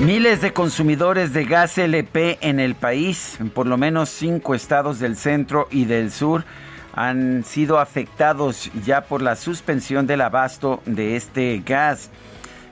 Miles de consumidores de gas LP en el país, en por lo menos cinco estados del centro y del sur, han sido afectados ya por la suspensión del abasto de este gas.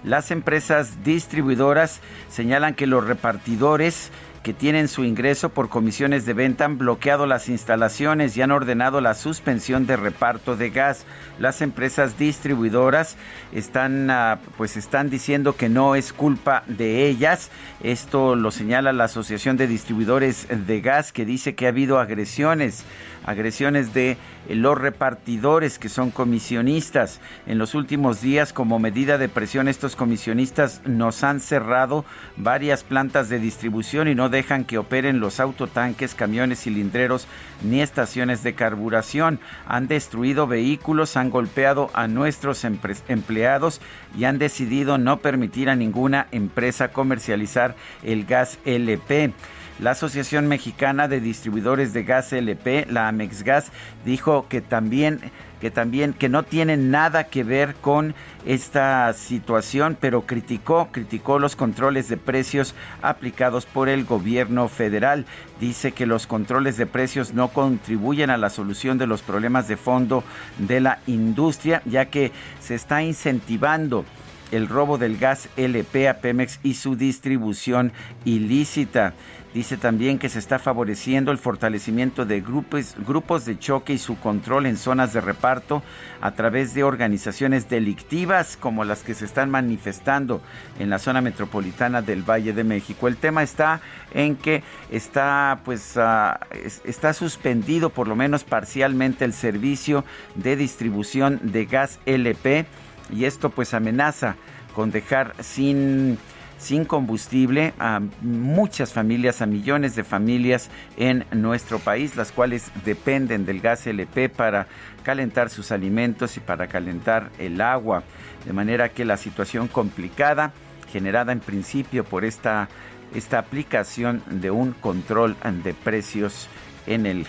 Las empresas distribuidoras señalan que los repartidores que tienen su ingreso por comisiones de venta han bloqueado las instalaciones y han ordenado la suspensión de reparto de gas. Las empresas distribuidoras están ah, pues están diciendo que no es culpa de ellas. Esto lo señala la Asociación de Distribuidores de Gas que dice que ha habido agresiones agresiones de los repartidores que son comisionistas. En los últimos días, como medida de presión, estos comisionistas nos han cerrado varias plantas de distribución y no dejan que operen los autotanques, camiones cilindreros ni estaciones de carburación. Han destruido vehículos, han golpeado a nuestros empleados y han decidido no permitir a ninguna empresa comercializar el gas LP. La Asociación Mexicana de Distribuidores de Gas LP, la Amexgas, dijo que también que también que no tiene nada que ver con esta situación, pero criticó, criticó los controles de precios aplicados por el gobierno federal. Dice que los controles de precios no contribuyen a la solución de los problemas de fondo de la industria, ya que se está incentivando el robo del gas LP a Pemex y su distribución ilícita. Dice también que se está favoreciendo el fortalecimiento de grupos, grupos de choque y su control en zonas de reparto a través de organizaciones delictivas como las que se están manifestando en la zona metropolitana del Valle de México. El tema está en que está pues ah, está suspendido por lo menos parcialmente el servicio de distribución de gas LP y esto pues amenaza con dejar sin sin combustible a muchas familias, a millones de familias en nuestro país, las cuales dependen del gas LP para calentar sus alimentos y para calentar el agua. De manera que la situación complicada, generada en principio por esta, esta aplicación de un control de precios en el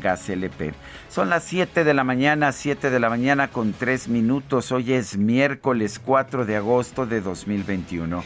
gas LP. Son las 7 de la mañana, 7 de la mañana con 3 minutos. Hoy es miércoles 4 de agosto de 2021.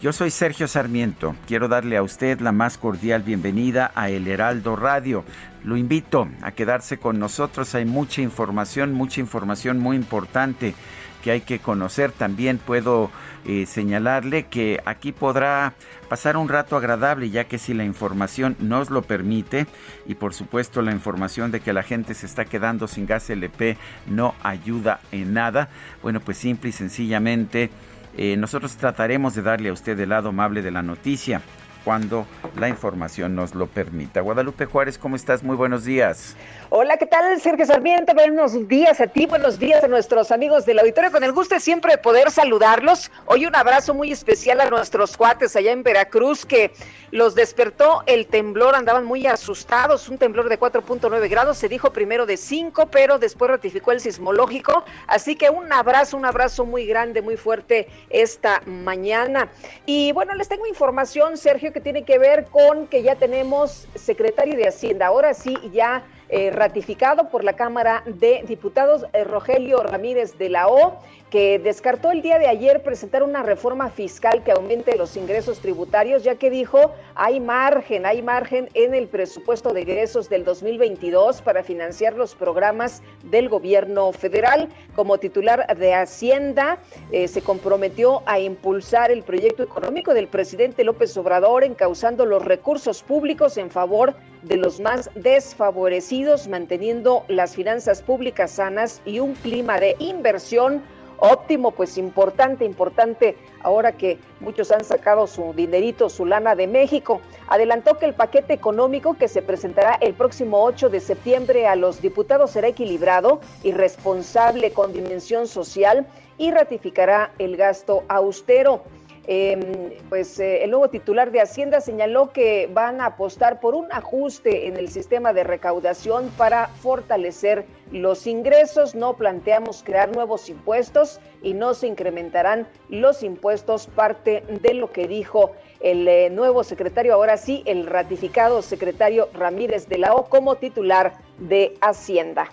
Yo soy Sergio Sarmiento. Quiero darle a usted la más cordial bienvenida a El Heraldo Radio. Lo invito a quedarse con nosotros. Hay mucha información, mucha información muy importante que hay que conocer. También puedo eh, señalarle que aquí podrá pasar un rato agradable, ya que si la información nos lo permite, y por supuesto la información de que la gente se está quedando sin gas LP no ayuda en nada, bueno, pues simple y sencillamente eh, nosotros trataremos de darle a usted el lado amable de la noticia cuando la información nos lo permita. Guadalupe Juárez, ¿cómo estás? Muy buenos días. Hola, ¿qué tal, Sergio Sarmiento? Buenos días a ti, buenos días a nuestros amigos del auditorio. Con el gusto de siempre poder saludarlos. Hoy un abrazo muy especial a nuestros cuates allá en Veracruz que los despertó el temblor, andaban muy asustados, un temblor de 4.9 grados, se dijo primero de 5, pero después ratificó el sismológico. Así que un abrazo, un abrazo muy grande, muy fuerte esta mañana. Y bueno, les tengo información, Sergio, que tiene que ver con que ya tenemos secretario de Hacienda. Ahora sí, ya eh, ratificado por la Cámara de Diputados eh, Rogelio Ramírez de la O, que descartó el día de ayer presentar una reforma fiscal que aumente los ingresos tributarios, ya que dijo hay margen, hay margen en el presupuesto de egresos del 2022 para financiar los programas del gobierno federal. Como titular de Hacienda, eh, se comprometió a impulsar el proyecto económico del presidente López Obrador, encauzando los recursos públicos en favor de los más desfavorecidos, manteniendo las finanzas públicas sanas y un clima de inversión óptimo, pues importante, importante, ahora que muchos han sacado su dinerito, su lana de México. Adelantó que el paquete económico que se presentará el próximo 8 de septiembre a los diputados será equilibrado y responsable con dimensión social y ratificará el gasto austero. Em, pues eh, el nuevo titular de Hacienda señaló que van a apostar por un ajuste en el sistema de recaudación para fortalecer los ingresos. No planteamos crear nuevos impuestos y no se incrementarán los impuestos, parte de lo que dijo el eh, nuevo secretario, ahora sí, el ratificado secretario Ramírez de la O como titular de Hacienda.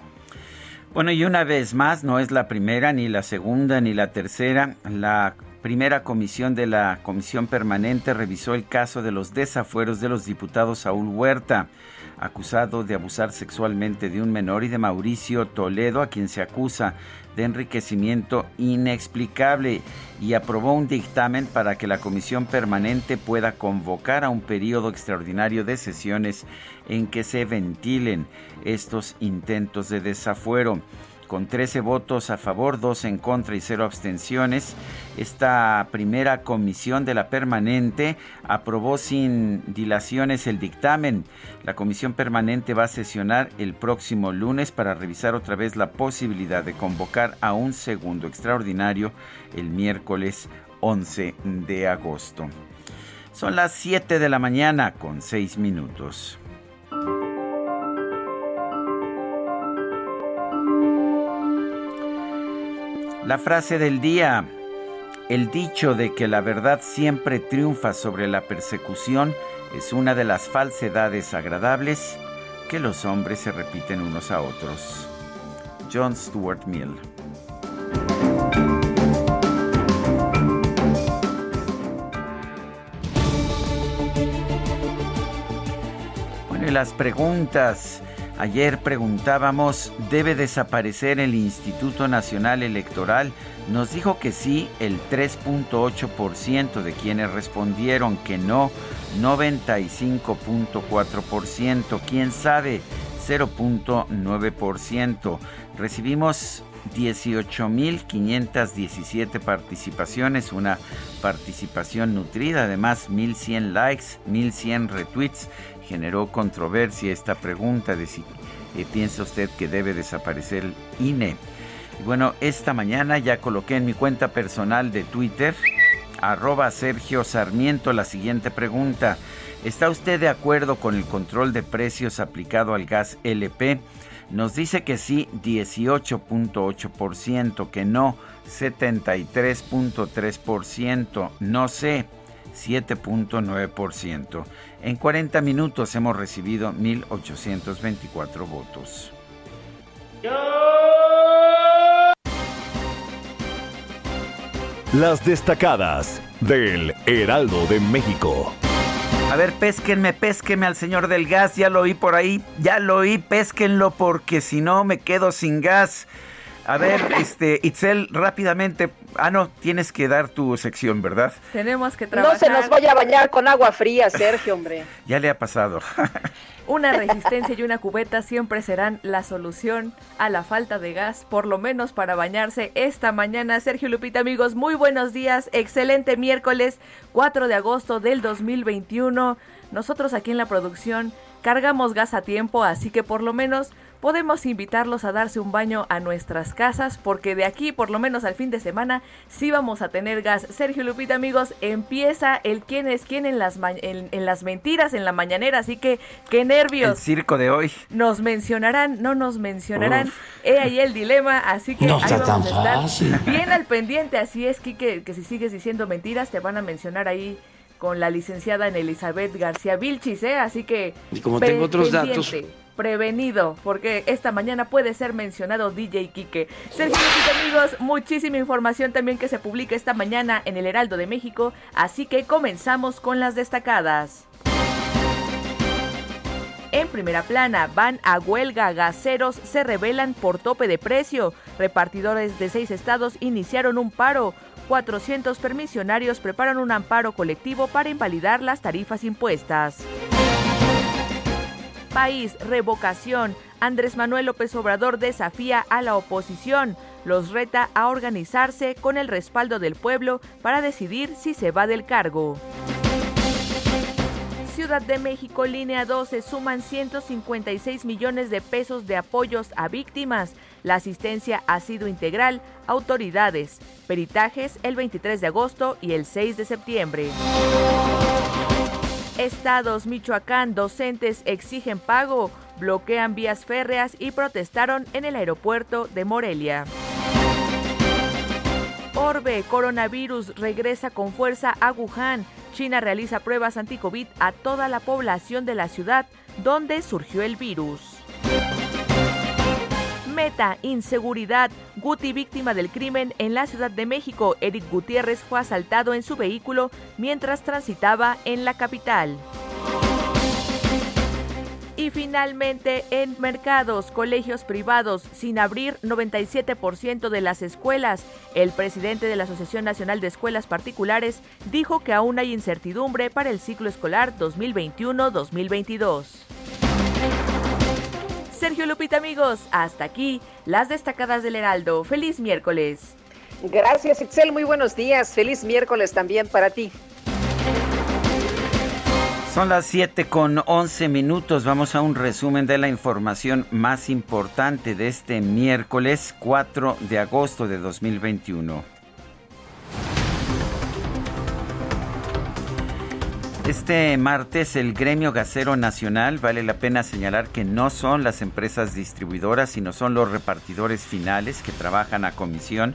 Bueno, y una vez más, no es la primera, ni la segunda, ni la tercera, la primera comisión de la Comisión Permanente revisó el caso de los desafueros de los diputados Saúl Huerta, acusado de abusar sexualmente de un menor, y de Mauricio Toledo, a quien se acusa de enriquecimiento inexplicable, y aprobó un dictamen para que la Comisión Permanente pueda convocar a un periodo extraordinario de sesiones en que se ventilen estos intentos de desafuero con 13 votos a favor, 2 en contra y 0 abstenciones. Esta primera comisión de la permanente aprobó sin dilaciones el dictamen. La comisión permanente va a sesionar el próximo lunes para revisar otra vez la posibilidad de convocar a un segundo extraordinario el miércoles 11 de agosto. Son las 7 de la mañana con 6 minutos. La frase del día, el dicho de que la verdad siempre triunfa sobre la persecución es una de las falsedades agradables que los hombres se repiten unos a otros. John Stuart Mill. Bueno, y las preguntas Ayer preguntábamos, ¿debe desaparecer el Instituto Nacional Electoral? Nos dijo que sí el 3.8% de quienes respondieron que no, 95.4%, quién sabe, 0.9%. Recibimos 18.517 participaciones, una participación nutrida, además 1.100 likes, 1.100 retweets generó controversia esta pregunta de si eh, piensa usted que debe desaparecer el INE. bueno, esta mañana ya coloqué en mi cuenta personal de Twitter, arroba Sergio Sarmiento, la siguiente pregunta. ¿Está usted de acuerdo con el control de precios aplicado al gas LP? Nos dice que sí 18.8%, que no 73.3%, no sé 7.9%. En 40 minutos hemos recibido 1.824 votos. Las destacadas del Heraldo de México. A ver, pésquenme, pésquenme al señor del gas, ya lo oí por ahí, ya lo oí, pésquenlo porque si no me quedo sin gas. A ver, este, Itzel, rápidamente. Ah, no, tienes que dar tu sección, ¿verdad? Tenemos que trabajar. No se nos vaya a bañar con agua fría, Sergio, hombre. ya le ha pasado. una resistencia y una cubeta siempre serán la solución a la falta de gas, por lo menos para bañarse esta mañana. Sergio Lupita, amigos, muy buenos días. Excelente miércoles 4 de agosto del 2021. Nosotros aquí en la producción cargamos gas a tiempo, así que por lo menos podemos invitarlos a darse un baño a nuestras casas porque de aquí por lo menos al fin de semana sí vamos a tener gas. Sergio Lupita amigos, empieza el quién es quién en las, en, las mentiras, en la mañanera, así que qué nervios. El circo de hoy. Nos mencionarán, no nos mencionarán. He ahí el dilema, así que no ahí vamos a estar bien al pendiente, así es Kike, que si sigues diciendo mentiras te van a mencionar ahí con la licenciada en Elizabeth García Vilchis, ¿eh? Así que... Y como tengo otros datos, prevenido, porque esta mañana puede ser mencionado DJ Quique. Sergio amigos, muchísima información también que se publica esta mañana en el Heraldo de México, así que comenzamos con las destacadas. En primera plana, van a huelga, gaseros se rebelan por tope de precio. Repartidores de seis estados iniciaron un paro. 400 permisionarios preparan un amparo colectivo para invalidar las tarifas impuestas. País, revocación. Andrés Manuel López Obrador desafía a la oposición. Los reta a organizarse con el respaldo del pueblo para decidir si se va del cargo. Ciudad de México, línea 12, suman 156 millones de pesos de apoyos a víctimas. La asistencia ha sido integral. Autoridades. Peritajes el 23 de agosto y el 6 de septiembre. Estados Michoacán, docentes exigen pago, bloquean vías férreas y protestaron en el aeropuerto de Morelia. Orbe, coronavirus regresa con fuerza a Wuhan. China realiza pruebas anti-COVID a toda la población de la ciudad donde surgió el virus. Meta, inseguridad. Guti víctima del crimen en la Ciudad de México. Eric Gutiérrez fue asaltado en su vehículo mientras transitaba en la capital. Y finalmente, en mercados, colegios privados, sin abrir 97% de las escuelas, el presidente de la Asociación Nacional de Escuelas Particulares dijo que aún hay incertidumbre para el ciclo escolar 2021-2022. Sergio Lupita, amigos, hasta aquí las destacadas del Heraldo. Feliz miércoles. Gracias, Itzel. Muy buenos días. Feliz miércoles también para ti. Son las 7 con 11 minutos. Vamos a un resumen de la información más importante de este miércoles 4 de agosto de 2021. Este martes el gremio gasero nacional, vale la pena señalar que no son las empresas distribuidoras, sino son los repartidores finales que trabajan a comisión,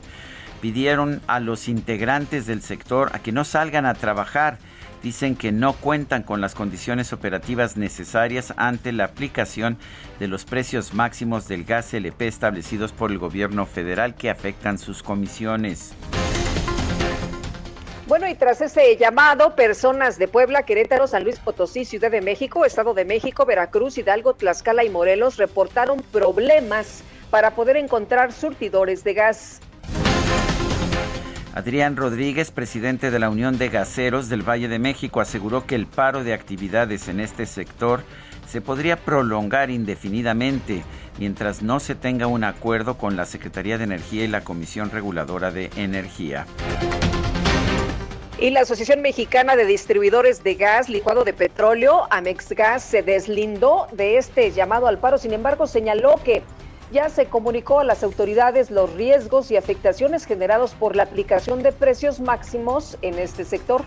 pidieron a los integrantes del sector a que no salgan a trabajar dicen que no cuentan con las condiciones operativas necesarias ante la aplicación de los precios máximos del gas LP establecidos por el gobierno federal que afectan sus comisiones. Bueno, y tras ese llamado, personas de Puebla, Querétaro, San Luis Potosí, Ciudad de México, Estado de México, Veracruz, Hidalgo, Tlaxcala y Morelos reportaron problemas para poder encontrar surtidores de gas. Adrián Rodríguez, presidente de la Unión de Gaseros del Valle de México, aseguró que el paro de actividades en este sector se podría prolongar indefinidamente mientras no se tenga un acuerdo con la Secretaría de Energía y la Comisión Reguladora de Energía. Y la Asociación Mexicana de Distribuidores de Gas Licuado de Petróleo, Amexgas, se deslindó de este llamado al paro. Sin embargo, señaló que ya se comunicó a las autoridades los riesgos y afectaciones generados por la aplicación de precios máximos en este sector.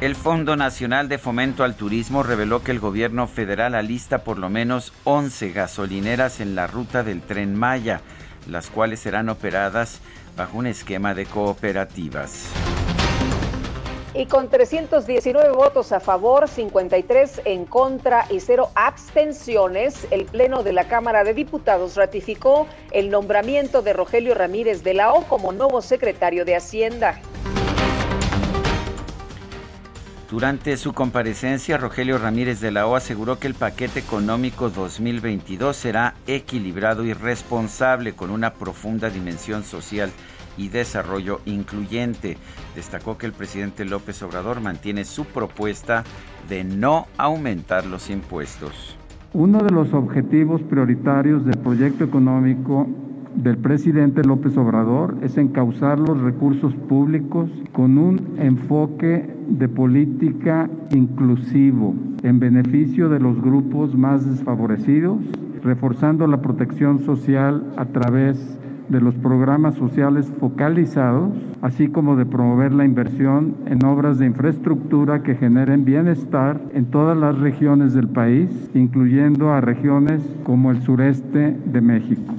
El Fondo Nacional de Fomento al Turismo reveló que el gobierno federal alista por lo menos 11 gasolineras en la ruta del tren Maya, las cuales serán operadas bajo un esquema de cooperativas. Y con 319 votos a favor, 53 en contra y cero abstenciones, el Pleno de la Cámara de Diputados ratificó el nombramiento de Rogelio Ramírez de la O como nuevo secretario de Hacienda. Durante su comparecencia, Rogelio Ramírez de la O aseguró que el paquete económico 2022 será equilibrado y responsable con una profunda dimensión social y desarrollo incluyente. Destacó que el presidente López Obrador mantiene su propuesta de no aumentar los impuestos. Uno de los objetivos prioritarios del proyecto económico del presidente López Obrador es encauzar los recursos públicos con un enfoque de política inclusivo en beneficio de los grupos más desfavorecidos, reforzando la protección social a través de los programas sociales focalizados, así como de promover la inversión en obras de infraestructura que generen bienestar en todas las regiones del país, incluyendo a regiones como el sureste de México.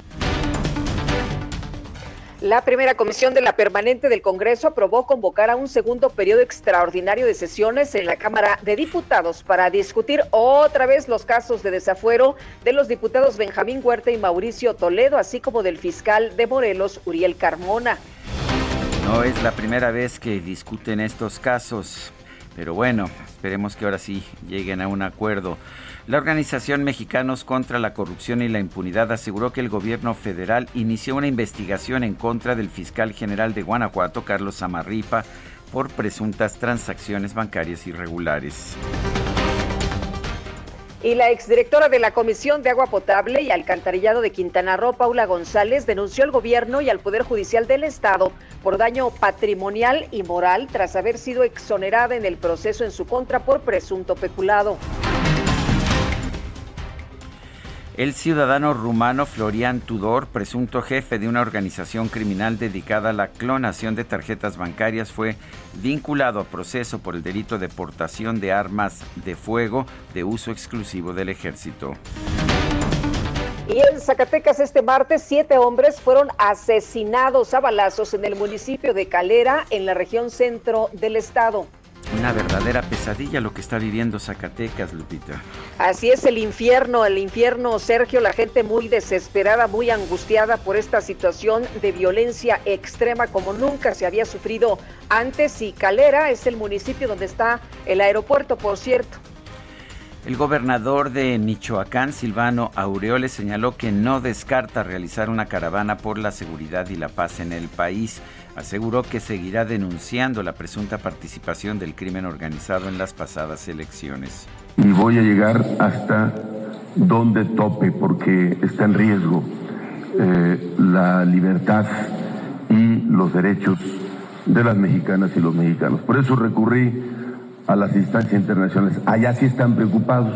La primera comisión de la permanente del Congreso aprobó convocar a un segundo periodo extraordinario de sesiones en la Cámara de Diputados para discutir otra vez los casos de desafuero de los diputados Benjamín Huerta y Mauricio Toledo, así como del fiscal de Morelos, Uriel Carmona. No es la primera vez que discuten estos casos, pero bueno, esperemos que ahora sí lleguen a un acuerdo. La Organización Mexicanos contra la Corrupción y la Impunidad aseguró que el gobierno federal inició una investigación en contra del fiscal general de Guanajuato, Carlos Samarripa, por presuntas transacciones bancarias irregulares. Y la exdirectora de la Comisión de Agua Potable y Alcantarillado de Quintana Roo, Paula González, denunció al gobierno y al Poder Judicial del Estado por daño patrimonial y moral tras haber sido exonerada en el proceso en su contra por presunto peculado. El ciudadano rumano Florian Tudor, presunto jefe de una organización criminal dedicada a la clonación de tarjetas bancarias, fue vinculado a proceso por el delito de portación de armas de fuego de uso exclusivo del ejército. Y en Zacatecas este martes, siete hombres fueron asesinados a balazos en el municipio de Calera, en la región centro del estado. Una verdadera pesadilla lo que está viviendo Zacatecas, Lupita. Así es el infierno, el infierno, Sergio, la gente muy desesperada, muy angustiada por esta situación de violencia extrema como nunca se había sufrido antes y Calera es el municipio donde está el aeropuerto, por cierto. El gobernador de Michoacán, Silvano Aureoles, señaló que no descarta realizar una caravana por la seguridad y la paz en el país aseguró que seguirá denunciando la presunta participación del crimen organizado en las pasadas elecciones. Y voy a llegar hasta donde tope porque está en riesgo eh, la libertad y los derechos de las mexicanas y los mexicanos. Por eso recurrí a las instancias internacionales. Allá sí están preocupados,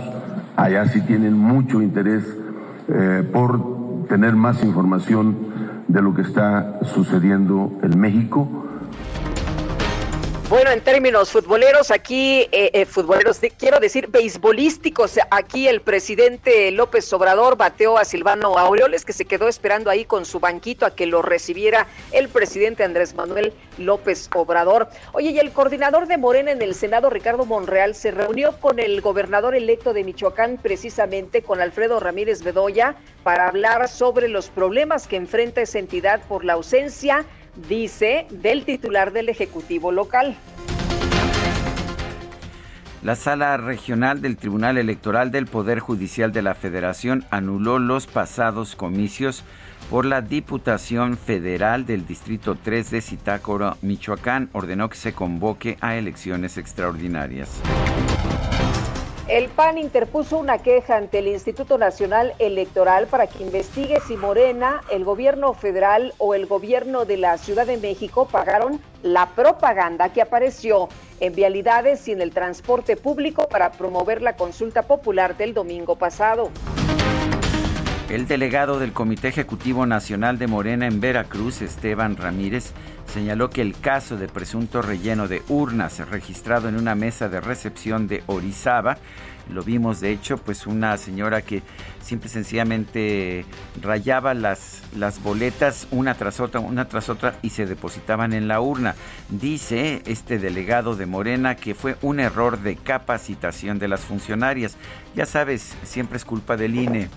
allá sí tienen mucho interés eh, por tener más información de lo que está sucediendo en México. Bueno, en términos futboleros, aquí, eh, eh, futboleros, quiero decir, beisbolísticos, aquí el presidente López Obrador bateó a Silvano Aureoles, que se quedó esperando ahí con su banquito a que lo recibiera el presidente Andrés Manuel López Obrador. Oye, y el coordinador de Morena en el Senado, Ricardo Monreal, se reunió con el gobernador electo de Michoacán, precisamente con Alfredo Ramírez Bedoya, para hablar sobre los problemas que enfrenta esa entidad por la ausencia dice del titular del Ejecutivo local. La sala regional del Tribunal Electoral del Poder Judicial de la Federación anuló los pasados comicios por la Diputación Federal del Distrito 3 de Zitácuaro, Michoacán. Ordenó que se convoque a elecciones extraordinarias. El PAN interpuso una queja ante el Instituto Nacional Electoral para que investigue si Morena, el gobierno federal o el gobierno de la Ciudad de México pagaron la propaganda que apareció en vialidades y en el transporte público para promover la consulta popular del domingo pasado. El delegado del Comité Ejecutivo Nacional de Morena en Veracruz, Esteban Ramírez, señaló que el caso de presunto relleno de urnas registrado en una mesa de recepción de Orizaba, lo vimos de hecho, pues una señora que simple sencillamente rayaba las, las boletas una tras otra, una tras otra y se depositaban en la urna. Dice este delegado de Morena que fue un error de capacitación de las funcionarias. Ya sabes, siempre es culpa del INE.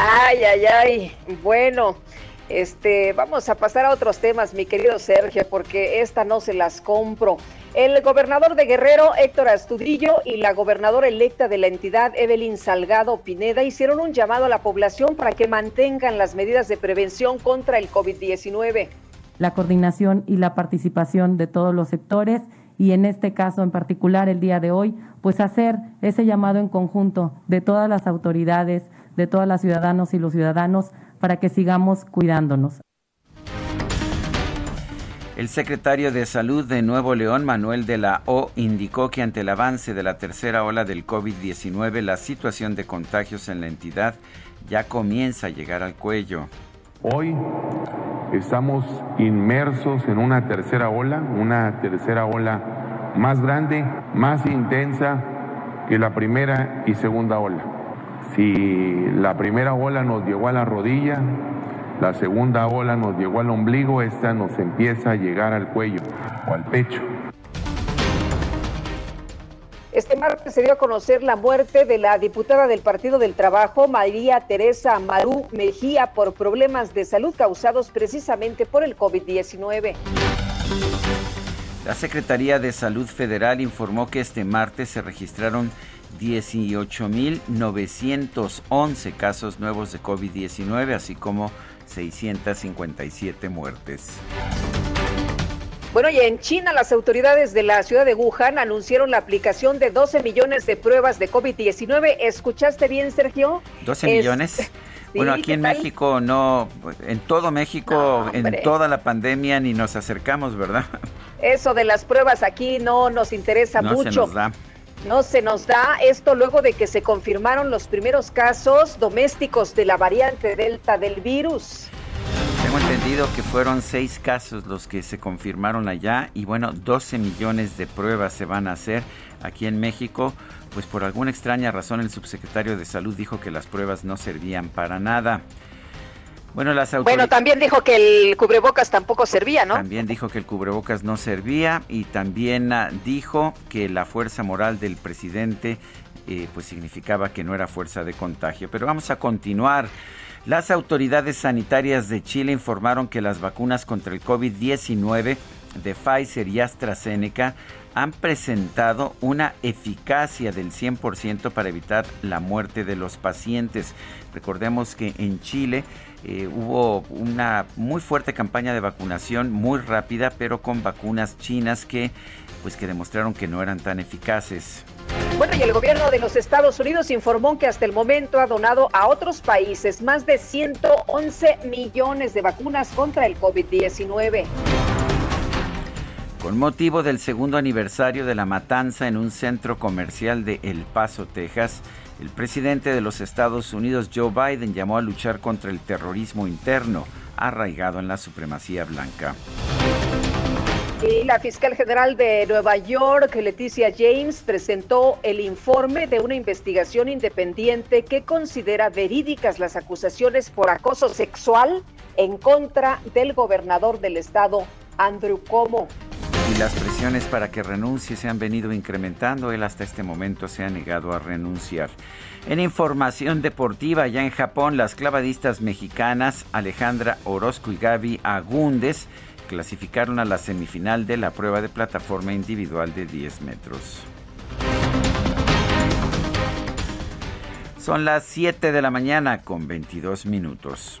Ay, ay, ay. Bueno, este, vamos a pasar a otros temas, mi querido Sergio, porque esta no se las compro. El gobernador de Guerrero, Héctor Astudillo, y la gobernadora electa de la entidad, Evelyn Salgado Pineda, hicieron un llamado a la población para que mantengan las medidas de prevención contra el COVID-19. La coordinación y la participación de todos los sectores y en este caso en particular el día de hoy, pues hacer ese llamado en conjunto de todas las autoridades, de todas las ciudadanos y los ciudadanos para que sigamos cuidándonos. El secretario de Salud de Nuevo León, Manuel de la O, indicó que ante el avance de la tercera ola del COVID-19, la situación de contagios en la entidad ya comienza a llegar al cuello. Hoy estamos inmersos en una tercera ola, una tercera ola más grande, más intensa que la primera y segunda ola. Si la primera ola nos llegó a la rodilla, La segunda ola nos llegó al ombligo, esta nos empieza a llegar al cuello o al pecho. Este martes se dio a conocer la muerte de la diputada del Partido del Trabajo, María Teresa Marú Mejía, por problemas de salud causados precisamente por el COVID-19. La Secretaría de Salud Federal informó que este martes se registraron 18.911 casos nuevos de COVID-19, así como 657 muertes. Bueno, y en China las autoridades de la ciudad de Wuhan anunciaron la aplicación de 12 millones de pruebas de COVID-19. ¿Escuchaste bien, Sergio? 12 millones. bueno, aquí en México no, en todo México, en toda la pandemia ni nos acercamos, ¿verdad? Eso de las pruebas aquí no nos interesa no mucho. Se nos da. No se nos da esto luego de que se confirmaron los primeros casos domésticos de la variante Delta del virus. Tengo entendido que fueron seis casos los que se confirmaron allá y bueno, 12 millones de pruebas se van a hacer aquí en México. Pues por alguna extraña razón el subsecretario de Salud dijo que las pruebas no servían para nada. Bueno, las bueno, también dijo que el cubrebocas tampoco servía, ¿no? También dijo que el cubrebocas no servía y también ah, dijo que la fuerza moral del presidente eh, pues significaba que no era fuerza de contagio. Pero vamos a continuar. Las autoridades sanitarias de Chile informaron que las vacunas contra el COVID-19 de Pfizer y AstraZeneca han presentado una eficacia del 100% para evitar la muerte de los pacientes. Recordemos que en Chile eh, hubo una muy fuerte campaña de vacunación, muy rápida, pero con vacunas chinas que, pues, que demostraron que no eran tan eficaces. Bueno, y el gobierno de los Estados Unidos informó que hasta el momento ha donado a otros países más de 111 millones de vacunas contra el COVID-19. Con motivo del segundo aniversario de la matanza en un centro comercial de El Paso, Texas, el presidente de los Estados Unidos, Joe Biden, llamó a luchar contra el terrorismo interno arraigado en la supremacía blanca. Y la fiscal general de Nueva York, Leticia James, presentó el informe de una investigación independiente que considera verídicas las acusaciones por acoso sexual en contra del gobernador del estado, Andrew Cuomo. Y las presiones para que renuncie se han venido incrementando. Él hasta este momento se ha negado a renunciar. En información deportiva, ya en Japón, las clavadistas mexicanas Alejandra Orozco y Gaby Agúndez clasificaron a la semifinal de la prueba de plataforma individual de 10 metros. Son las 7 de la mañana con 22 minutos.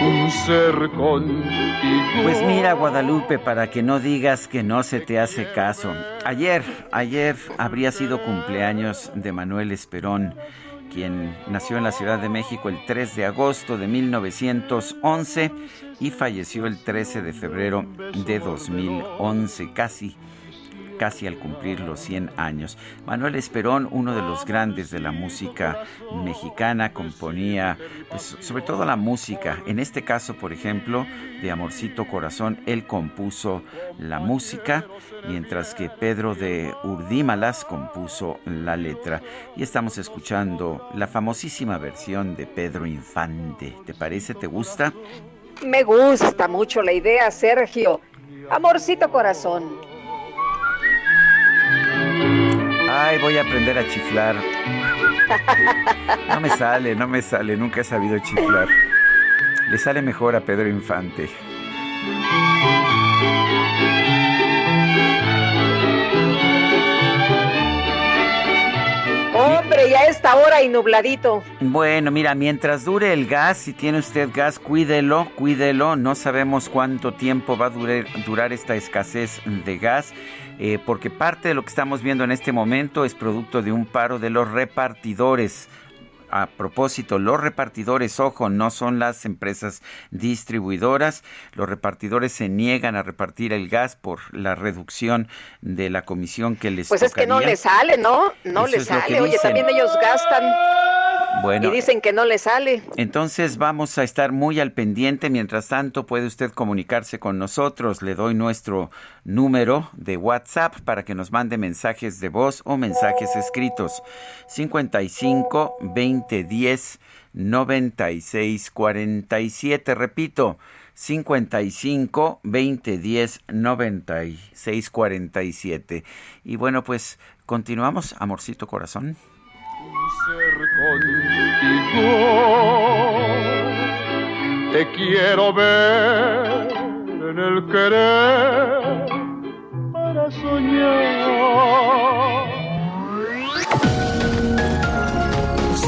un ser contigo. Pues mira, Guadalupe, para que no digas que no se te hace caso. Ayer, ayer habría sido cumpleaños de Manuel Esperón quien nació en la Ciudad de México el 3 de agosto de 1911 y falleció el 13 de febrero de 2011, casi casi al cumplir los 100 años. Manuel Esperón, uno de los grandes de la música mexicana, componía pues, sobre todo la música. En este caso, por ejemplo, de Amorcito Corazón, él compuso la música, mientras que Pedro de Urdímalas compuso la letra. Y estamos escuchando la famosísima versión de Pedro Infante. ¿Te parece? ¿Te gusta? Me gusta mucho la idea, Sergio. Amorcito Corazón. Ay, voy a aprender a chiflar. No me sale, no me sale, nunca he sabido chiflar. Le sale mejor a Pedro Infante. Hombre, ya esta hora y nubladito. Bueno, mira, mientras dure el gas, si tiene usted gas, cuídelo, cuídelo. No sabemos cuánto tiempo va a durar, durar esta escasez de gas. Eh, porque parte de lo que estamos viendo en este momento es producto de un paro de los repartidores. a propósito, los repartidores, ojo, no son las empresas distribuidoras. Los repartidores se niegan a repartir el gas por la reducción de la comisión que les Pues es que no les sale, ¿no? No les sale. Oye, también ellos gastan. Bueno, y dicen que no le sale. Entonces vamos a estar muy al pendiente. Mientras tanto, puede usted comunicarse con nosotros. Le doy nuestro número de WhatsApp para que nos mande mensajes de voz o mensajes escritos. 55 20 10 96 47. Repito, 55 20 10 96 47. Y bueno, pues continuamos, amorcito corazón ser contigo. Te quiero ver en el querer para soñar.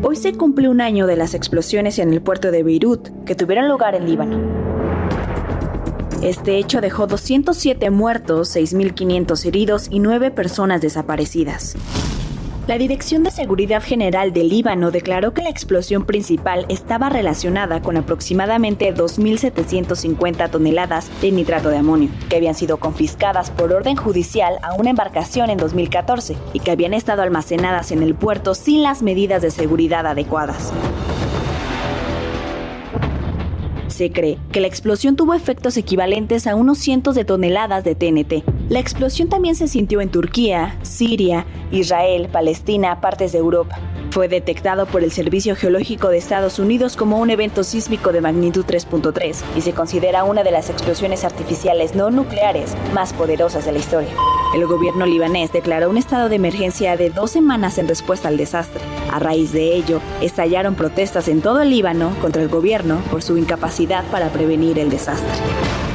Hoy se cumple un año de las explosiones en el puerto de Beirut que tuvieron lugar en Líbano. Este hecho dejó 207 muertos, 6.500 heridos y 9 personas desaparecidas. La Dirección de Seguridad General del Líbano declaró que la explosión principal estaba relacionada con aproximadamente 2.750 toneladas de nitrato de amonio, que habían sido confiscadas por orden judicial a una embarcación en 2014 y que habían estado almacenadas en el puerto sin las medidas de seguridad adecuadas. Se cree que la explosión tuvo efectos equivalentes a unos cientos de toneladas de TNT. La explosión también se sintió en Turquía, Siria, Israel, Palestina, partes de Europa. Fue detectado por el Servicio Geológico de Estados Unidos como un evento sísmico de magnitud 3.3 y se considera una de las explosiones artificiales no nucleares más poderosas de la historia. El gobierno libanés declaró un estado de emergencia de dos semanas en respuesta al desastre. A raíz de ello, estallaron protestas en todo el Líbano contra el gobierno por su incapacidad para prevenir el desastre.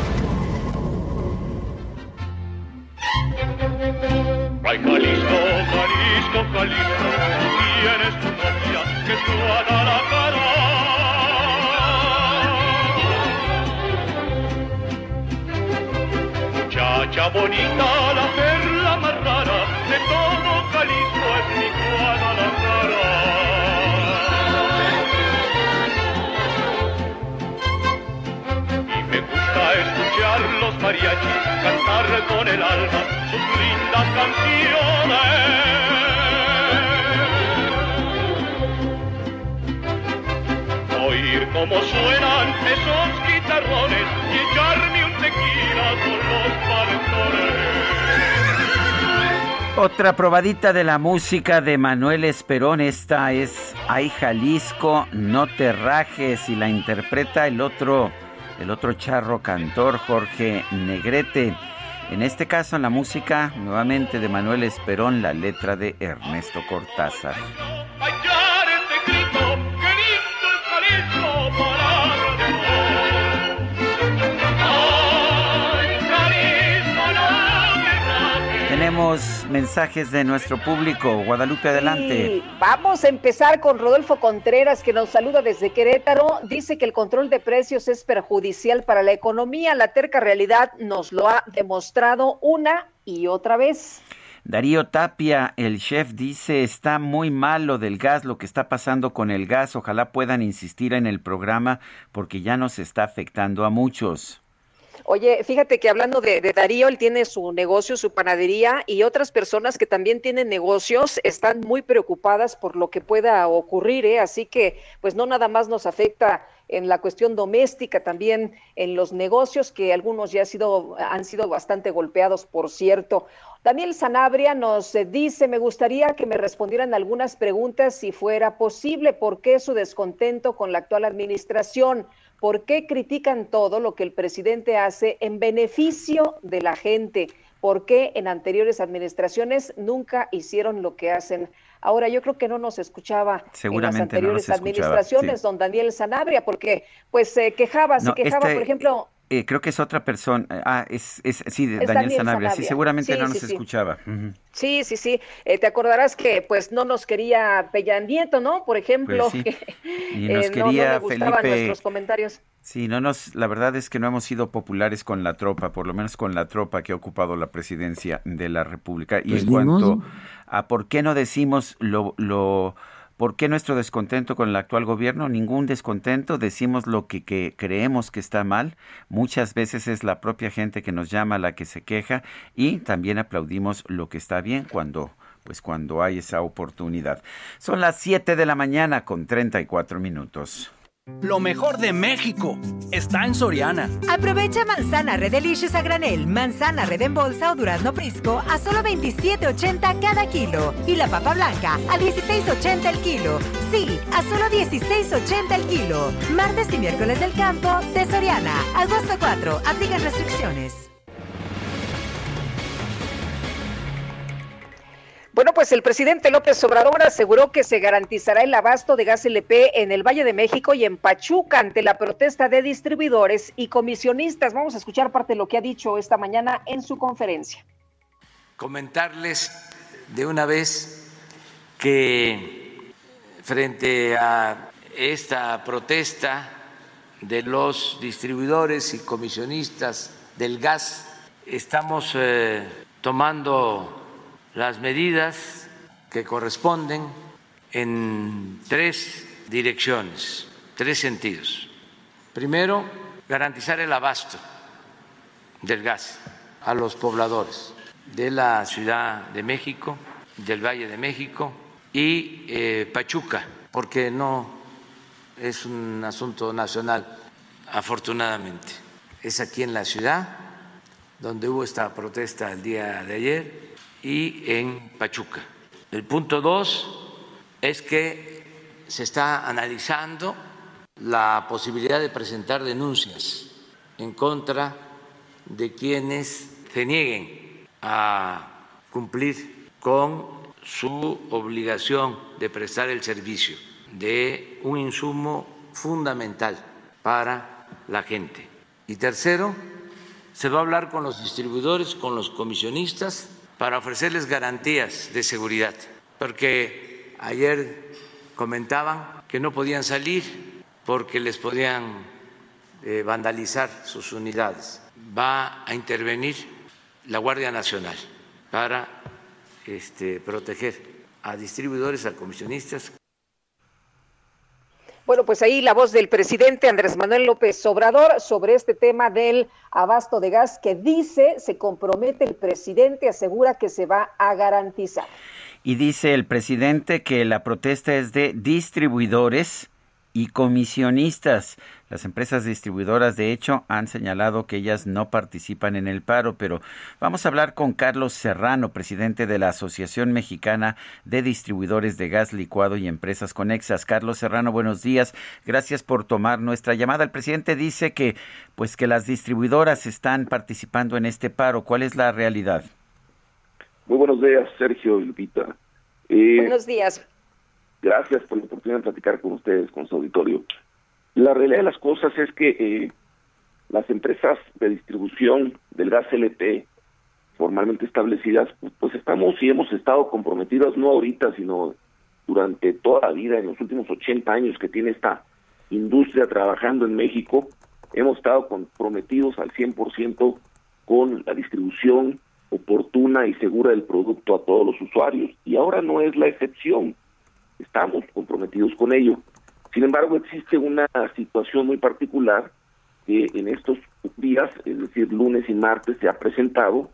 Muchacha bonita, la perla más rara de todo Jalisco es mi Guadalajara. Y me gusta escuchar los mariachis con el alma sus lindas canciones. Oír cómo suenan esos guitarrones y echarme un tequila con los Otra probadita de la música de Manuel Esperón, esta es Ay Jalisco, no te rajes y la interpreta el otro, el otro charro cantor Jorge Negrete. En este caso en la música nuevamente de Manuel Esperón, la letra de Ernesto Cortázar. Tenemos mensajes de nuestro público. Guadalupe, adelante. vamos a empezar con Rodolfo Contreras, que nos saluda desde Querétaro. Dice que el control de precios es perjudicial para la economía. La terca realidad nos lo ha demostrado una y otra vez. Darío Tapia, el chef, dice, está muy mal lo del gas, lo que está pasando con el gas. Ojalá puedan insistir en el programa porque ya nos está afectando a muchos. Oye, fíjate que hablando de, Darío, él tiene su negocio, su panadería y otras personas que también tienen negocios están muy preocupadas por lo que pueda ocurrir, ¿eh? así que pues no nada más nos afecta en la cuestión doméstica, también en los negocios, que algunos ya han sido, han sido bastante golpeados, por cierto. Daniel Sanabria nos dice, me gustaría que me respondieran algunas preguntas si fuera posible, ¿por qué su descontento con la actual administración? ¿Por qué critican todo lo que el presidente hace en beneficio de la gente? ¿Por qué en anteriores administraciones nunca hicieron lo que hacen ahora? Yo creo que no nos escuchaba en las anteriores administraciones, don Daniel Sanabria, porque pues se quejaba, se quejaba, este, por ejemplo, eh, creo que es otra persona. Ah, es, es sí, Daniel, Sanabria. Sí, seguramente no nos escuchaba. Sí, sí, sí. Eh, te acordarás que pues no nos quería Peña Nieto, ¿no? Por ejemplo, pues que nos quería no, no Felipe... nuestros comentarios. Sí, no nos, la verdad es que no hemos sido populares con la tropa, por lo menos con la tropa que ha ocupado la presidencia de la República. Y pues en cuanto a por qué no decimos lo, lo ¿Por qué nuestro descontento con el actual gobierno? Ningún descontento, decimos lo que, creemos que está mal. Muchas veces es la propia gente que nos llama la que se queja y también aplaudimos lo que está bien cuando pues cuando hay esa oportunidad. Son las 7 de la mañana con 34 minutos. Lo mejor de México está en Soriana. Aprovecha manzana Red Delicious a granel, manzana Red en bolsa o durazno prisco a solo 27.80 cada kilo. Y la papa blanca a 16.80 el kilo. Sí, a solo 16.80 el kilo. Martes y miércoles del campo de Soriana. Agosto 4. Aplican restricciones. Bueno, pues el presidente López Obrador aseguró que se garantizará el abasto de gas LP en el Valle de México y en Pachuca ante la protesta de distribuidores y comisionistas. Vamos a escuchar parte de lo que ha dicho esta mañana en su conferencia. Comentarles de una vez que frente a esta protesta de los distribuidores y comisionistas del gas, estamos eh, tomando las medidas que corresponden en tres direcciones, tres sentidos. Primero, garantizar el abasto del gas a los pobladores de la Ciudad de México, del Valle de México y eh, Pachuca, porque no es un asunto nacional, afortunadamente. Es aquí en la ciudad donde hubo esta protesta el día de ayer y en Pachuca. El punto dos es que se está analizando la posibilidad de presentar denuncias en contra de quienes se nieguen a cumplir con su obligación de prestar el servicio de un insumo fundamental para la gente. Y tercero, se va a hablar con los distribuidores, con los comisionistas para ofrecerles garantías de seguridad, porque ayer comentaban que no podían salir porque les podían eh, vandalizar sus unidades. Va a intervenir la Guardia Nacional para este, proteger a distribuidores, a comisionistas bueno, pues ahí la voz del presidente Andrés Manuel López Obrador sobre este tema del abasto de gas que dice se compromete el presidente, asegura que se va a garantizar. Y dice el presidente que la protesta es de distribuidores y comisionistas. Las empresas distribuidoras, de hecho, han señalado que ellas no participan en el paro, pero vamos a hablar con Carlos Serrano, presidente de la Asociación Mexicana de Distribuidores de Gas Licuado y Empresas Conexas. Carlos Serrano, buenos días. Gracias por tomar nuestra llamada. El presidente dice que, pues, que las distribuidoras están participando en este paro. ¿Cuál es la realidad? Muy buenos días, Sergio y Lupita. Eh, buenos días. Gracias por la oportunidad de platicar con ustedes, con su auditorio. La realidad de las cosas es que eh, las empresas de distribución del gas LP formalmente establecidas, pues estamos y hemos estado comprometidas no ahorita, sino durante toda la vida, en los últimos 80 años que tiene esta industria trabajando en México, hemos estado comprometidos al 100% con la distribución oportuna y segura del producto a todos los usuarios. Y ahora no es la excepción estamos comprometidos con ello. Sin embargo, existe una situación muy particular que en estos días, es decir, lunes y martes, se ha presentado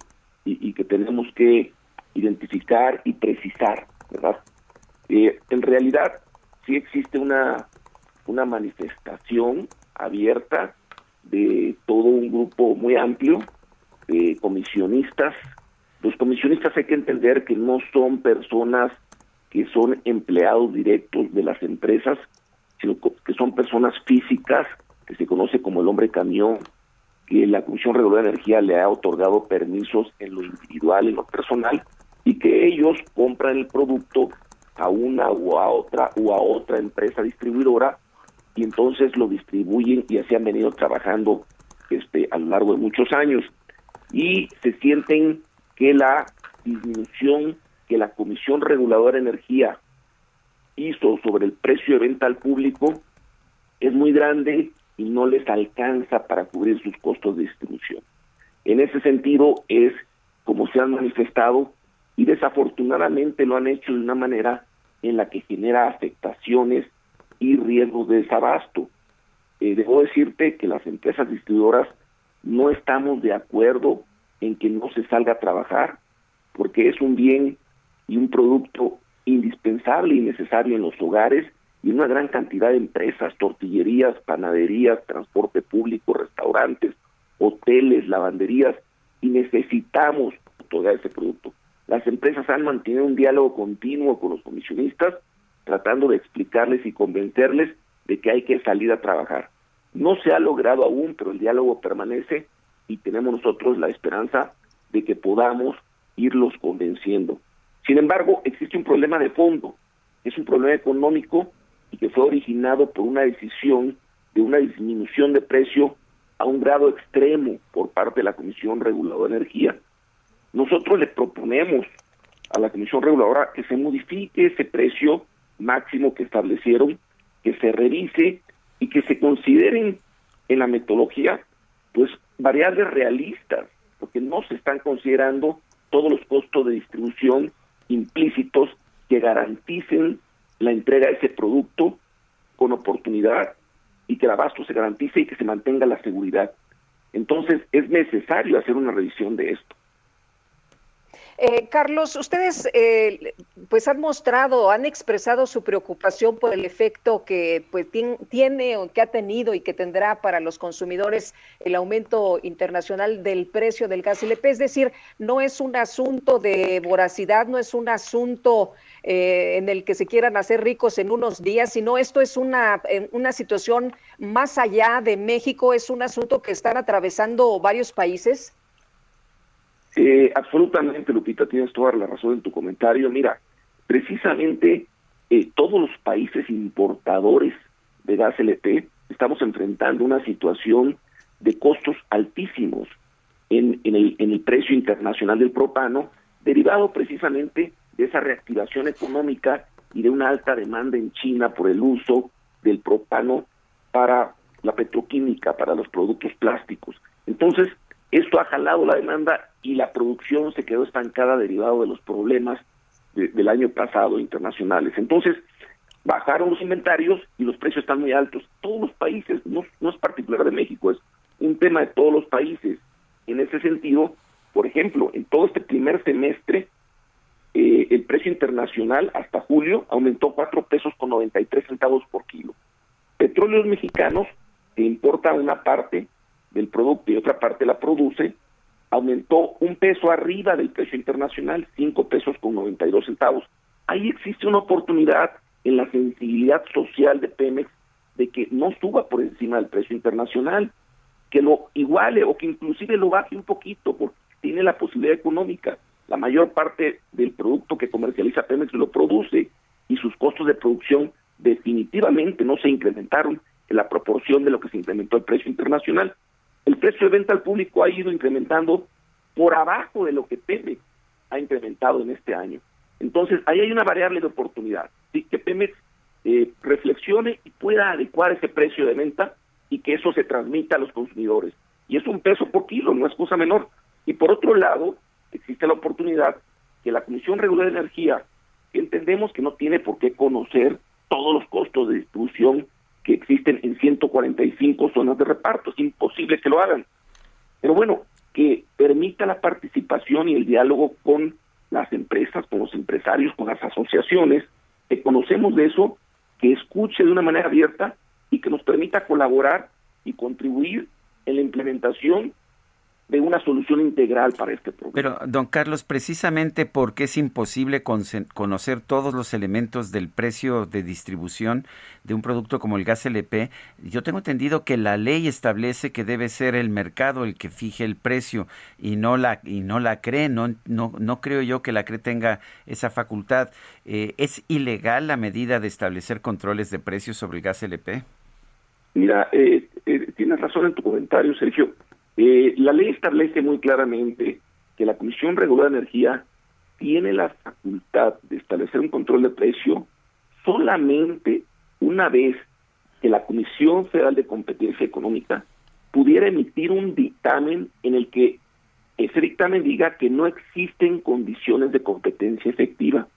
y, que tenemos que identificar y precisar, ¿verdad? Eh, en realidad, sí existe una, una manifestación abierta de todo un grupo muy amplio de comisionistas. Los comisionistas hay que entender que no son personas que son empleados directos de las empresas, sino que son personas físicas que se conoce como el hombre camión, que la Comisión Reguladora de Energía le ha otorgado permisos en lo individual, en lo personal, y que ellos compran el producto a una o a otra o a otra empresa distribuidora y entonces lo distribuyen y así han venido trabajando este a lo largo de muchos años. Y se sienten que la disminución que la Comisión Reguladora de Energía hizo sobre el precio de venta al público es muy grande y no les alcanza para cubrir sus costos de distribución. En ese sentido es como se han manifestado y desafortunadamente lo han hecho de una manera en la que genera afectaciones y riesgos de desabasto. Eh, debo decirte que las empresas distribuidoras no estamos de acuerdo en que no se salga a trabajar, porque es un bien y un producto indispensable y necesario en los hogares y una gran cantidad de empresas, tortillerías, panaderías, transporte público, restaurantes, hoteles, lavanderías, y necesitamos todo ese producto. Las empresas han mantenido un diálogo continuo con los comisionistas, tratando de explicarles y convencerles de que hay que salir a trabajar. No se ha logrado aún, pero el diálogo permanece y tenemos nosotros la esperanza de que podamos irlos convenciendo. Sin embargo, existe un problema de fondo, es un problema económico y que fue originado por una decisión de una disminución de precio a un grado extremo por parte de la Comisión Reguladora de Energía. Nosotros le proponemos a la Comisión Reguladora que se modifique ese precio máximo que establecieron, que se revise y que se consideren en la metodología pues variables realistas, porque no se están considerando todos los costos de distribución implícitos que garanticen la entrega de ese producto con oportunidad y que el abasto se garantice y que se mantenga la seguridad. Entonces es necesario hacer una revisión de esto. Eh, Carlos, ustedes eh, pues han mostrado, han expresado su preocupación por el efecto que pues tiene o que ha tenido y que tendrá para los consumidores el aumento internacional del precio del gas LP. Es decir, no es un asunto de voracidad, no es un asunto eh, en el que se quieran hacer ricos en unos días, sino esto es una, una situación más allá de México, es un asunto que están atravesando varios países. Eh, absolutamente, Lupita, tienes toda la razón en tu comentario. Mira, precisamente eh, todos los países importadores de gas LP estamos enfrentando una situación de costos altísimos en, el precio internacional del propano, derivado precisamente de esa reactivación económica y de una alta demanda en China por el uso del propano para la petroquímica, para los productos plásticos. Entonces, esto ha jalado la demanda y la producción se quedó estancada derivado de los problemas del año pasado internacionales. Entonces, bajaron los inventarios y los precios están muy altos. Todos los países, no, no es particular de México, es un tema de todos los países. En ese sentido, por ejemplo, en todo este primer semestre, eh, el precio internacional hasta julio aumentó cuatro pesos con 93 centavos por kilo. Petróleos mexicanos, que importa una parte, del producto y otra parte la produce, aumentó un peso arriba del precio internacional, cinco pesos con 92 centavos. Ahí existe una oportunidad en la sensibilidad social de Pemex de que no suba por encima del precio internacional, que lo iguale o que inclusive lo baje un poquito, porque tiene la posibilidad económica. La mayor parte del producto que comercializa Pemex lo produce y sus costos de producción definitivamente no se incrementaron en la proporción de lo que se incrementó el precio internacional el precio de venta al público ha ido incrementando por abajo de lo que Pemex ha incrementado en este año. Entonces, ahí hay una variable de oportunidad, ¿sí? que Pemex eh, reflexione y pueda adecuar ese precio de venta y que eso se transmita a los consumidores. Y es un peso por kilo, no es cosa menor. Y por otro lado, existe la oportunidad que la Comisión Regular de Energía, que entendemos que no tiene por qué conocer todos los costos de distribución que existen en 145 zonas de reparto. Es imposible que lo hagan. Pero bueno, que permita la participación y el diálogo con las empresas, con los empresarios, con las asociaciones, que conocemos de eso, que escuche de una manera abierta y que nos permita colaborar y contribuir en la implementación de una solución integral para este problema. Pero, don Carlos, precisamente porque es imposible conocer todos los elementos del precio de distribución de un producto como el gas LP, yo tengo entendido que la ley establece que debe ser el mercado el que fije el precio y no la y no la cree, no no no creo yo que la CRE tenga esa facultad. Eh, ¿Es ilegal la medida de establecer controles de precios sobre el gas LP? Mira, eh, eh, tienes razón en tu comentario, Sergio. Eh, la ley establece muy claramente que la Comisión Regular de Energía tiene la facultad de establecer un control de precio solamente una vez que la Comisión Federal de Competencia Económica pudiera emitir un dictamen en el que ese dictamen diga que no existen condiciones de competencia efectiva.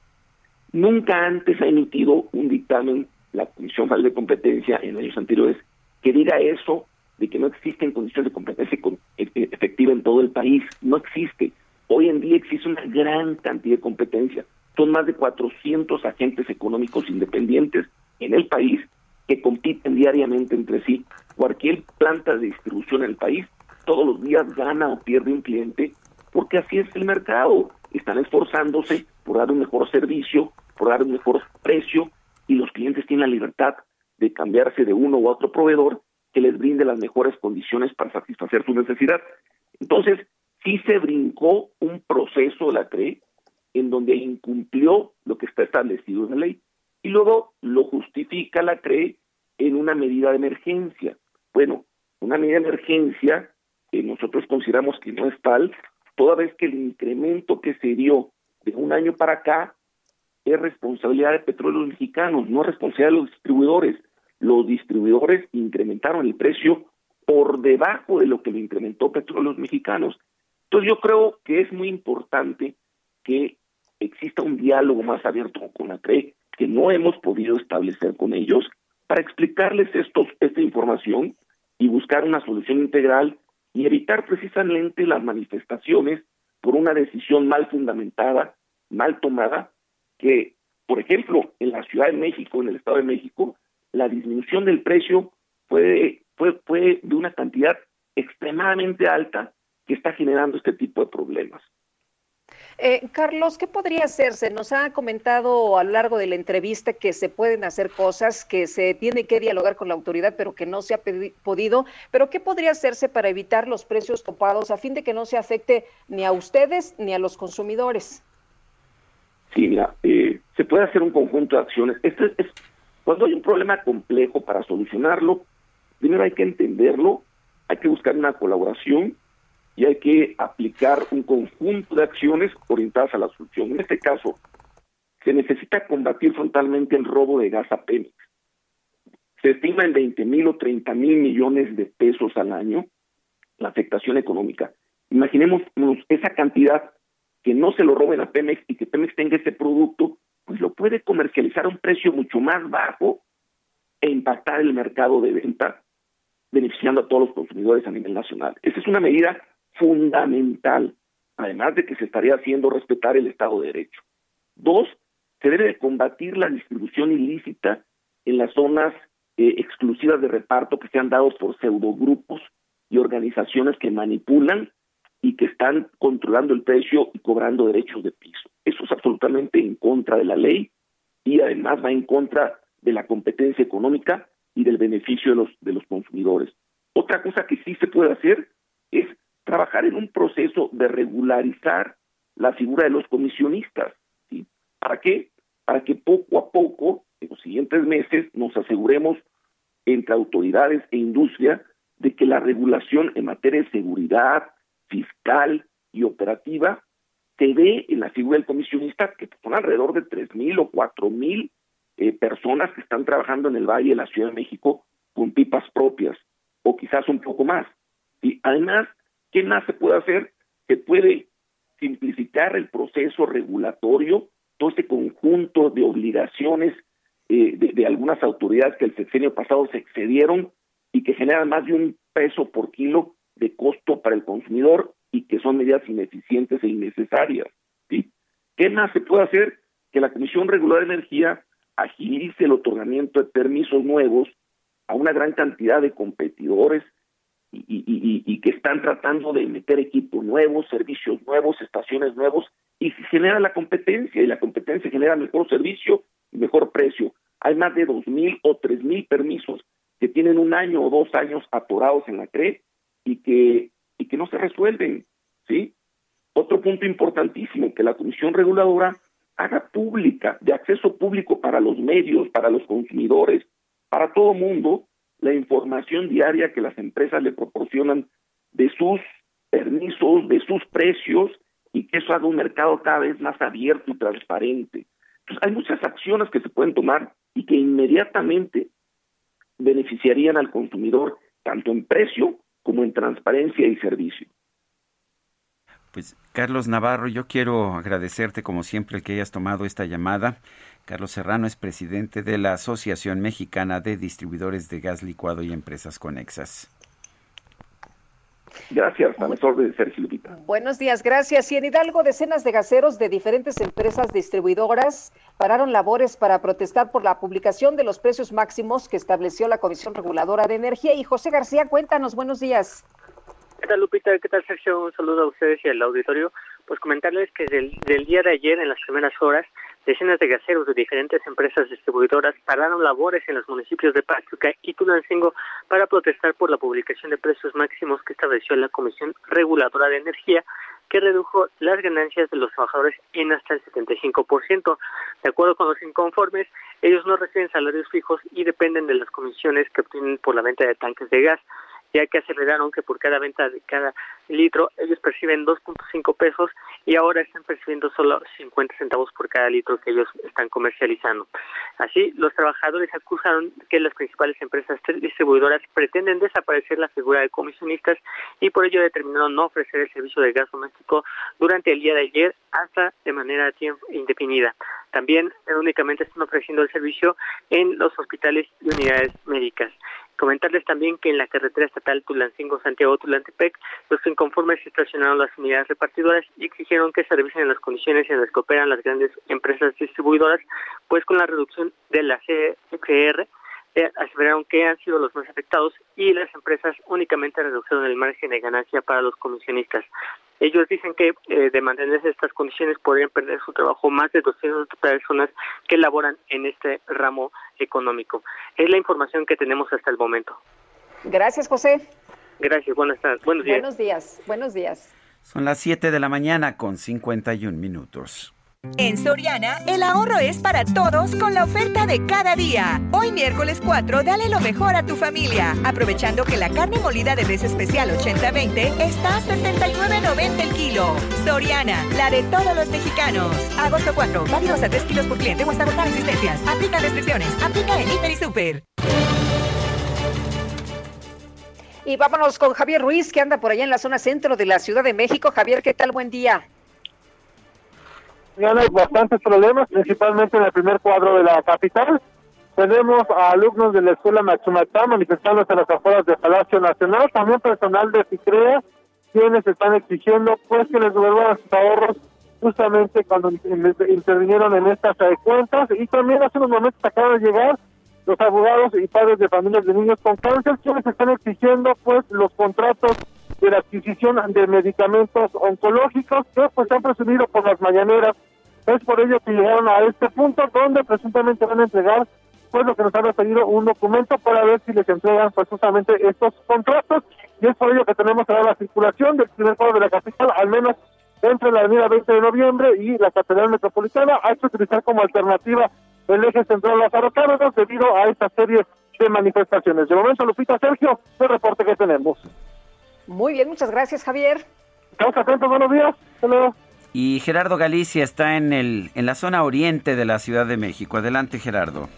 Nunca antes ha emitido un dictamen la Comisión Federal de Competencia en años anteriores que diga eso de que no existen condiciones de competencia e, e, efectiva en todo el país. No existe. Hoy en día existe una gran cantidad de competencia. Son más de 400 agentes económicos independientes en el país que compiten diariamente entre sí. Cualquier planta de distribución en el país todos los días gana o pierde un cliente porque así es el mercado. Están esforzándose por dar un mejor servicio, por dar un mejor precio y los clientes tienen la libertad de cambiarse de uno u otro proveedor que les brinde las mejores condiciones para satisfacer su necesidad. Entonces, sí se brincó un proceso de la CRE en donde incumplió lo que está establecido en la ley y luego lo justifica la CRE en una medida de emergencia. Bueno, una medida de emergencia que nosotros consideramos que no es tal, toda vez que el incremento que se dio de un año para acá es responsabilidad de petróleos mexicanos, no responsabilidad de los distribuidores los distribuidores incrementaron el precio por debajo de lo que lo incrementó Petróleos Mexicanos. Entonces yo creo que es muy importante que exista un diálogo más abierto con la CRE, que no hemos podido establecer con ellos, para explicarles estos, esta información y buscar una solución integral y evitar precisamente las manifestaciones por una decisión mal fundamentada, mal tomada, que, por ejemplo, en la Ciudad de México, en el Estado de México, la disminución del precio fue, fue, fue de una cantidad extremadamente alta que está generando este tipo de problemas. Eh, Carlos, ¿qué podría hacerse? Nos ha comentado a lo largo de la entrevista que se pueden hacer cosas, que se tiene que dialogar con la autoridad, pero que no se ha podido. Pero ¿qué podría hacerse para evitar los precios topados a fin de que no se afecte ni a ustedes ni a los consumidores? Sí, mira, eh, se puede hacer un conjunto de acciones. Este es, cuando hay un problema complejo para solucionarlo, primero hay que entenderlo, hay que buscar una colaboración y hay que aplicar un conjunto de acciones orientadas a la solución. En este caso, se necesita combatir frontalmente el robo de gas a Pemex. Se estima en 20 mil o 30 mil millones de pesos al año la afectación económica. Imaginemos esa cantidad que no se lo roben a Pemex y que Pemex tenga ese producto pues lo puede comercializar a un precio mucho más bajo e impactar el mercado de venta, beneficiando a todos los consumidores a nivel nacional. Esa es una medida fundamental, además de que se estaría haciendo respetar el Estado de Derecho. Dos, se debe de combatir la distribución ilícita en las zonas eh, exclusivas de reparto que se han dado por pseudogrupos y organizaciones que manipulan y que están controlando el precio y cobrando derechos de piso. Eso es absolutamente en contra de la ley y además va en contra de la competencia económica y del beneficio de los, de los consumidores. Otra cosa que sí se puede hacer es trabajar en un proceso de regularizar la figura de los comisionistas. ¿sí? ¿Para qué? Para que poco a poco, en los siguientes meses, nos aseguremos entre autoridades e industria de que la regulación en materia de seguridad fiscal y operativa se ve en la figura del comisionista que son alrededor de tres mil o cuatro mil eh, personas que están trabajando en el Valle de la Ciudad de México con pipas propias, o quizás un poco más. Y además, ¿qué más se puede hacer? Se puede simplificar el proceso regulatorio, todo este conjunto de obligaciones eh, de, de, algunas autoridades que el sexenio pasado se excedieron y que generan más de un peso por kilo de costo para el consumidor y que son medidas ineficientes e innecesarias. ¿sí? ¿Qué más se puede hacer? Que la Comisión Regular de Energía agilice el otorgamiento de permisos nuevos a una gran cantidad de competidores y, que están tratando de meter equipos nuevos, servicios nuevos, estaciones nuevos, y se genera la competencia, y la competencia genera mejor servicio y mejor precio. Hay más de dos mil o tres mil permisos que tienen un año o dos años atorados en la CRE y que, y que no se resuelven, ¿sí? Otro punto importantísimo, que la Comisión Reguladora haga pública, de acceso público para los medios, para los consumidores, para todo mundo, la información diaria que las empresas le proporcionan de sus permisos, de sus precios, y que eso haga un mercado cada vez más abierto y transparente. Entonces, hay muchas acciones que se pueden tomar y que inmediatamente beneficiarían al consumidor, tanto en precio como en transparencia y servicio. Pues Carlos Navarro, yo quiero agradecerte como siempre que hayas tomado esta llamada. Carlos Serrano es presidente de la Asociación Mexicana de Distribuidores de Gas Licuado y Empresas Conexas. Gracias, a de Sergio Lupita. Buenos días, gracias. Y en Hidalgo, decenas de gaseros de diferentes empresas distribuidoras pararon labores para protestar por la publicación de los precios máximos que estableció la Comisión Reguladora de Energía. Y José García, cuéntanos, buenos días. ¿Qué tal, Lupita? ¿Qué tal, Sergio? Un saludo a ustedes y al auditorio. Pues comentarles que del, del día de ayer, en las primeras horas, decenas de gaseros de diferentes empresas distribuidoras pararon labores en los municipios de Pachuca y Tulancingo para protestar por la publicación de precios máximos que estableció la Comisión Reguladora de Energía, que redujo las ganancias de los trabajadores en hasta el 75%. De acuerdo con los inconformes, ellos no reciben salarios fijos y dependen de las comisiones que obtienen por la venta de tanques de gas ya que aceleraron que por cada venta de cada litro ellos perciben 2.5 pesos y ahora están percibiendo solo 50 centavos por cada litro que ellos están comercializando. Así, los trabajadores acusaron que las principales empresas distribuidoras pretenden desaparecer la figura de comisionistas y por ello determinaron no ofrecer el servicio de gas doméstico durante el día de ayer hasta de manera indefinida. También únicamente están ofreciendo el servicio en los hospitales y unidades médicas. Comentarles también que en la carretera estatal Tulancingo-Santiago-Tulantepec, los inconformes estacionaron las unidades repartidoras y exigieron que se revisen las condiciones en las que operan las grandes empresas distribuidoras, pues con la reducción de la CFR eh, aseveraron que han sido los más afectados y las empresas únicamente redujeron el margen de ganancia para los comisionistas. Ellos dicen que eh, de mantenerse estas condiciones podrían perder su trabajo más de 200 personas que laboran en este ramo económico. Es la información que tenemos hasta el momento. Gracias, José. Gracias, buenas tardes. Buenos días. Buenos días, buenos días. Son las 7 de la mañana con 51 minutos. En Soriana, el ahorro es para todos con la oferta de cada día. Hoy miércoles 4, dale lo mejor a tu familia, aprovechando que la carne molida de res especial 80-20 está a 79.90 el kilo. Soriana, la de todos los mexicanos. Agosto 4, válidos a 3 kilos por cliente o hasta agotar existencias. Aplica restricciones. Aplica en Hiper y Super. Y vámonos con Javier Ruiz, que anda por allá en la zona centro de la Ciudad de México. Javier, ¿qué tal? Buen día hay bastantes problemas, principalmente en el primer cuadro de la capital. Tenemos a alumnos de la escuela Matsumatá manifestándose a las afueras del Palacio Nacional, también personal de FICREA, quienes están exigiendo pues que les devuelvan sus ahorros justamente cuando intervinieron en estas cuentas y también hace unos momentos acaban de llegar los abogados y padres de familias de niños con cáncer quienes están exigiendo pues los contratos de la adquisición de medicamentos oncológicos que pues han presumido por las mañaneras. Es por ello que llegaron a este punto donde presuntamente van a entregar pues lo que nos ha pedido un documento para ver si les entregan pues justamente estos contratos y es por ello que tenemos ahora la circulación del primer cuadro de la capital, al menos entre la avenida 20 de noviembre y la Catedral Metropolitana, hay que utilizar como alternativa el eje central Lázaro Cárdenas debido a esta serie de manifestaciones. De momento, Lupita Sergio, el reporte que tenemos. Muy bien, muchas gracias, Javier. Estamos atentos, buenos días. Hasta Y Gerardo Galicia está en, el, en la zona oriente de la Ciudad de México. Adelante, Gerardo.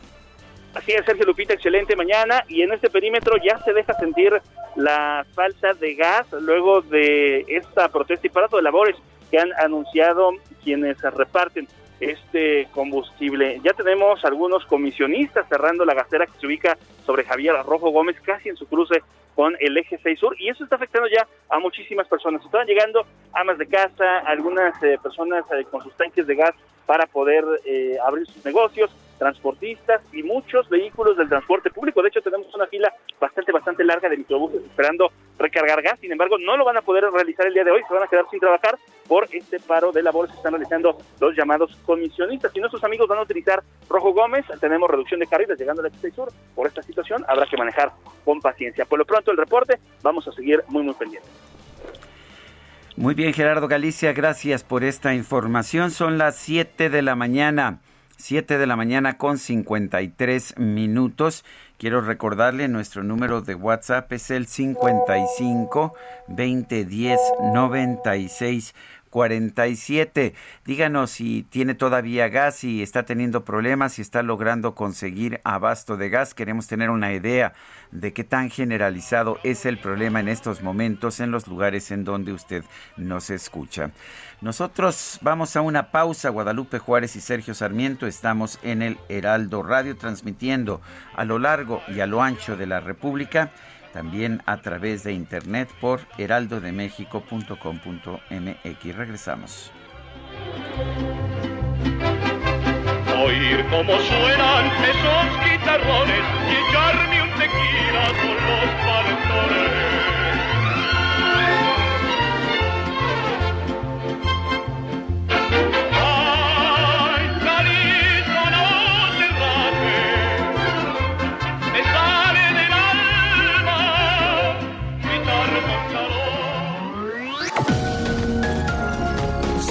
Así es, Sergio Lupita, excelente mañana. Y en este perímetro ya se deja sentir la falta de gas luego de esta protesta y parado de labores que han anunciado quienes reparten este combustible. Ya tenemos algunos comisionistas cerrando la gasera que se ubica sobre Javier Rojo Gómez, casi en su cruce con el eje 6 sur, y eso está afectando ya a muchísimas personas. Estaban llegando amas de casa, algunas eh, personas eh, con sus tanques de gas para poder eh, abrir sus negocios, transportistas y muchos vehículos del transporte público. De hecho, tenemos una fila bastante, bastante larga de microbuses esperando recargar gas. Sin embargo, no lo van a poder realizar el día de hoy. Se van a quedar sin trabajar por este paro de labores que están realizando los llamados comisionistas. Si nuestros amigos van a utilizar Rojo Gómez, tenemos reducción de carriles llegando al Este Sur. Por esta situación habrá que manejar con paciencia. Por lo pronto, el reporte, vamos a seguir muy, muy pendientes. Muy bien, Gerardo Galicia, gracias por esta información. Son las 7 de la mañana. 7 de la mañana con 53 minutos. Quiero recordarle nuestro número de WhatsApp es el 55 2010 96 47. Díganos si tiene todavía gas, si está teniendo problemas, si está logrando conseguir abasto de gas. Queremos tener una idea de qué tan generalizado es el problema en estos momentos en los lugares en donde usted nos escucha. Nosotros vamos a una pausa. Guadalupe Juárez y Sergio Sarmiento estamos en el Heraldo Radio transmitiendo a lo largo y a lo ancho de la República también a través de internet por heraldodemexico.com.mx. Regresamos. Oír cómo suenan esos guitarrones y echarme un tequila con los pastores.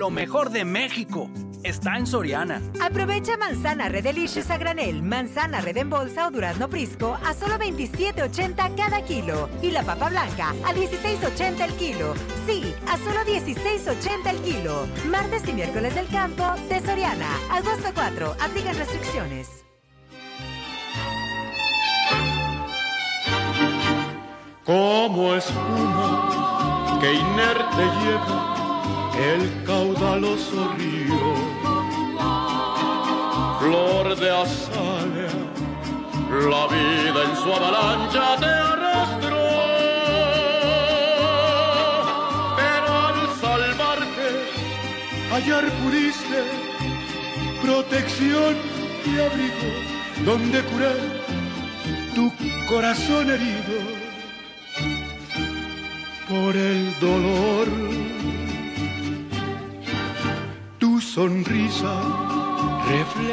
Lo mejor de México está en Soriana. Aprovecha manzana Red Delicious a granel, manzana Red en bolsa o durazno Prisco a solo 27.80 cada kilo. Y la papa blanca a 16.80 el kilo. Sí, a solo 16.80 el kilo. Martes y miércoles del campo de Soriana. Agosto 4. Aplican restricciones. Como espuma que inerte llega el caudaloso río, flor de azalea, la vida en su avalancha te arrastró. Pero al salvarte, hallar pudiste protección y abrigo donde curar tu corazón herido por el dolor sonrisa.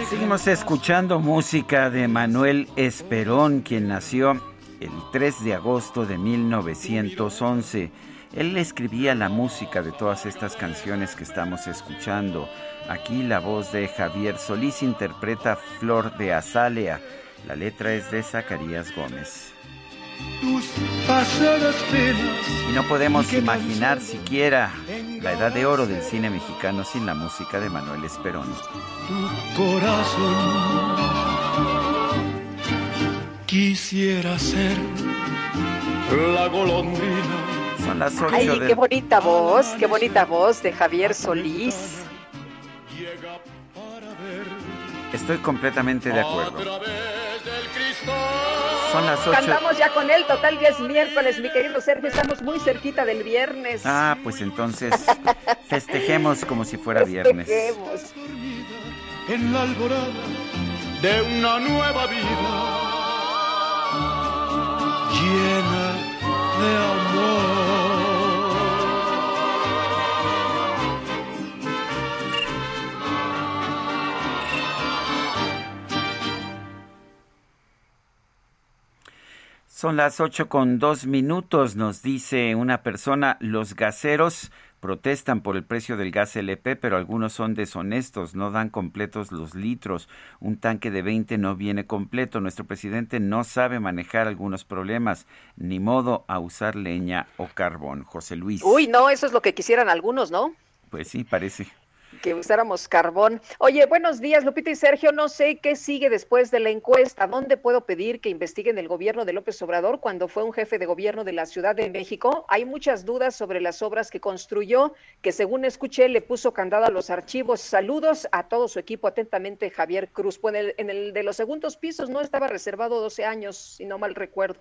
Seguimos escuchando música de Manuel Esperón, quien nació el 3 de agosto de 1911. Él escribía la música de todas estas canciones que estamos escuchando. Aquí la voz de Javier Solís interpreta Flor de Azalea. La letra es de Zacarías Gómez. Y no podemos imaginar siquiera la edad de oro del cine mexicano sin la música de Manuel Esperón. Tu corazón quisiera ser la golondrina. Son las ocho Ay, qué bonita voz, qué bonita voz de Javier Solís. Estoy completamente de acuerdo. Son las ocho. Cantamos ya con él, total ya es miércoles, mi querido Sergio, estamos muy cerquita del viernes. Ah, pues entonces festejemos como si fuera viernes. Festejemos. En la alborada de una nueva vida llena de amor. Son las ocho con dos minutos, nos dice una persona, los gaseros protestan por el precio del gas LP, pero algunos son deshonestos, no dan completos los litros. Un tanque de 20 no viene completo. Nuestro presidente no sabe manejar algunos problemas, ni modo a usar leña o carbón. José Luis. Uy, no, eso es lo que quisieran algunos, ¿no? Pues sí, parece. Que usáramos carbón. Oye, buenos días, Lupita y Sergio. No sé qué sigue después de la encuesta. ¿Dónde puedo pedir que investiguen el gobierno de López Obrador cuando fue un jefe de gobierno de la Ciudad de México? Hay muchas dudas sobre las obras que construyó, que según escuché le puso candado a los archivos. Saludos a todo su equipo. Atentamente, Javier Cruz. Pues en el, en el de los segundos pisos no estaba reservado 12 años, si no mal recuerdo.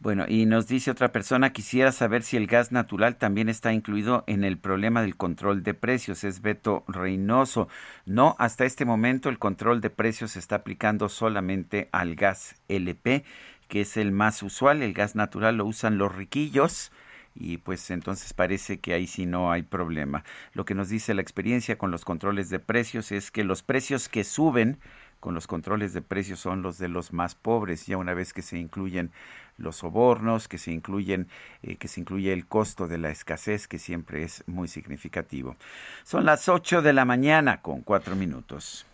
Bueno, y nos dice otra persona, quisiera saber si el gas natural también está incluido en el problema del control de precios. Es Beto Reynoso. No, hasta este momento el control de precios se está aplicando solamente al gas LP, que es el más usual. El gas natural lo usan los riquillos y pues entonces parece que ahí sí no hay problema. Lo que nos dice la experiencia con los controles de precios es que los precios que suben con los controles de precios son los de los más pobres, ya una vez que se incluyen los sobornos, que se incluyen, eh, que se incluye el costo de la escasez, que siempre es muy significativo. Son las 8 de la mañana con cuatro minutos.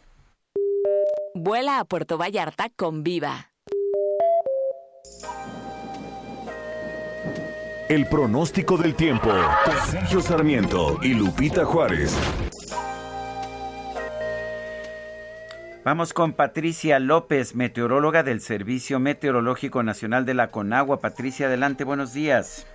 Vuela a Puerto Vallarta con Viva. El pronóstico del tiempo. Sergio Sarmiento y Lupita Juárez. Vamos con Patricia López, meteoróloga del Servicio Meteorológico Nacional de la Conagua. Patricia, adelante, buenos días.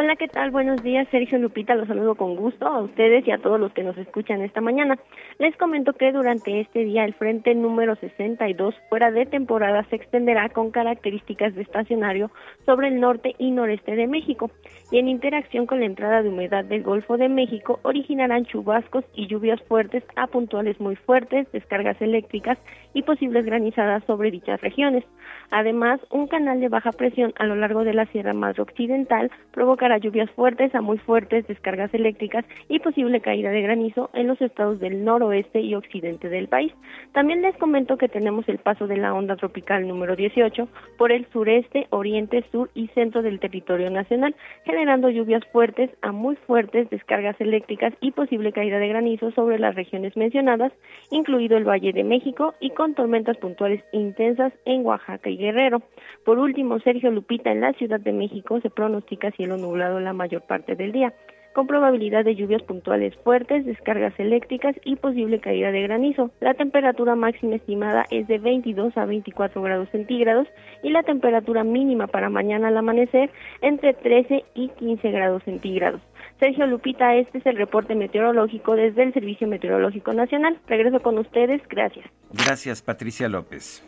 Hola, ¿qué tal? Buenos días, Sergio Lupita, los saludo con gusto a ustedes y a todos los que nos escuchan esta mañana. Les comento que durante este día el frente número 62 fuera de temporada se extenderá con características de estacionario sobre el norte y noreste de México y en interacción con la entrada de humedad del Golfo de México originarán chubascos y lluvias fuertes a puntuales muy fuertes, descargas eléctricas y posibles granizadas sobre dichas regiones. Además, un canal de baja presión a lo largo de la Sierra Madre Occidental provocará lluvias fuertes a muy fuertes, descargas eléctricas y posible caída de granizo en los estados del noroeste y occidente del país. También les comento que tenemos el paso de la onda tropical número 18 por el sureste, oriente, sur y centro del territorio nacional, generando lluvias fuertes a muy fuertes, descargas eléctricas y posible caída de granizo sobre las regiones mencionadas, incluido el Valle de México y con tormentas puntuales intensas en Oaxaca y Guerrero. Por último, Sergio Lupita, en la Ciudad de México se pronostica cielo nublado la mayor parte del día, con probabilidad de lluvias puntuales fuertes, descargas eléctricas y posible caída de granizo. La temperatura máxima estimada es de 22 a 24 grados centígrados y la temperatura mínima para mañana al amanecer entre 13 y 15 grados centígrados. Sergio Lupita, este es el reporte meteorológico desde el Servicio Meteorológico Nacional. Regreso con ustedes, gracias. Gracias, Patricia López.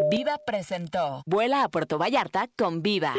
Viva presentó Vuela a Puerto Vallarta con Viva.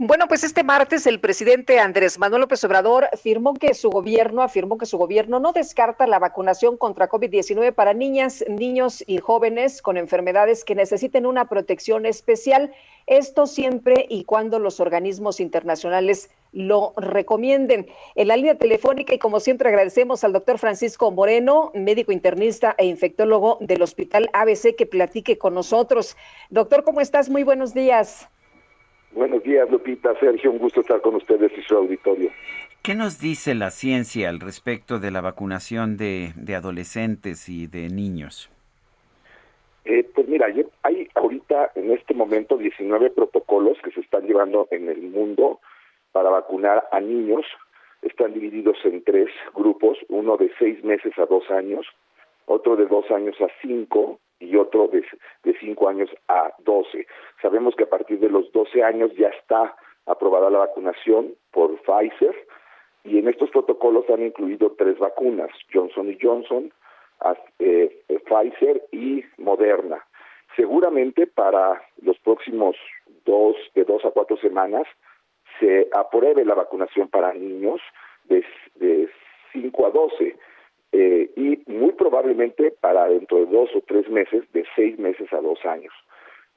Bueno, pues este martes el presidente Andrés Manuel López Obrador afirmó que su gobierno afirmó que su gobierno no descarta la vacunación contra COVID-19 para niñas, niños y jóvenes con enfermedades que necesiten una protección especial. Esto siempre y cuando los organismos internacionales lo recomienden. En la línea telefónica y como siempre agradecemos al doctor Francisco Moreno, médico internista e infectólogo del Hospital ABC que platique con nosotros. Doctor, ¿cómo estás? Muy buenos días. Buenos días, Lupita. Sergio, un gusto estar con ustedes y su auditorio. ¿Qué nos dice la ciencia al respecto de la vacunación de, adolescentes y de niños? Eh, pues mira, hay ahorita en este momento 19 protocolos que se están llevando en el mundo para vacunar a niños. Están divididos en tres grupos, uno de seis meses a dos años, otro de dos años a cinco y otro de, de 5 años a 12. Sabemos que a partir de los 12 años ya está aprobada la vacunación por Pfizer y en estos protocolos han incluido tres vacunas, Johnson y Johnson, eh, Pfizer y Moderna. Seguramente para los próximos dos, de dos a cuatro semanas se apruebe la vacunación para niños de, de 5 a 12 eh, y muy probablemente para dentro de dos o tres meses, de seis meses a dos años.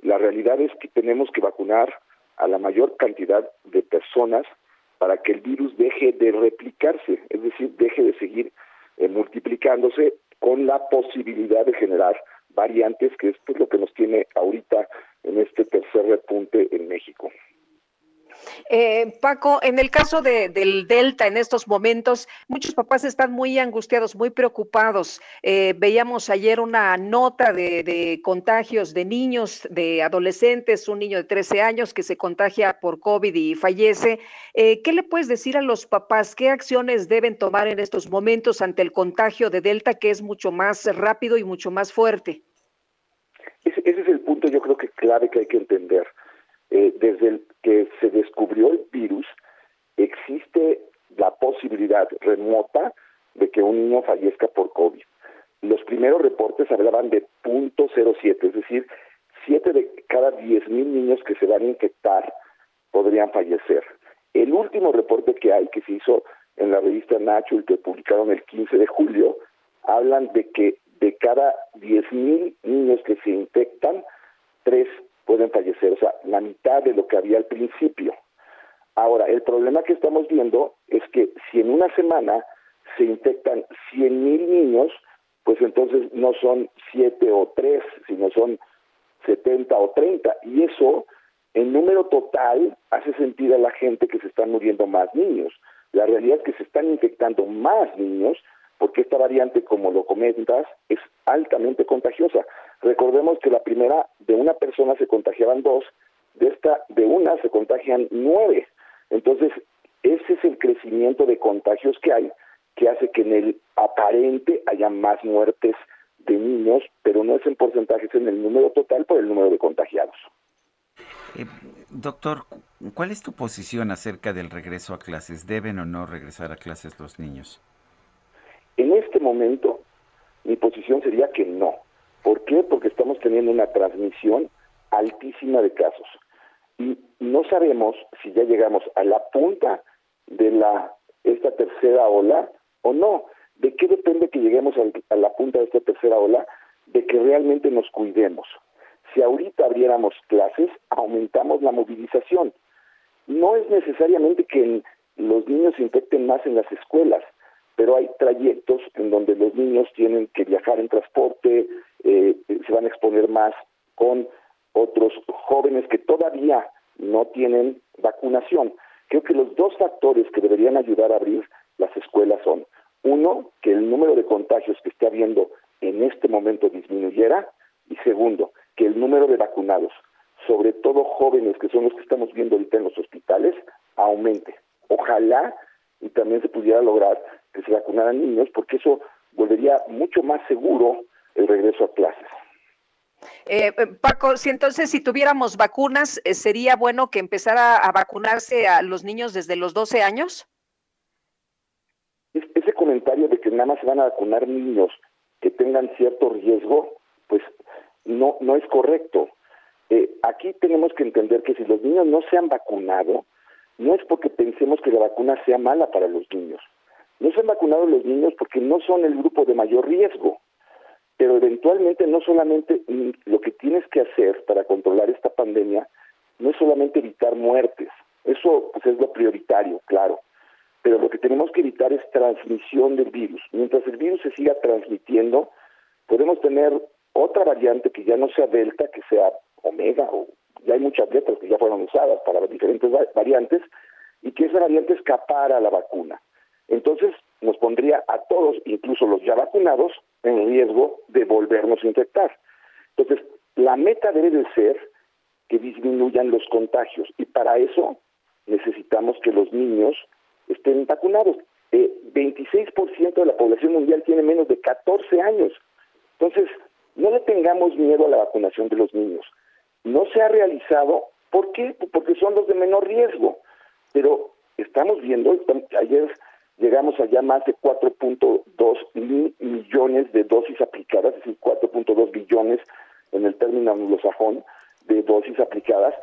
La realidad es que tenemos que vacunar a la mayor cantidad de personas para que el virus deje de replicarse, es decir, deje de seguir eh, multiplicándose con la posibilidad de generar variantes, que esto es lo que nos tiene ahorita en este tercer repunte en México. Eh, Paco, en el caso de, del Delta, en estos momentos, muchos papás están muy angustiados, muy preocupados. Eh, veíamos ayer una nota de, contagios de niños, de adolescentes, un niño de 13 años que se contagia por COVID y fallece. Eh, ¿Qué le puedes decir a los papás? ¿Qué acciones deben tomar en estos momentos ante el contagio de Delta, que es mucho más rápido y mucho más fuerte? Ese, ese es el punto, yo creo que clave que hay que entender eh, desde el que se descubrió el virus, existe la posibilidad remota de que un niño fallezca por COVID. Los primeros reportes hablaban de 0.07, es decir, 7 de cada 10 mil niños que se van a infectar podrían fallecer. El último reporte que hay, que se hizo en la revista Nature, que publicaron el 15 de julio, hablan de que de cada 10 mil niños que se infectan, 3 pueden fallecer, o sea, la mitad de lo que había al principio. Ahora, el problema que estamos viendo es que si en una semana se infectan 100 mil niños, pues entonces no son 7 o 3, sino son 70 o 30. Y eso, en número total, hace sentir a la gente que se están muriendo más niños. La realidad es que se están infectando más niños porque esta variante, como lo comentas, es altamente contagiosa. Recordemos que la primera de una persona se contagiaban dos, de esta de una se contagian nueve. Entonces, ese es el crecimiento de contagios que hay, que hace que en el aparente haya más muertes de niños, pero no es en porcentajes en el número total por el número de contagiados. Eh, doctor, ¿cuál es tu posición acerca del regreso a clases? ¿Deben o no regresar a clases los niños? En momento, mi posición sería que no. ¿Por qué? Porque estamos teniendo una transmisión altísima de casos. Y no sabemos si ya llegamos a la punta de la esta tercera ola o no. ¿De qué depende que lleguemos a la punta de esta tercera ola? De que realmente nos cuidemos. Si ahorita abriéramos clases, aumentamos la movilización. No es necesariamente que los niños se infecten más en las escuelas, pero hay trayectos en donde los niños tienen que viajar en transporte, eh, se van a exponer más con otros jóvenes que todavía no tienen vacunación. Creo que los dos factores que deberían ayudar a abrir las escuelas son, uno, que el número de contagios que esté habiendo en este momento disminuyera, y segundo, que el número de vacunados, sobre todo jóvenes que son los que estamos viendo ahorita en los hospitales, aumente. Ojalá y también se pudiera lograr que se vacunaran niños, porque eso volvería mucho más seguro el regreso a clases. Eh, eh Paco, si entonces si tuviéramos vacunas, eh, ¿sería bueno que empezara a vacunarse a los niños desde los 12 años? ese comentario de que nada más se van a vacunar niños que tengan cierto riesgo, pues no, no es correcto. Eh, aquí tenemos que entender que si los niños no se han vacunado, no es porque pensemos que la vacuna sea mala para los niños. No se han vacunado los niños porque no son el grupo de mayor riesgo, pero eventualmente no solamente mm, lo que tienes que hacer para controlar esta pandemia no es solamente evitar muertes, eso pues, es lo prioritario, claro, pero lo que tenemos que evitar es transmisión del virus. Mientras el virus se siga transmitiendo, podemos tener otra variante que ya no sea delta, que sea omega o ya hay muchas letras que ya fueron usadas para diferentes variantes, y que esa variante escapara a la vacuna. Entonces nos pondría a todos, incluso los ya vacunados, en riesgo de volvernos a infectar. Entonces, la meta debe de ser que disminuyan los contagios y para eso necesitamos que los niños estén vacunados. Eh, 26% de la población mundial tiene menos de 14 años. Entonces, no le tengamos miedo a la vacunación de los niños no se ha realizado. ¿Por qué? Porque son los de menor riesgo. Pero estamos viendo, ayer llegamos allá más de 4.2 millones de dosis aplicadas, es decir, 4.2 billones en el término anglosajón de dosis aplicadas,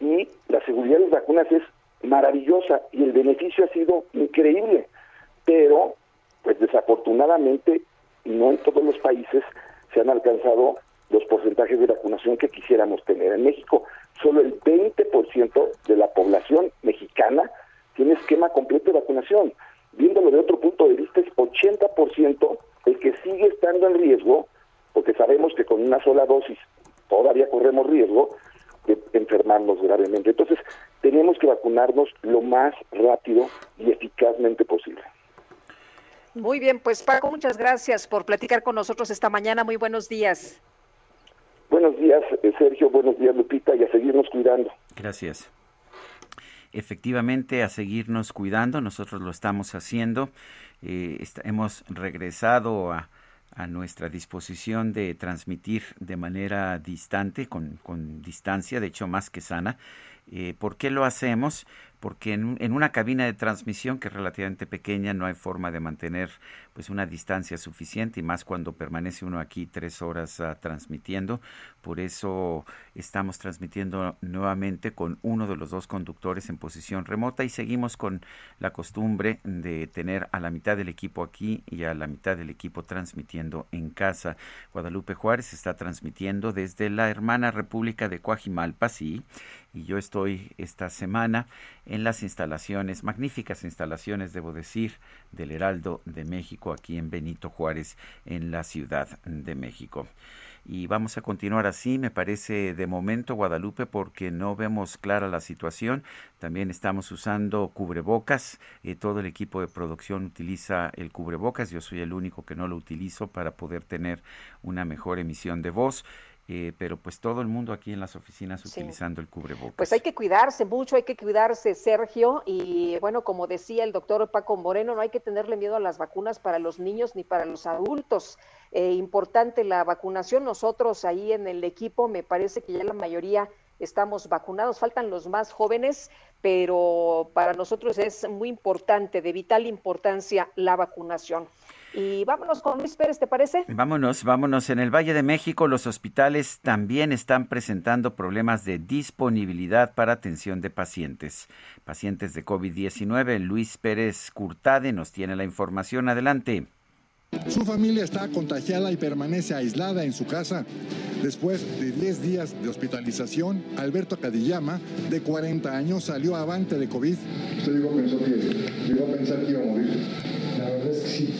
y la seguridad de las vacunas es maravillosa y el beneficio ha sido increíble, pero pues desafortunadamente no en todos los países se han alcanzado los porcentajes de vacunación que quisiéramos tener. En México, solo el 20% de la población mexicana tiene esquema completo de vacunación. Viéndolo de otro punto de vista, es 80% el que sigue estando en riesgo, porque sabemos que con una sola dosis todavía corremos riesgo de enfermarnos gravemente. Entonces, tenemos que vacunarnos lo más rápido y eficazmente posible. Muy bien, pues Paco, muchas gracias por platicar con nosotros esta mañana. Muy buenos días. Buenos días, eh, Sergio. Buenos días, Lupita. Y a seguirnos cuidando. Gracias. Efectivamente, a seguirnos cuidando. Nosotros lo estamos haciendo. Eh, hemos regresado a, a, nuestra disposición de transmitir de manera distante, con, con distancia, de hecho más que sana. Eh, ¿Por qué lo hacemos? Porque en, una cabina de transmisión que es relativamente pequeña no hay forma de mantener pues una distancia suficiente y más cuando permanece uno aquí tres horas uh, transmitiendo. Por eso estamos transmitiendo nuevamente con uno de los dos conductores en posición remota y seguimos con la costumbre de tener a la mitad del equipo aquí y a la mitad del equipo transmitiendo en casa. Guadalupe Juárez está transmitiendo desde la hermana República de Coajimalpa, sí, y yo estoy esta semana en las instalaciones, magníficas instalaciones, debo decir, del Heraldo de México, aquí en Benito Juárez, en la Ciudad de México. Y vamos a continuar así, me parece de momento, Guadalupe, porque no vemos clara la situación. También estamos usando cubrebocas. Eh, todo el equipo de producción utiliza el cubrebocas. Yo soy el único que no lo utilizo para poder tener una mejor emisión de voz. Eh, pero pues todo el mundo aquí en las oficinas sí. utilizando el cubrebocas. Pues hay que cuidarse mucho, hay que cuidarse, Sergio, y bueno, como decía el doctor Paco Moreno, no hay que tenerle miedo a las vacunas para los niños ni para los adultos. Eh, importante la vacunación, nosotros ahí en el equipo me parece que ya la mayoría estamos vacunados, faltan los más jóvenes, pero para nosotros es muy importante, de vital importancia la vacunación. Y vámonos con Luis Pérez, ¿te parece? Vámonos, vámonos. En el Valle de México los hospitales también están presentando problemas de disponibilidad para atención de pacientes. Pacientes de COVID-19. Luis Pérez Curtade nos tiene la información. Adelante. Su familia está contagiada y permanece aislada en su casa. Después de 10 días de hospitalización, Alberto Cadillama, de 40 años, salió avante de COVID. ¿Usted llegó a pensar que, llegó a pensar que iba a morir? La verdad es que sí,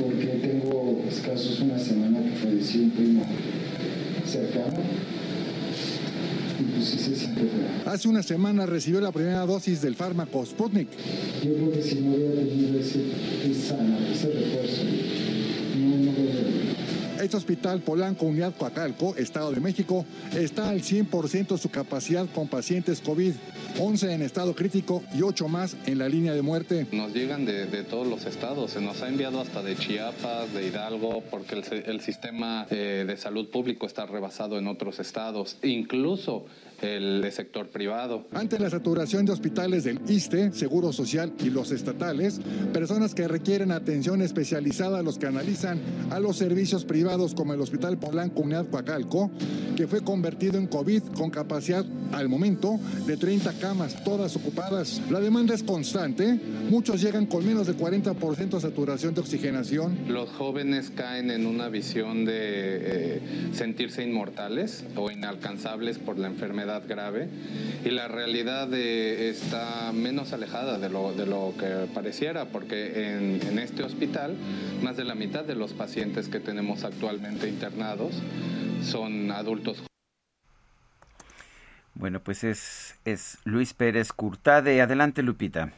porque tengo escasos una semana que falleció un primo cercano. Y pues sí se siente feo. Hace una semana recibió la primera dosis del fármaco Sputnik. Yo creo que si no hubiera tenido ese, esa, ese refuerzo, no, no lo hubiera este hospital Polanco Unidad Coacalco, Estado de México, está al 100% su capacidad con pacientes COVID, 11 en estado crítico y 8 más en la línea de muerte. Nos llegan de, todos los estados, se nos ha enviado hasta de Chiapas, de Hidalgo, porque el, el sistema eh, de salud público está rebasado en otros estados, incluso el sector privado. Ante la saturación de hospitales del ISTE, Seguro Social y los estatales, personas que requieren atención especializada los canalizan a los servicios privados como el Hospital Polanco Unidad Coacalco, que fue convertido en COVID con capacidad al momento de 30 camas, todas ocupadas. La demanda es constante, muchos llegan con menos de 40% de saturación de oxigenación. Los jóvenes caen en una visión de eh, sentirse inmortales o inalcanzables por la enfermedad grave y la realidad de, está menos alejada de lo, de lo que pareciera, porque en, en, este hospital más de la mitad de los pacientes que tenemos actualmente internados son adultos. Bueno, pues es, es Luis Pérez Curtade. Adelante, Lupita.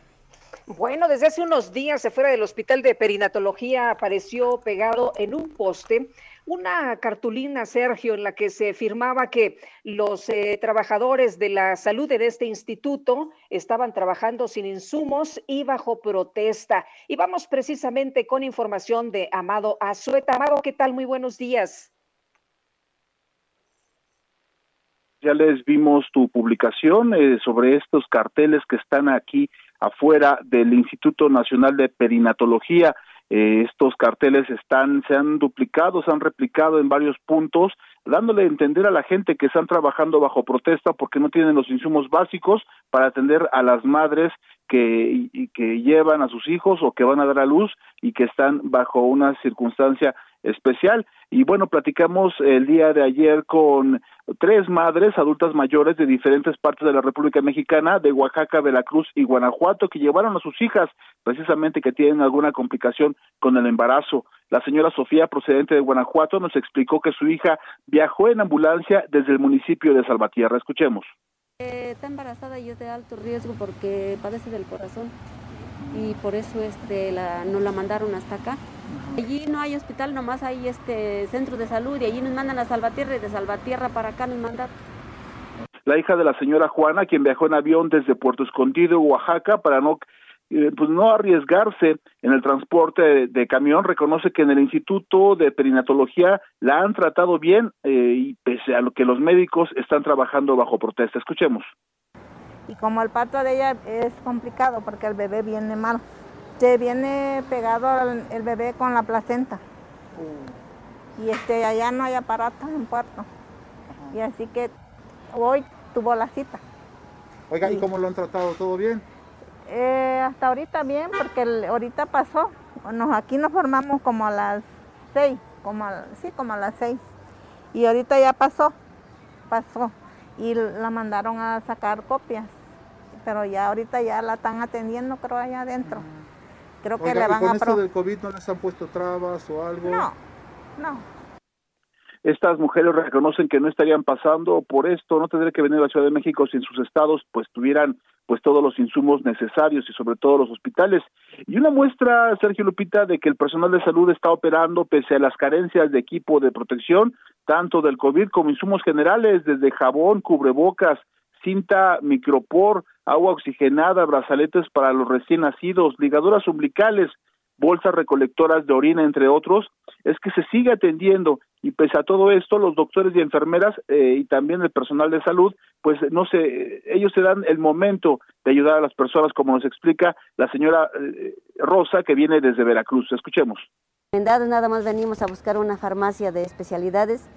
Bueno, desde hace unos días afuera del hospital de perinatología apareció pegado en un poste una cartulina, Sergio, en la que se firmaba que los eh, trabajadores de la salud de este instituto estaban trabajando sin insumos y bajo protesta. Y vamos precisamente con información de Amado Azueta. Amado, ¿qué tal? Muy buenos días. Ya les vimos tu publicación eh, sobre estos carteles que están aquí afuera del Instituto Nacional de Perinatología. Eh, estos carteles están, se han duplicado, se han replicado en varios puntos, dándole a entender a la gente que están trabajando bajo protesta porque no tienen los insumos básicos para atender a las madres que, que llevan a sus hijos o que van a dar a luz y que están bajo una circunstancia especial. Y bueno, platicamos el día de ayer con tres madres adultas mayores de diferentes partes de la República Mexicana, de Oaxaca, Veracruz y Guanajuato, que llevaron a sus hijas precisamente que tienen alguna complicación con el embarazo. La señora Sofía, procedente de Guanajuato, nos explicó que su hija viajó en ambulancia desde el municipio de Salvatierra. Escuchemos. está embarazada y es de alto riesgo porque padece del corazón y por eso este, la, nos la mandaron hasta acá. Allí no hay hospital, nomás hay este centro de salud y allí nos mandan a Salvatierra y de Salvatierra para acá nos mandan. La hija de la señora Juana, quien viajó en avión desde Puerto Escondido, Oaxaca, para no eh, pues no arriesgarse en el transporte de, camión, reconoce que en el Instituto de Perinatología la han tratado bien eh, y pese a lo que los médicos están trabajando bajo protesta. Escuchemos. Y como el parto de ella es complicado porque el bebé viene mal, se viene pegado el, bebé con la placenta. Y este allá no hay aparato en Puerto. Y así que hoy tuvo la cita. Oiga, ¿y, cómo lo han tratado? ¿Todo bien? Eh, hasta ahorita bien, porque ahorita pasó. Nos, aquí nos formamos como a las seis, como sí, como a las seis. Y ahorita ya pasó, pasó. Y la mandaron a sacar copias. Pero ya ahorita ya la están atendiendo, creo, allá adentro. Creo que le van con a... esto del COVID no les han puesto trabas o algo? No, no. Estas mujeres reconocen que no estarían pasando por esto, no tendría que venir a la Ciudad de México si en sus estados pues tuvieran pues todos los insumos necesarios y sobre todo los hospitales. Y una muestra, Sergio Lupita, de que el personal de salud está operando pese a las carencias de equipo de protección, tanto del COVID como insumos generales, desde jabón, cubrebocas, cinta micropor, agua oxigenada, brazaletes para los recién nacidos, ligaduras umbilicales, bolsas recolectoras de orina, entre otros, es que se sigue atendiendo y pese a todo esto, los doctores y enfermeras eh, y también el personal de salud, pues no sé, ellos se dan el momento de ayudar a las personas, como nos explica la señora eh, Rosa, que viene desde Veracruz. Escuchemos. En dado nada más venimos a buscar una farmacia de especialidades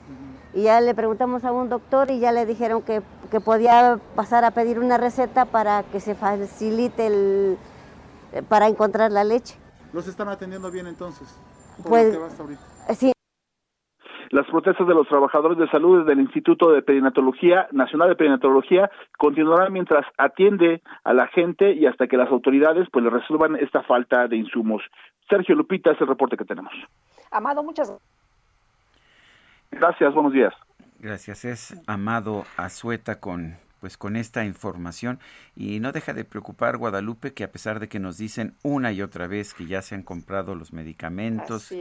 y ya le preguntamos a un doctor y ya le dijeron que, que podía pasar a pedir una receta para que se facilite el, para encontrar la leche. ¿Los están atendiendo bien entonces? Pues, sí. Las protestas de los trabajadores de salud del Instituto de Perinatología, Nacional de Perinatología, continuarán mientras atiende a la gente y hasta que las autoridades pues le resuelvan esta falta de insumos. Sergio Lupita es el reporte que tenemos. Amado, muchas gracias. Buenos días. Gracias, es Amado Azueta con pues con esta información y no deja de preocupar Guadalupe que a pesar de que nos dicen una y otra vez que ya se han comprado los medicamentos,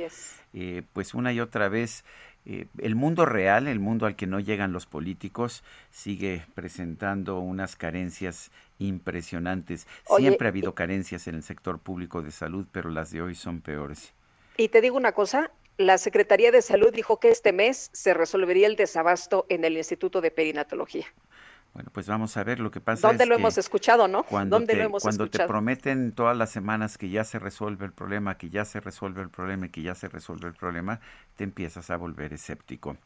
eh, pues una y otra vez eh, el mundo real, el mundo al que no llegan los políticos, sigue presentando unas carencias impresionantes. Siempre ha habido carencias en el sector público de salud, pero las de hoy son peores. Y te digo una cosa, la Secretaría de Salud dijo que este mes se resolvería el desabasto en el Instituto de Perinatología. Bueno, pues vamos a ver lo que pasa. ¿Dónde lo hemos escuchado, no? Cuando, ¿Dónde te, lo hemos cuando escuchado? te prometen todas las semanas que ya se resuelve el problema, que ya se resuelve el problema y que ya se resuelve el problema, te empiezas a volver escéptico.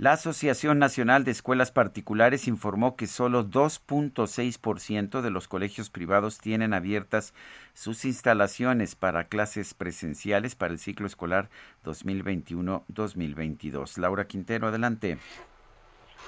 La Asociación Nacional de Escuelas Particulares informó que solo 2.6% de los colegios privados tienen abiertas sus instalaciones para clases presenciales para el ciclo escolar 2021-2022. Laura Quintero, adelante.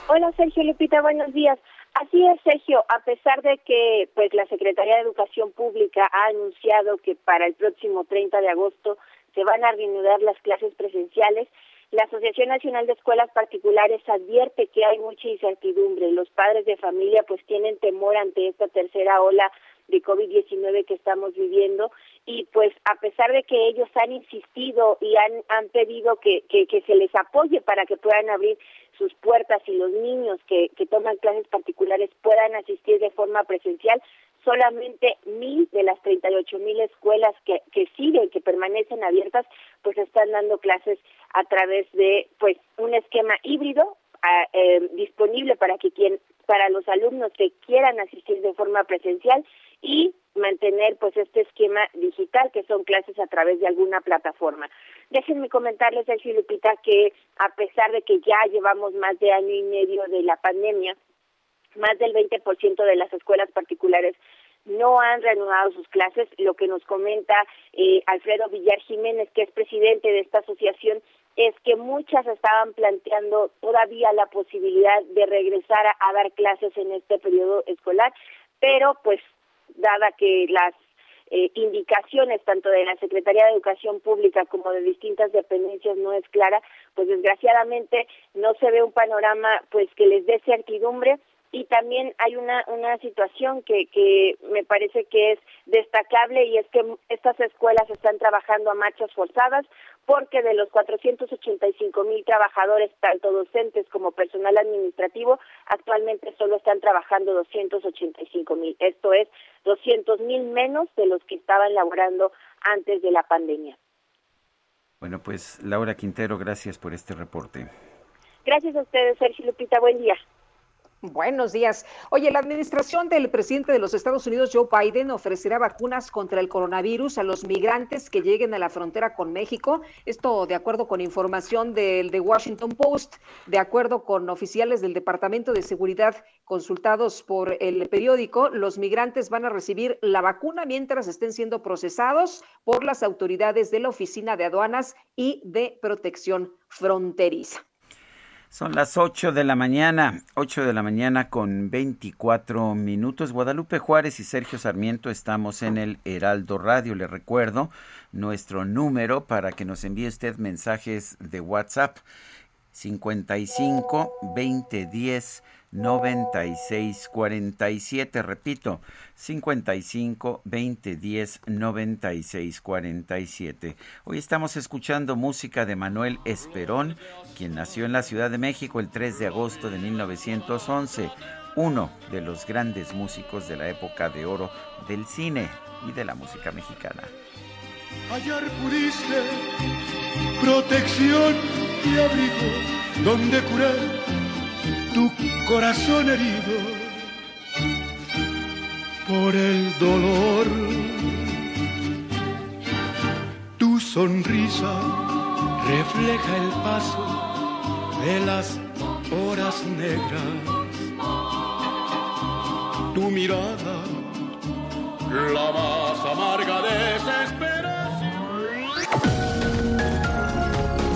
Hola Sergio Lupita, buenos días. Así es, Sergio, a pesar de que pues la Secretaría de Educación Pública ha anunciado que para el próximo 30 de agosto se van a reanudar las clases presenciales, la Asociación Nacional de Escuelas Particulares advierte que hay mucha incertidumbre. Los padres de familia pues tienen temor ante esta tercera ola de COVID-19 que estamos viviendo y pues a pesar de que ellos han insistido y han, han pedido que, que, que se les apoye para que puedan abrir sus puertas y los niños que, que toman clases particulares puedan asistir de forma presencial, solamente mil de las 38 mil escuelas que, que siguen, que permanecen abiertas, pues están dando clases a través de pues un esquema híbrido eh, disponible para que quien para los alumnos que quieran asistir de forma presencial y mantener pues este esquema digital que son clases a través de alguna plataforma. Déjenme comentarles, Sergio Lupita, que a pesar de que ya llevamos más de año y medio de la pandemia, más del 20% de las escuelas particulares no han reanudado sus clases. Lo que nos comenta eh, Alfredo Villar Jiménez, que es presidente de esta asociación, es que muchas estaban planteando todavía la posibilidad de regresar a, dar clases en este periodo escolar, pero pues dada que las eh, indicaciones tanto de la Secretaría de Educación Pública como de distintas dependencias no es clara, pues desgraciadamente no se ve un panorama pues que les dé certidumbre y también hay una, una situación que, que me parece que es destacable y es que estas escuelas están trabajando a marchas forzadas porque de los 485 mil trabajadores, tanto docentes como personal administrativo, actualmente solo están trabajando 285 mil. Esto es 200 mil menos de los que estaban laborando antes de la pandemia. Bueno, pues Laura Quintero, gracias por este reporte. Gracias a ustedes, Sergio Lupita. Buen día. Buenos días. Oye, la administración del presidente de los Estados Unidos, Joe Biden, ofrecerá vacunas contra el coronavirus a los migrantes que lleguen a la frontera con México. Esto de acuerdo con información del The Washington Post, de acuerdo con oficiales del Departamento de Seguridad consultados por el periódico, los migrantes van a recibir la vacuna mientras estén siendo procesados por las autoridades de la Oficina de Aduanas y de Protección Fronteriza. Son las 8 de la mañana, 8 de la mañana con 24 minutos. Guadalupe Juárez y Sergio Sarmiento estamos en el Heraldo Radio. Le recuerdo nuestro número para que nos envíe usted mensajes de WhatsApp 55 20 10 96 47. Repito, 55 20 10 96 47. Hoy estamos escuchando música de Manuel Esperón, quien nació en la Ciudad de México el 3 de agosto de 1911, uno de los grandes músicos de la época de oro del cine y de la música mexicana. Hallar pudiste protección y abrigo donde curar tu corazón herido por el dolor. Tu sonrisa refleja el paso de las horas negras. Tu mirada, la más amarga desesperación.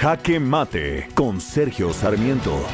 Jaque Mate con Sergio Sarmiento.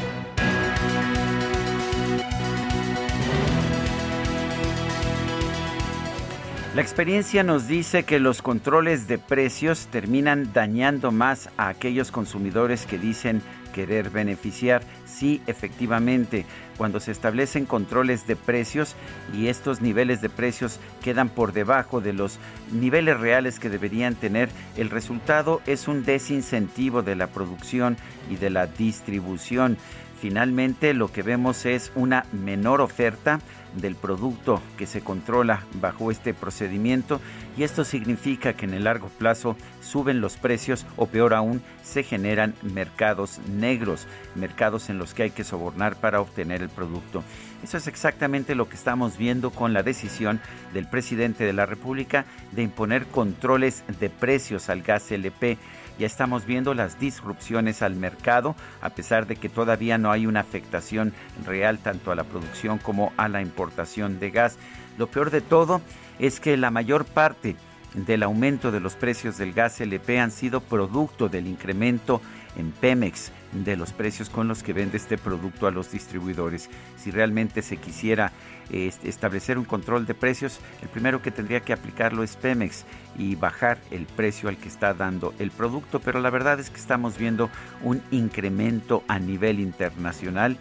La experiencia nos dice que los controles de precios terminan dañando más a aquellos consumidores que dicen querer beneficiar. Sí, efectivamente, cuando se establecen controles de precios y estos niveles de precios quedan por debajo de los niveles reales que deberían tener, el resultado es un desincentivo de la producción y de la distribución. Finalmente, lo que vemos es una menor oferta del producto que se controla bajo este procedimiento y esto significa que en el largo plazo suben los precios o peor aún se generan mercados negros, mercados en los que hay que sobornar para obtener el producto. Eso es exactamente lo que estamos viendo con la decisión del presidente de la República de imponer controles de precios al gas LP ya estamos viendo las disrupciones al mercado, a pesar de que todavía no hay una afectación real tanto a la producción como a la importación de gas. Lo peor de todo es que la mayor parte del aumento de los precios del gas LP han sido producto del incremento en Pemex de los precios con los que vende este producto a los distribuidores. Si realmente se quisiera establecer un control de precios, el primero que tendría que aplicarlo es Pemex y bajar el precio al que está dando el producto, pero la verdad es que estamos viendo un incremento a nivel internacional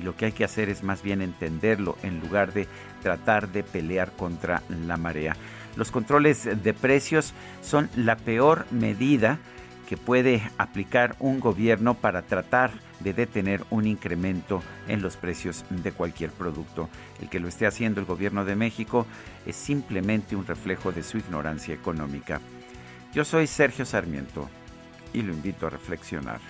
y lo que hay que hacer es más bien entenderlo en lugar de tratar de pelear contra la marea. Los controles de precios son la peor medida que puede aplicar un gobierno para tratar de detener un incremento en los precios de cualquier producto. El que lo esté haciendo el gobierno de México es simplemente un reflejo de su ignorancia económica. Yo soy Sergio Sarmiento y lo invito a reflexionar.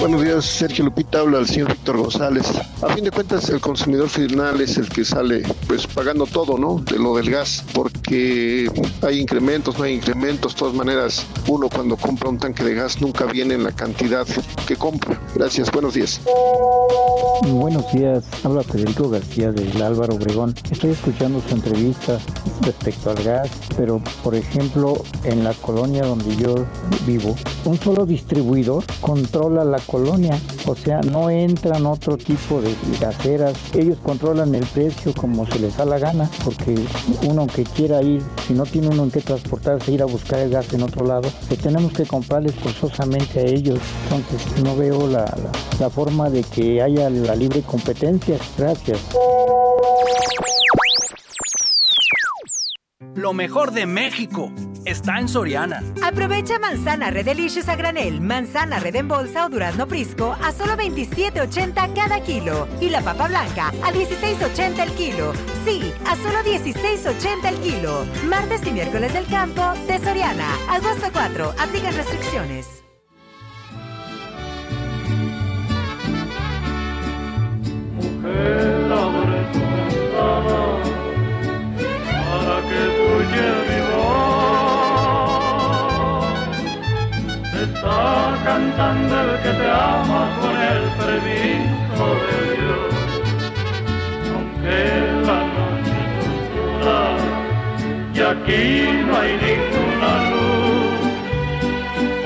Buenos días, Sergio Lupita, habla el señor Víctor González. A fin de cuentas, el consumidor final es el que sale pues pagando todo, ¿no? De lo del gas, porque hay incrementos, no hay incrementos, de todas maneras, uno cuando compra un tanque de gas nunca viene en la cantidad que compra. Gracias, buenos días. Buenos días, habla Federico García del Álvaro Obregón. Estoy escuchando su entrevista respecto al gas, pero por ejemplo, en la colonia donde yo vivo, un solo distribuidor controla la colonia, o sea, no entran otro tipo de gaseras, ellos controlan el precio como se les da la gana, porque uno que quiera ir, si no tiene uno en qué transportarse, ir a buscar el gas en otro lado, pues tenemos que comprarles forzosamente a ellos, entonces no veo la, la forma de que haya la libre competencia. Gracias. Lo mejor de México está en Soriana. Aprovecha manzana Red Delicious a granel, manzana Red en bolsa o durazno Prisco a solo 27.80 cada kilo. Y la papa blanca a 16.80 el kilo. Sí, a solo 16.80 el kilo. Martes y miércoles del campo de Soriana. Agosto 4. Aplican restricciones. Mujer, Cantando el que te ama con el permiso de Dios. Aunque la noche es oscura y aquí no hay ninguna luz,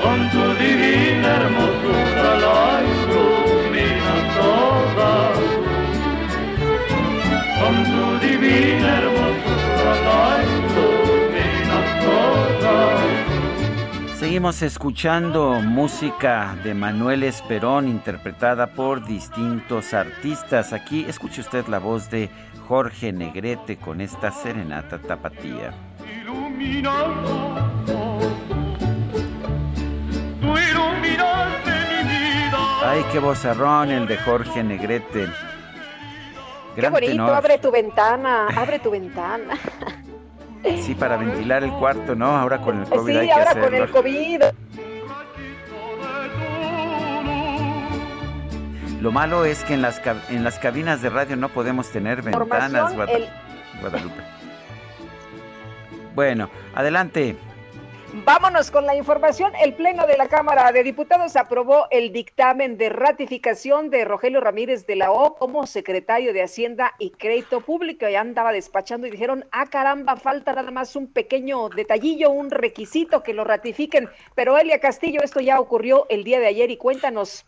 con tu divina hermosura la ilumina toda con tu divina hermosura la Seguimos escuchando música de Manuel Esperón interpretada por distintos artistas. Aquí escuche usted la voz de Jorge Negrete con esta serenata tapatía. Iluminando, tú iluminaste mi vida. Ay, qué vozarrón el de Jorge Negrete. Qué bonito, tenor. abre tu ventana, abre tu ventana. Sí, para ventilar el cuarto, ¿no? Ahora con el COVID hay Sí, que ahora hacerlo. con el COVID. Lo malo es que en las, en las cabinas de radio no podemos tener ventanas, Información, Guada- el- Guadalupe. Bueno, adelante. Vámonos con la información. El Pleno de la Cámara de Diputados aprobó el dictamen de ratificación de Rogelio Ramírez de la O como secretario de Hacienda y Crédito Público. Ya andaba despachando y dijeron, ah, caramba, falta nada más un pequeño detallillo, un requisito que lo ratifiquen. Pero Elia Castillo, esto ya ocurrió el día de ayer y cuéntanos.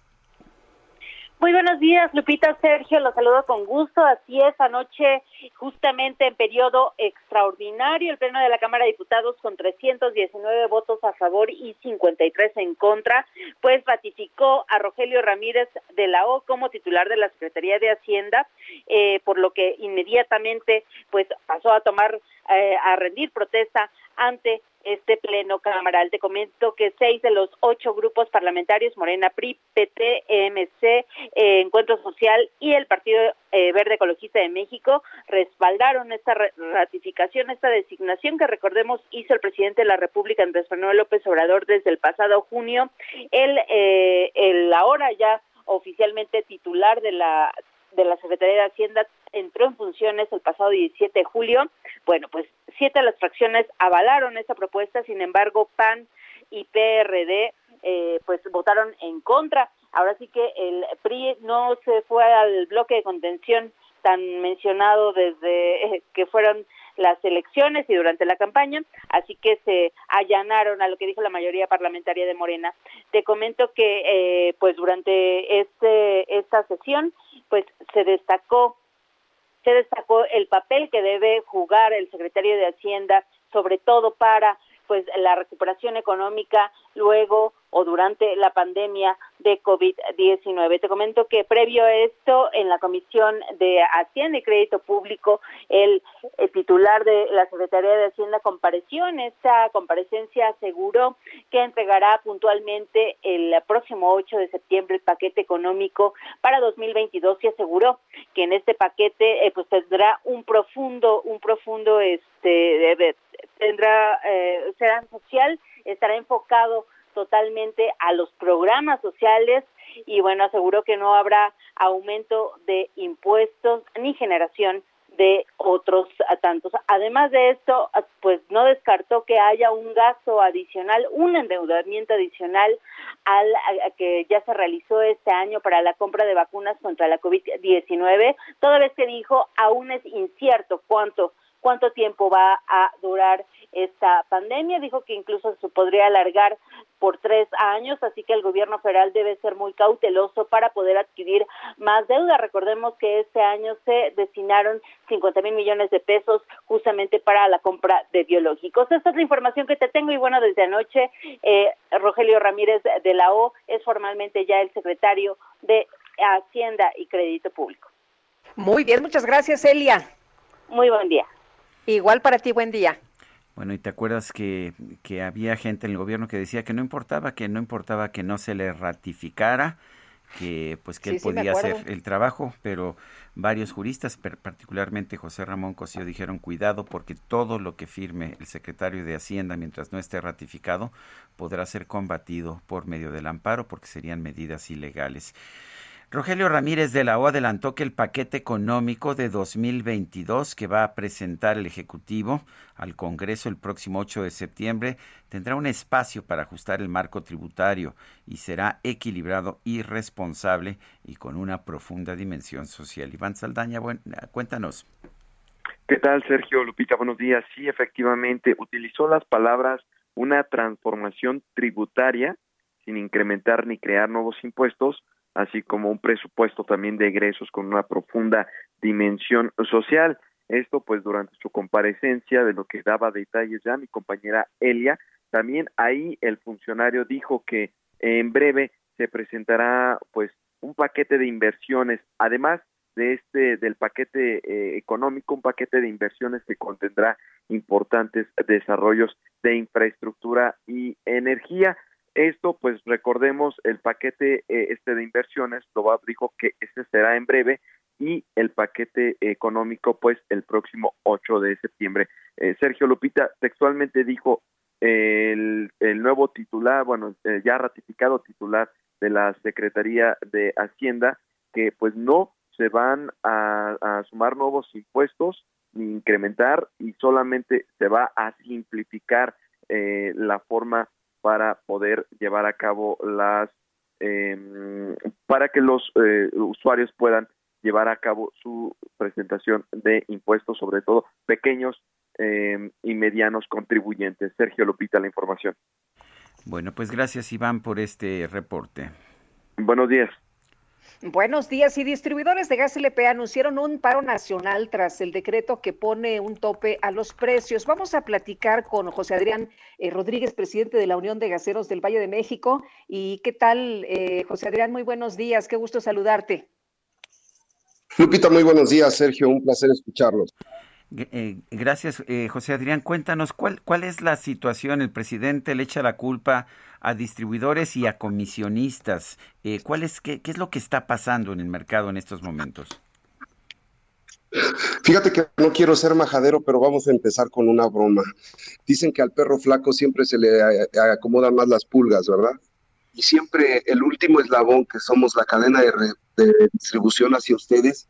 Muy buenos días, Lupita, Sergio, los saludo con gusto. Así es, anoche, justamente en periodo extraordinario, el Pleno de la Cámara de Diputados, con 319 votos a favor y 53 en contra, pues ratificó a Rogelio Ramírez de la O como titular de la Secretaría de Hacienda, eh, por lo que inmediatamente pues pasó a tomar, eh, a rendir protesta ante este pleno cameral. Te comento que seis de los ocho grupos parlamentarios, Morena, PRI, PT, EMC, eh, Encuentro Social y el Partido eh, Verde Ecologista de México, respaldaron esta ratificación, esta designación que recordemos hizo el presidente de la República, Andrés Manuel López Obrador, desde el pasado junio. El, eh, el ahora ya oficialmente titular de la de la Secretaría de Hacienda entró en funciones el pasado 17 de julio. Bueno, pues siete de las fracciones avalaron esta propuesta, sin embargo, PAN y PRD eh, pues votaron en contra. Ahora sí que el PRI no se fue al bloque de contención tan mencionado desde que fueron las elecciones y durante la campaña, así que se allanaron a lo que dijo la mayoría parlamentaria de Morena. Te comento que eh, pues durante este esta sesión pues se destacó se destacó el papel que debe jugar el secretario de Hacienda, sobre todo para pues la recuperación económica luego o durante la pandemia de COVID-19. Te comento que previo a esto, en la Comisión de Hacienda y Crédito Público, el, titular de la Secretaría de Hacienda compareció. En esta comparecencia aseguró que entregará puntualmente el próximo 8 de septiembre el paquete económico para 2022 y aseguró que en este paquete eh, pues tendrá un profundo, un profundo este de- de- tendrá eh, será social, estará enfocado totalmente a los programas sociales y bueno, aseguró que no habrá aumento de impuestos ni generación de otros tantos. Además de esto, pues no descartó que haya un gasto adicional, un endeudamiento adicional al que ya se realizó este año para la compra de vacunas contra la COVID-19, toda vez que dijo aún es incierto cuánto cuánto tiempo va a durar esta pandemia. Dijo que incluso se podría alargar por tres años, así que el gobierno federal debe ser muy cauteloso para poder adquirir más deuda. Recordemos que este año se destinaron 50 mil millones de pesos justamente para la compra de biológicos. Esta es la información que te tengo y bueno, desde anoche eh, Rogelio Ramírez de la O es formalmente ya el secretario de Hacienda y Crédito Público. Muy bien, muchas gracias, Elia. Muy buen día. Igual para ti, buen día. Bueno, y te acuerdas que, que había gente en el gobierno que decía que no importaba, que no importaba que no se le ratificara, que pues que él podía hacer el trabajo, pero varios juristas, particularmente José Ramón Cosío, dijeron cuidado porque todo lo que firme el secretario de Hacienda mientras no esté ratificado podrá ser combatido por medio del amparo porque serían medidas ilegales. Rogelio Ramírez de la O adelantó que el paquete económico de 2022 que va a presentar el Ejecutivo al Congreso el próximo 8 de septiembre tendrá un espacio para ajustar el marco tributario y será equilibrado y responsable y con una profunda dimensión social. Iván Saldaña, cuéntanos. ¿Qué tal, Sergio Lupita? Buenos días. Sí, efectivamente, utilizó las palabras una transformación tributaria sin incrementar ni crear nuevos impuestos así como un presupuesto también de egresos con una profunda dimensión social. Esto pues durante su comparecencia de lo que daba detalles ya mi compañera Elia, también ahí el funcionario dijo que en breve se presentará pues un paquete de inversiones, además de este del paquete eh, económico, un paquete de inversiones que contendrá importantes desarrollos de infraestructura y energía. Esto, pues recordemos, el paquete eh, este de inversiones, lo dijo que este será en breve y el paquete económico, pues el próximo 8 de septiembre. Eh, Sergio Lupita textualmente dijo el, el nuevo titular, bueno, eh, ya ratificado titular de la Secretaría de Hacienda, que pues no se van a, a sumar nuevos impuestos ni incrementar y solamente se va a simplificar la forma para poder llevar a cabo las em, para que los eh, usuarios puedan llevar a cabo su presentación de impuestos, sobre todo pequeños em, y medianos contribuyentes. Sergio Lupita, la información. Bueno, pues gracias Iván por este reporte. Buenos días. Buenos días. Y distribuidores de gas LP anunciaron un paro nacional tras el decreto que pone un tope a los precios. Vamos a platicar con José Adrián eh, Rodríguez, presidente de la Unión de Gaseros del Valle de México. ¿Y qué tal, eh, José Adrián? Muy buenos días. Qué gusto saludarte. Lupita, muy buenos días, Sergio. Un placer escucharlos. Eh, gracias, José Adrián. Cuéntanos, ¿cuál, ¿cuál es la situación? El presidente le echa la culpa a distribuidores y a comisionistas. Eh, ¿cuál es, qué, es lo que está pasando en el mercado en estos momentos? Fíjate que no quiero ser majadero, pero vamos a empezar con una broma. Dicen que al perro flaco siempre se le acomodan más las pulgas, ¿verdad? Y siempre el último eslabón, que somos la cadena de, de distribución hacia ustedes,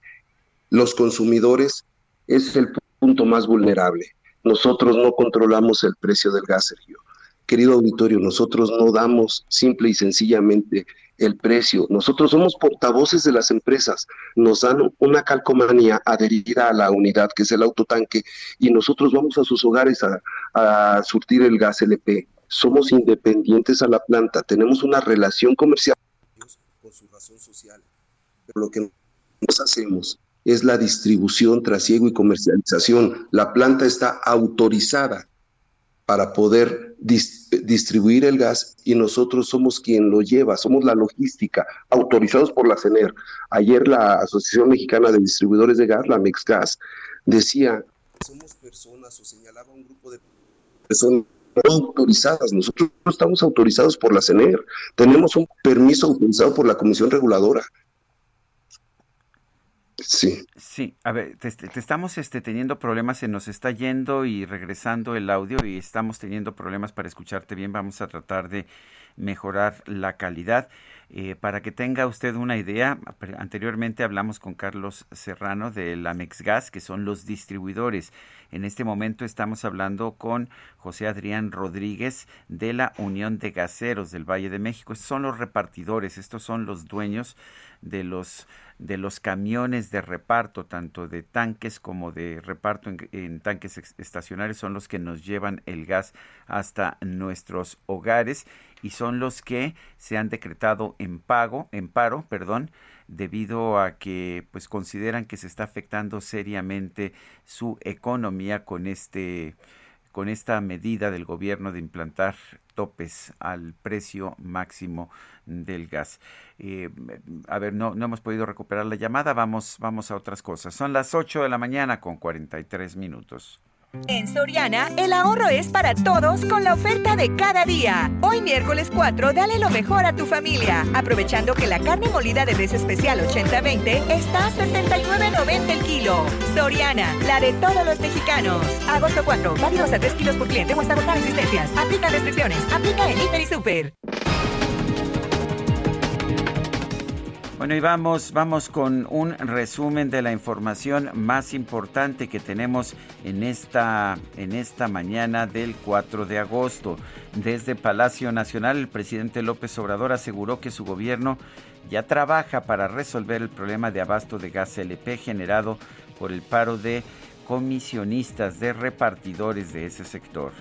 los consumidores, es el punto más vulnerable. Nosotros no controlamos el precio del gas, Sergio. Querido auditorio, nosotros no damos simple y sencillamente el precio. Nosotros somos portavoces de las empresas. Nos dan una calcomanía adherida a la unidad que es el autotanque y nosotros vamos a sus hogares a, surtir el gas LP. Somos independientes a la planta. Tenemos una relación comercial con su razón social. Pero lo que nos hacemos es la distribución, trasiego y comercialización. La planta está autorizada para poder distribuir el gas y nosotros somos quien lo lleva, somos la logística, autorizados por la CENER. Ayer la Asociación Mexicana de Distribuidores de Gas, la MEXGAS, decía, somos personas o señalaba un grupo de personas autorizadas. Nosotros no estamos autorizados por la CENER, tenemos un permiso autorizado por la Comisión Reguladora. Sí. Sí, a ver, te, estamos este, teniendo problemas, se nos está yendo y regresando el audio y estamos teniendo problemas para escucharte bien. Vamos a tratar de mejorar la calidad. Eh, para que tenga usted una idea, anteriormente hablamos con Carlos Serrano de la Mexgas, que son los distribuidores. En este momento estamos hablando con José Adrián Rodríguez de la Unión de Gaseros del Valle de México. Estos son los repartidores, estos son los dueños de los de los camiones de reparto, tanto de tanques como de reparto en, tanques estacionarios, son los que nos llevan el gas hasta nuestros hogares y son los que se han decretado en pago, en paro, perdón, debido a que pues consideran que se está afectando seriamente su economía con este con esta medida del gobierno de implantar topes al precio máximo del gas. Eh, a ver, no, no hemos podido recuperar la llamada, vamos, vamos a otras cosas. Son las 8 de la mañana con 43 minutos. En Soriana, el ahorro es para todos con la oferta de cada día. Hoy miércoles 4, dale lo mejor a tu familia, aprovechando que la carne molida de res especial 80-20 está a 79.90 el kilo. Soriana, la de todos los mexicanos. Agosto 4, válido a 3 kilos por cliente o hasta agotar existencias. Aplica restricciones. Aplica en Hiper y Super. Bueno, y vamos, vamos con un resumen de la información más importante que tenemos en esta, en esta mañana del 4 de agosto. Desde Palacio Nacional, el presidente López Obrador aseguró que su gobierno ya trabaja para resolver el problema de abasto de gas LP generado por el paro de comisionistas de repartidores de ese sector.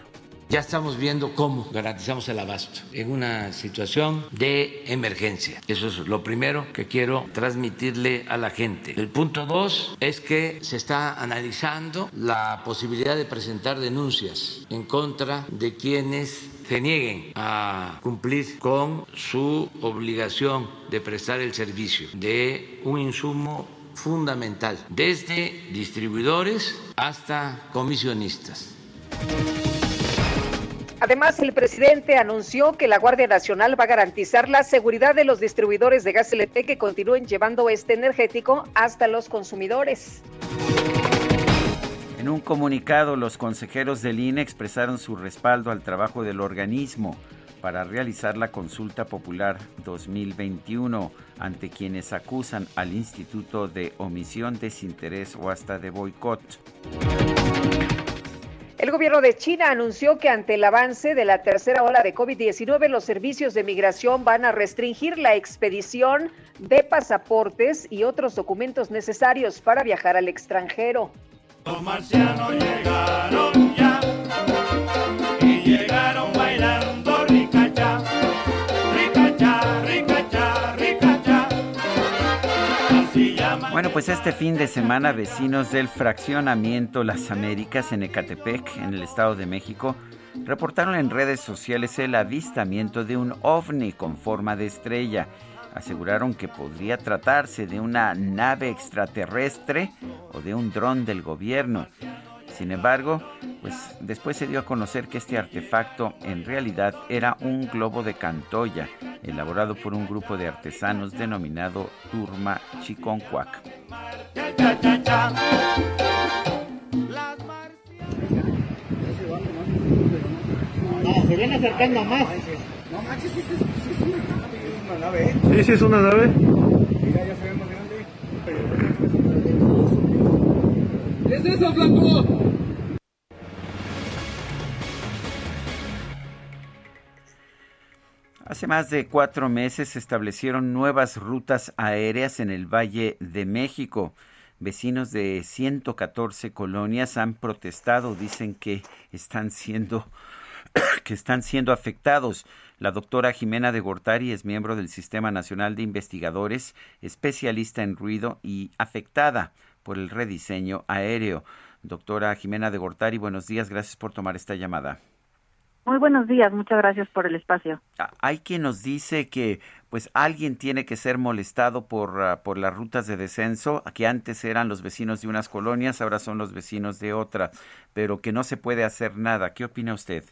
Ya estamos viendo cómo garantizamos el abasto en una situación de emergencia. Eso es lo primero que quiero transmitirle a la gente. El punto dos es que se está analizando la posibilidad de presentar denuncias en contra de quienes se nieguen a cumplir con su obligación de prestar el servicio de un insumo fundamental, desde distribuidores hasta comisionistas. Además, el presidente anunció que la Guardia Nacional va a garantizar la seguridad de los distribuidores de gas LP que continúen llevando este energético hasta los consumidores. En un comunicado, los consejeros del INE expresaron su respaldo al trabajo del organismo para realizar la consulta popular 2021 ante quienes acusan al instituto de omisión, desinterés o hasta de boicot. El gobierno de China anunció que ante el avance de la tercera ola de COVID-19, los servicios de migración van a restringir la expedición de pasaportes y otros documentos necesarios para viajar al extranjero. Los marcianos llegaron ya y llegaron bailando Bueno, pues este fin de semana vecinos del fraccionamiento Las Américas en Ecatepec, en el Estado de México, reportaron en redes sociales el avistamiento de un ovni con forma de estrella. Aseguraron que podría tratarse de una nave extraterrestre o de un dron del gobierno. Sin embargo, pues después se dio a conocer que este artefacto en realidad era un globo de Cantoya, elaborado por un grupo de artesanos denominado Turma Chiconcuac. se viene acercando más. No manches, sí, sí, sí, sí, es una nave. Sí, sí, es una nave. Mira, ya se ve más grande. ¿Qué es? Hace más de cuatro meses se establecieron nuevas rutas aéreas en el Valle de México. Vecinos de 114 colonias han protestado, dicen que están siendo que están siendo afectados. La doctora Jimena de Gortari es miembro del Sistema Nacional de Investigadores, especialista en ruido y afectada por el rediseño aéreo. Doctora Jimena de Gortari, buenos días, gracias por tomar esta llamada. Muy buenos días, muchas gracias por el espacio. Ah, Hay quien nos dice que pues alguien tiene que ser molestado por, ah, por las rutas de descenso, que antes eran los vecinos de unas colonias, ahora son los vecinos de otras, pero que no se puede hacer nada. ¿Qué opina usted?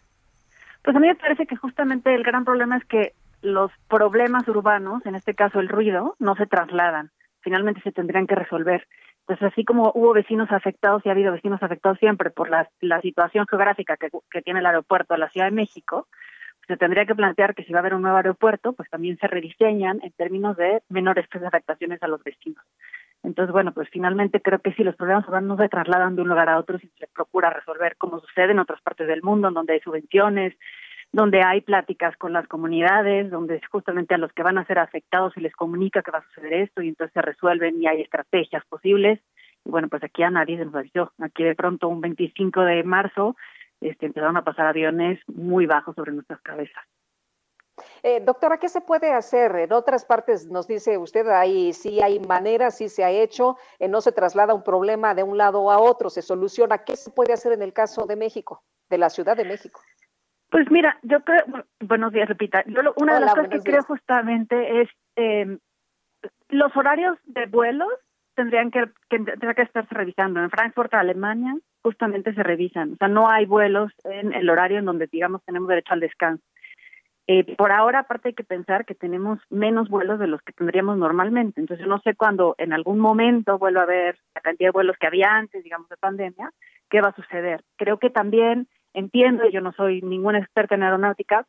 Pues a mí me parece que justamente el gran problema es que los problemas urbanos, en este caso el ruido, no se trasladan. finalmente se tendrían que resolver. Entonces, así como hubo vecinos afectados y ha habido vecinos afectados siempre por la, la situación geográfica que, tiene el aeropuerto de la Ciudad de México, se tendría que plantear que si va a haber un nuevo aeropuerto, pues también se rediseñan en términos de menores afectaciones a los vecinos. Entonces, bueno, pues finalmente creo que si los problemas no se trasladan de un lugar a otro, si se procura resolver como sucede en otras partes del mundo, en donde hay subvenciones, donde hay pláticas con las comunidades, donde justamente a los que van a ser afectados se les comunica que va a suceder esto y entonces se resuelven y hay estrategias posibles. Y bueno, pues aquí a nadie se nos avisó. Aquí de pronto un 25 de marzo este, empezaron a pasar aviones muy bajos sobre nuestras cabezas. Eh, doctora, ¿qué se puede hacer? En otras partes nos dice usted, ahí sí hay maneras, sí se ha hecho, eh, no se traslada un problema de un lado a otro, se soluciona. ¿Qué se puede hacer en el caso de México, de la Ciudad de México? Pues mira, yo creo, buenos días, repita. una de las cosas que creo justamente es eh, los horarios de vuelos tendrían que, que, tendría que estarse revisando. En Frankfurt, Alemania, justamente se revisan. O sea, no hay vuelos en el horario en donde, digamos, tenemos derecho al descanso. Eh, por ahora, aparte hay que pensar que tenemos menos vuelos de los que tendríamos normalmente. Entonces, yo no sé cuándo en algún momento vuelva a haber la cantidad de vuelos que había antes, digamos, de pandemia, qué va a suceder. Creo que también entiendo, yo no soy ninguna experta en aeronáutica,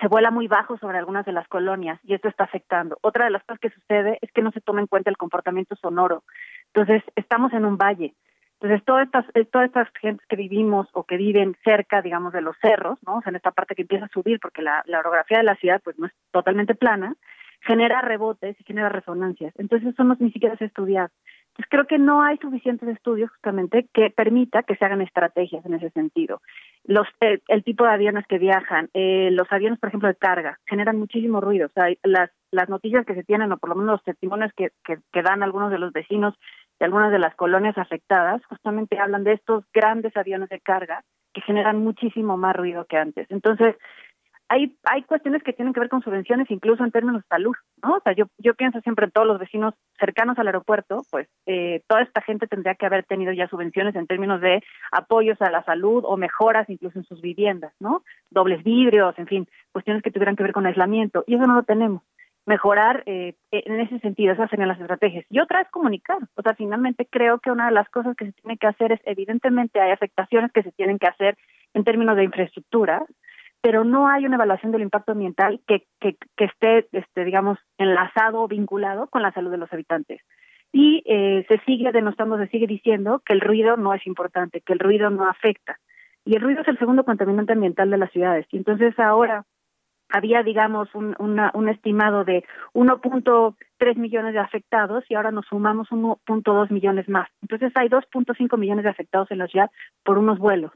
se vuela muy bajo sobre algunas de las colonias y esto está afectando. Otra de las cosas que sucede es que no se toma en cuenta el comportamiento sonoro. Entonces, estamos en un valle. Entonces, todas estas, eh, todas estas gentes que vivimos o que viven cerca, digamos, de los cerros, ¿no? O sea, en esta parte que empieza a subir, porque la, la orografía de la ciudad, pues, no es totalmente plana, genera rebotes y genera resonancias. Entonces, eso no ni siquiera se ha Entonces, creo que no hay suficientes estudios justamente que permita que se hagan estrategias en ese sentido. Los, el, el tipo de aviones que viajan, eh, los aviones, por ejemplo, de carga, generan muchísimo ruido. O sea, las, las noticias que se tienen, o por lo menos los testimonios que, que, que dan algunos de los vecinos de algunas de las colonias afectadas, justamente hablan de estos grandes aviones de carga que generan muchísimo más ruido que antes. Entonces, hay, hay cuestiones que tienen que ver con subvenciones incluso en términos de salud, ¿no? O sea, yo, yo pienso siempre en todos los vecinos cercanos al aeropuerto, pues eh, toda esta gente tendría que haber tenido ya subvenciones en términos de apoyos a la salud o mejoras incluso en sus viviendas, ¿no? Dobles vidrios, en fin, cuestiones que tuvieran que ver con aislamiento, y eso no lo tenemos mejorar eh, en ese sentido, esas serían las estrategias. Y otra es comunicar. O sea, finalmente creo que una de las cosas que se tiene que hacer es, evidentemente, hay afectaciones que se tienen que hacer en términos de infraestructura, pero no hay una evaluación del impacto ambiental que, esté, este, digamos, enlazado o vinculado con la salud de los habitantes. Y eh, se sigue denostando, se sigue diciendo que el ruido no es importante, que el ruido no afecta. Y el ruido es el segundo contaminante ambiental de las ciudades. Y entonces ahora había, digamos, un, una, un estimado de 1.3 millones de afectados y ahora nos sumamos 1.2 millones más. Entonces hay 2.5 millones de afectados en la ciudad por unos vuelos.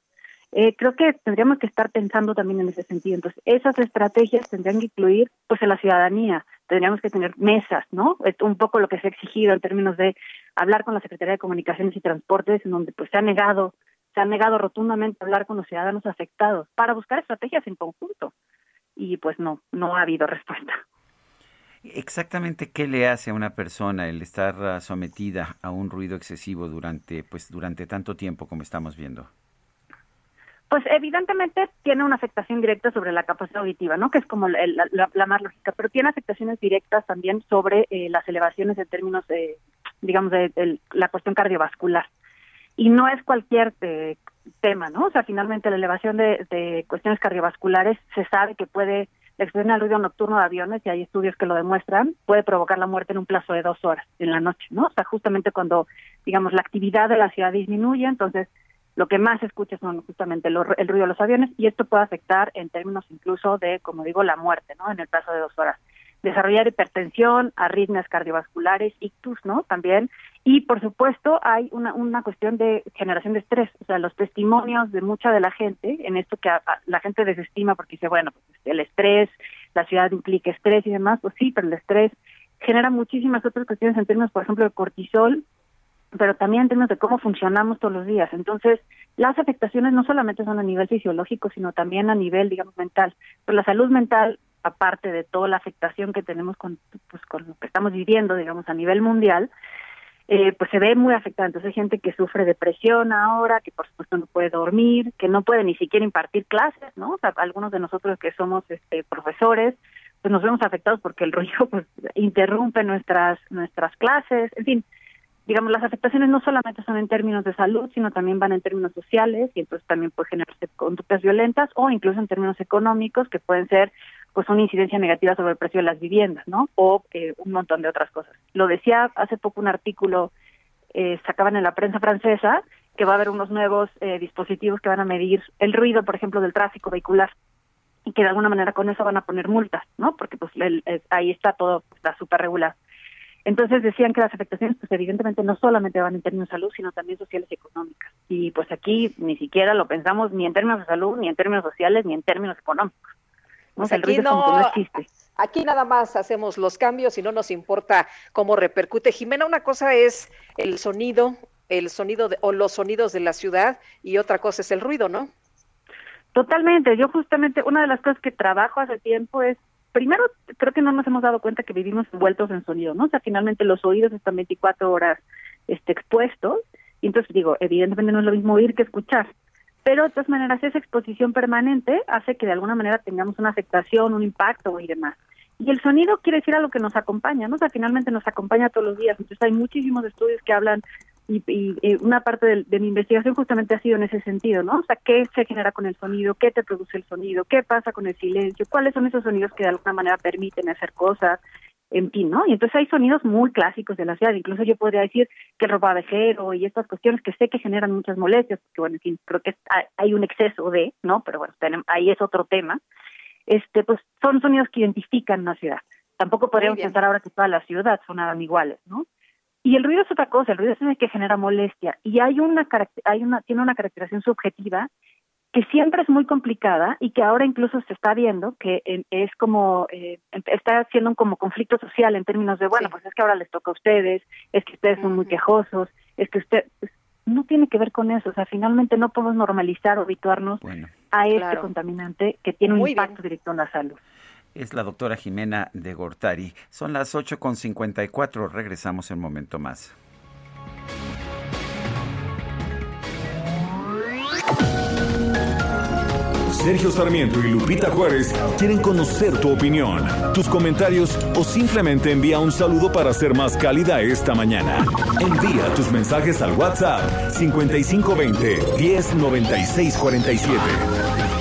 Eh, creo que tendríamos que estar pensando también en ese sentido. Entonces, esas estrategias tendrían que incluir, pues, en la ciudadanía. Tendríamos que tener mesas, ¿no? Un poco lo que se ha exigido en términos de hablar con la Secretaría de Comunicaciones y Transportes, en donde, pues, se ha negado, se ha negado rotundamente hablar con los ciudadanos afectados para buscar estrategias en conjunto y pues no, no ha habido respuesta. Exactamente qué le hace a una persona el estar sometida a un ruido excesivo durante pues durante tanto tiempo como estamos viendo. Pues evidentemente tiene una afectación directa sobre la capacidad auditiva, ¿no? Que es como la, la, más lógica, pero tiene afectaciones directas también sobre eh, las elevaciones en términos de, digamos, de, la cuestión cardiovascular. Y no es cualquier eh, tema, ¿no? O sea, finalmente la elevación de, de, cuestiones cardiovasculares se sabe que puede, la exposición al ruido nocturno de aviones, y hay estudios que lo demuestran, puede provocar la muerte en un plazo de dos horas en la noche, ¿no? O sea, justamente cuando, digamos, la actividad de la ciudad disminuye, entonces lo que más se escucha son justamente el, el ruido de los aviones y esto puede afectar en términos incluso de, como digo, la muerte, ¿no? En el plazo de dos horas desarrollar hipertensión, arritmias cardiovasculares, ictus, ¿no? También. Y por supuesto hay una, una cuestión de generación de estrés, o sea, los testimonios de mucha de la gente en esto que la gente desestima porque dice, bueno, pues el estrés, la ciudad implica estrés y demás, pues sí, pero el estrés genera muchísimas otras cuestiones en términos, por ejemplo, de cortisol, pero también en términos de cómo funcionamos todos los días. Entonces, las afectaciones no solamente son a nivel fisiológico, sino también a nivel, digamos, mental. Pero la salud mental aparte de toda la afectación que tenemos con, pues, con lo que estamos viviendo, digamos, a nivel mundial, eh, pues se ve muy afectada. Entonces hay gente que sufre depresión ahora, que por supuesto no puede dormir, que no puede ni siquiera impartir clases, ¿no? O sea, algunos de nosotros que somos este, profesores, pues nos vemos afectados porque el ruido pues interrumpe nuestras nuestras clases, en fin, digamos las afectaciones no solamente son en términos de salud, sino también van en términos sociales y entonces también puede generarse conductas violentas o incluso en términos económicos que pueden ser pues una incidencia negativa sobre el precio de las viviendas, ¿no? O eh, un montón de otras cosas. Lo decía hace poco un artículo eh, sacaban en la prensa francesa que va a haber unos nuevos eh, dispositivos que van a medir el ruido, por ejemplo, del tráfico vehicular y que de alguna manera con eso van a poner multas, ¿no? Porque pues ahí está todo, está súper regular. Entonces decían que las afectaciones, pues evidentemente no solamente van en términos de salud, sino también sociales y económicas. Y pues aquí ni siquiera lo pensamos ni en términos de salud, ni en términos sociales, ni en términos económicos. Pues aquí no, existe. Aquí nada más hacemos los cambios y no nos importa cómo repercute. Jimena, una cosa es el sonido, el sonido de, o los sonidos de la ciudad y otra cosa es el ruido, ¿no? Totalmente. Yo justamente una de las cosas que trabajo hace tiempo es, primero, creo que no nos hemos dado cuenta que vivimos envueltos en sonido, ¿no? O sea, finalmente los oídos están 24 horas este, expuestos. Y entonces digo, evidentemente no es lo mismo oír que escuchar. Pero de todas maneras, esa exposición permanente hace que de alguna manera tengamos una afectación, un impacto y demás. Y el sonido quiere decir a lo que nos acompaña, ¿no? O sea, finalmente nos acompaña todos los días. Entonces hay muchísimos estudios que hablan y, una parte de, mi investigación justamente ha sido en ese sentido, ¿no? O sea, ¿qué se genera con el sonido? ¿Qué te produce el sonido? ¿Qué pasa con el silencio? ¿Cuáles son esos sonidos que de alguna manera permiten hacer cosas? En fin, ¿no? Y entonces hay sonidos muy clásicos de la ciudad. Incluso yo podría decir que el robadejero y estas cuestiones que sé que generan muchas molestias, porque bueno, en fin, creo que hay un exceso de, ¿no? Pero bueno, ahí es otro tema. Este, pues son sonidos que identifican una ciudad. Tampoco podríamos pensar ahora que toda la ciudad sonaran iguales, ¿no? Y el ruido es otra cosa, el ruido es el que genera molestia. Y hay una hay una tiene una caracterización subjetiva que siempre es muy complicada y que ahora incluso se está viendo que es como eh, está haciendo un como conflicto social en términos de bueno pues es que ahora les toca a ustedes es que ustedes son muy quejosos es que usted pues, no tiene que ver con eso. O sea finalmente no podemos normalizar o habituarnos a este contaminante que tiene un impacto directo en la salud es la doctora Jimena de Gortari. Son las 8.54, regresamos en un momento más. Sergio Sarmiento y Lupita Juárez quieren conocer tu opinión, tus comentarios o simplemente envía un saludo para ser más cálida esta mañana. Envía tus mensajes al WhatsApp 5520 109647.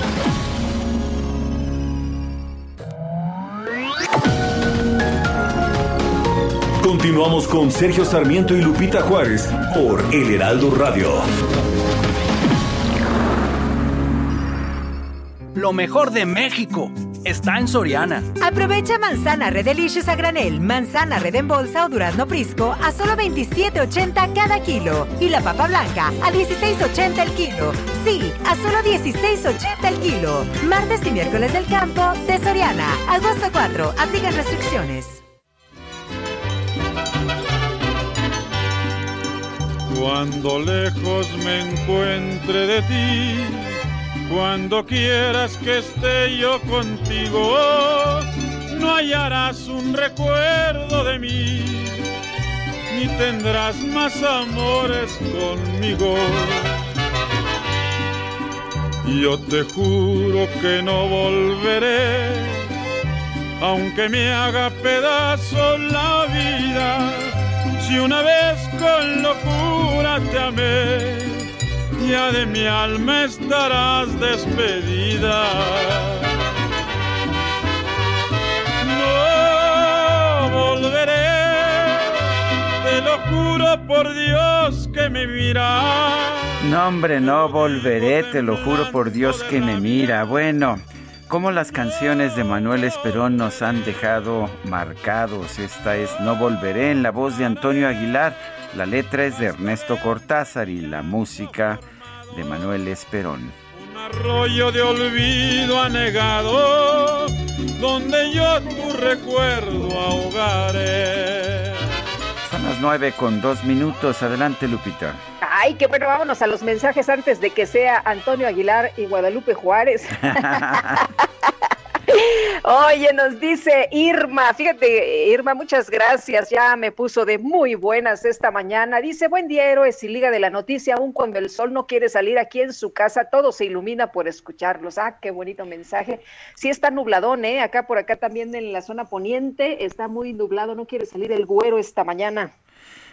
Continuamos con Sergio Sarmiento y Lupita Juárez por El Heraldo Radio. Lo mejor de México está en Soriana. Aprovecha manzana Red Delicious a granel, manzana Red en bolsa o durazno Prisco a solo 27.80 cada kilo y la papa blanca a 16.80 el kilo. Sí, a solo 16.80 el kilo. Martes y miércoles del campo de Soriana. Agosto 4. Aplican restricciones. Cuando lejos me encuentre de ti, cuando quieras que esté yo contigo, no hallarás un recuerdo de mí, ni tendrás más amores conmigo. Yo te juro que no volveré, aunque me haga pedazo la vida si una vez con locura te amé, ya de mi alma estarás despedida. No volveré, te lo juro por Dios que me mira. No, hombre, no volveré, te lo juro por Dios que me mira. Bueno cómo las canciones de Manuel Esperón nos han dejado marcados. Esta es No Volveré en la voz de Antonio Aguilar. La letra es de Ernesto Cortázar y la música de Manuel Esperón. Un arroyo de olvido anegado, donde yo tu recuerdo ahogaré. Son las nueve con dos minutos. Adelante, Lupita. Ay, qué bueno, vámonos a los mensajes antes de que sea Antonio Aguilar y Guadalupe Juárez. Oye, nos dice Irma, fíjate, Irma, muchas gracias, ya me puso de muy buenas esta mañana. Dice, buen día, héroes y Liga de la Noticia, aún cuando el sol no quiere salir aquí en su casa, todo se ilumina por escucharlos. Ah, qué bonito mensaje. Sí está nubladón, ¿eh? Acá por acá también en la zona poniente está muy nublado, no quiere salir el güero esta mañana.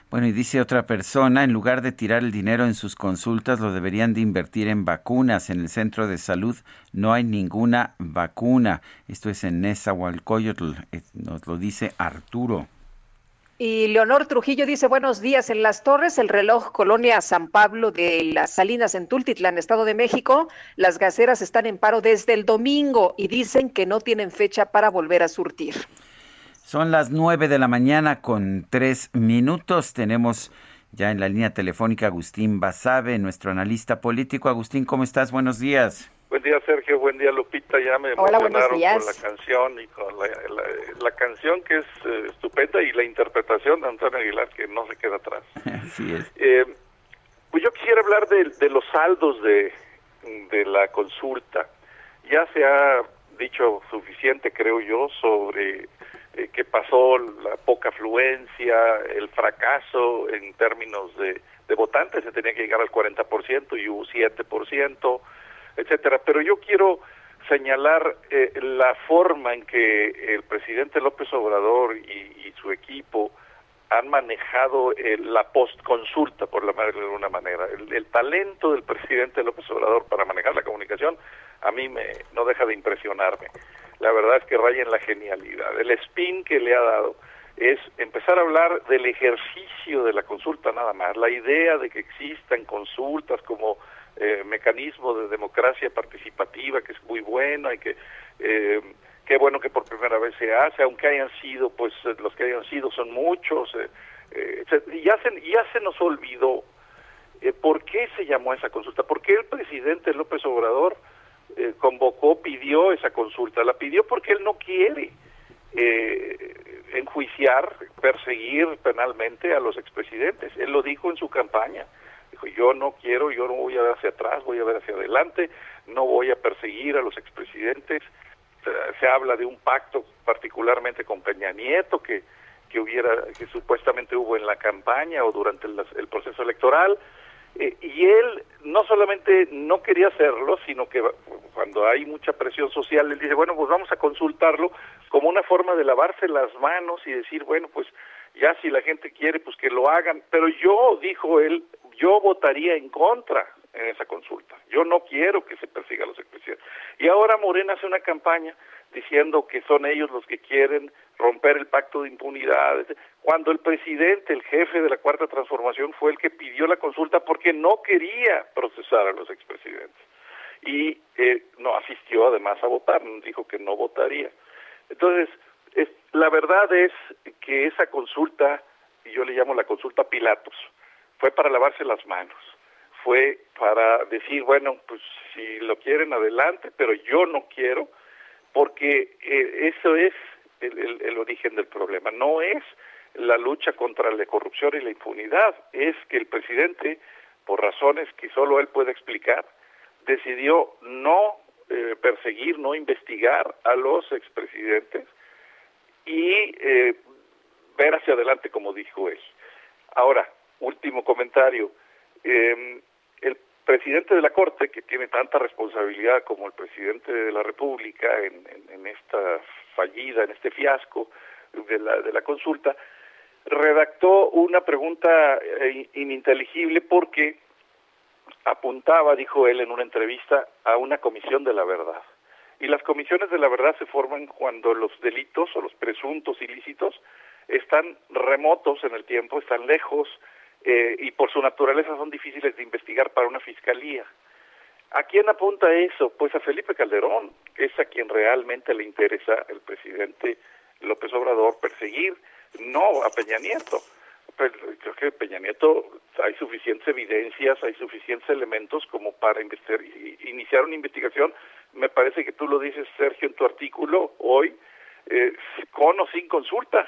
Bueno, y dice otra persona, en lugar de tirar el dinero en sus consultas, lo deberían de invertir en vacunas. En el centro de salud no hay ninguna vacuna. Esto es en Nezahualcóyotl, eh, nos lo dice Arturo. Y Leonor Trujillo dice, buenos días, en Las Torres, el reloj Colonia San Pablo de las Salinas en Tultitlán, Estado de México, las gaseras están en paro desde el domingo y dicen que no tienen fecha para volver a surtir. Son las nueve de la mañana con tres minutos. Tenemos ya en la línea telefónica Agustín Basabe, nuestro analista político. Agustín, ¿cómo estás? Buenos días. Buen día, Sergio. Buen día, Lupita. Ya me emocionaron con la canción y con la, canción que es eh, estupenda y la interpretación de Antonio Aguilar que no se queda atrás. Así es. Eh, pues yo quisiera hablar de, de los saldos de, de la consulta. Ya se ha dicho suficiente, creo yo, sobre eh, qué pasó, la poca afluencia, el fracaso en términos de, votantes, se tenía que llegar al 40% y hubo 7%, etcétera. Pero yo quiero señalar eh, la forma en que el presidente López Obrador y, su equipo han manejado eh, la postconsulta, por la de alguna manera. El, el, talento del presidente López Obrador para manejar la comunicación a mí me no deja de impresionarme la verdad es que raya en la genialidad. El spin que le ha dado es empezar a hablar del ejercicio de la consulta nada más, la idea de que existan consultas como eh, mecanismo de democracia participativa que es muy bueno y que eh, qué bueno que por primera vez se hace, aunque hayan sido, pues los que hayan sido son muchos, eh, eh y ya se, ya se nos olvidó eh, por qué se llamó esa consulta, por qué el presidente López Obrador eh, convocó, pidió esa consulta. La pidió porque él no quiere eh, enjuiciar, perseguir penalmente a los expresidentes. Él lo dijo en su campaña. Dijo, yo no quiero, yo no voy a ver hacia atrás, voy a ver hacia adelante, no voy a perseguir a los expresidentes. Se habla de un pacto particularmente con Peña Nieto que, que hubiera, que supuestamente hubo en la campaña o durante el proceso electoral eh, y él no solamente no quería hacerlo, sino que cuando hay mucha presión social, él dice, bueno, pues vamos a consultarlo como una forma de lavarse las manos y decir, bueno, pues ya si la gente quiere, pues que lo hagan. Pero yo, dijo él, yo votaría en contra en esa consulta. Yo no quiero que se persiga a los expresidentes. Y ahora Morena hace una campaña diciendo que son ellos los que quieren romper el pacto de impunidad, cuando el presidente, el jefe de la Cuarta Transformación, fue el que pidió la consulta porque no quería procesar a los expresidentes. Y eh, no asistió además a votar, dijo que no votaría. Entonces, la verdad es que esa consulta, y yo le llamo la consulta Pilatos, fue para lavarse las manos, fue para decir, bueno, pues si lo quieren adelante, pero yo no quiero, porque eh, eso es el, origen del problema. No es la lucha contra la corrupción y la impunidad, es que el presidente, por razones que solo él puede explicar, decidió no eh, perseguir, no investigar a los expresidentes y eh, ver hacia adelante, como dijo él. Ahora, último comentario. Em, el presidente de la Corte, que tiene tanta responsabilidad como el presidente de la República en, en esta fallida, en este fiasco de la, de la consulta, redactó una pregunta eh, ininteligible porque apuntaba, dijo él en una entrevista, a una comisión de la verdad. Y las comisiones de la verdad se forman cuando los delitos o los presuntos ilícitos están remotos en el tiempo, están lejos eh, y por su naturaleza son difíciles de investigar para una fiscalía. ¿A quién apunta eso? Pues a Felipe Calderón, es a quien realmente le interesa el presidente López Obrador perseguir, no a Peña Nieto. Pero creo que Peña Nieto hay suficientes evidencias, hay suficientes elementos como para iniciar una investigación. Me parece que tú lo dices, Sergio, en tu artículo hoy, eh, con o sin consulta.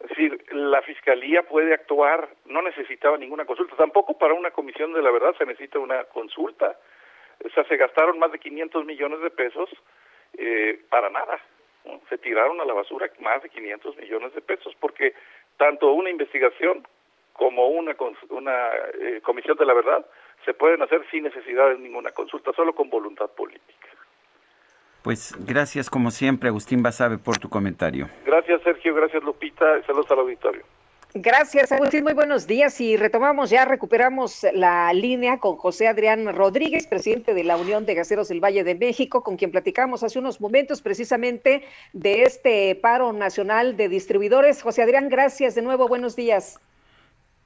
Es decir, la fiscalía puede actuar, no necesitaba ninguna consulta, tampoco para una comisión de la verdad se necesita una consulta. O sea, se gastaron más de 500 millones de pesos eh, para nada. Se tiraron a la basura más de 500 millones de pesos porque tanto una investigación como una, una eh, comisión de la verdad se pueden hacer sin necesidad de ninguna consulta, solo con voluntad política. Pues gracias como siempre, Agustín Basabe, por tu comentario. Gracias, Sergio. Gracias, Lupita. Saludos al auditorio. Gracias, Agustín. Muy buenos días. Y retomamos ya, recuperamos la línea con José Adrián Rodríguez, presidente de la Unión de Gaseros del Valle de México, con quien platicamos hace unos momentos precisamente de este paro nacional de distribuidores. José Adrián, gracias de nuevo. Buenos días.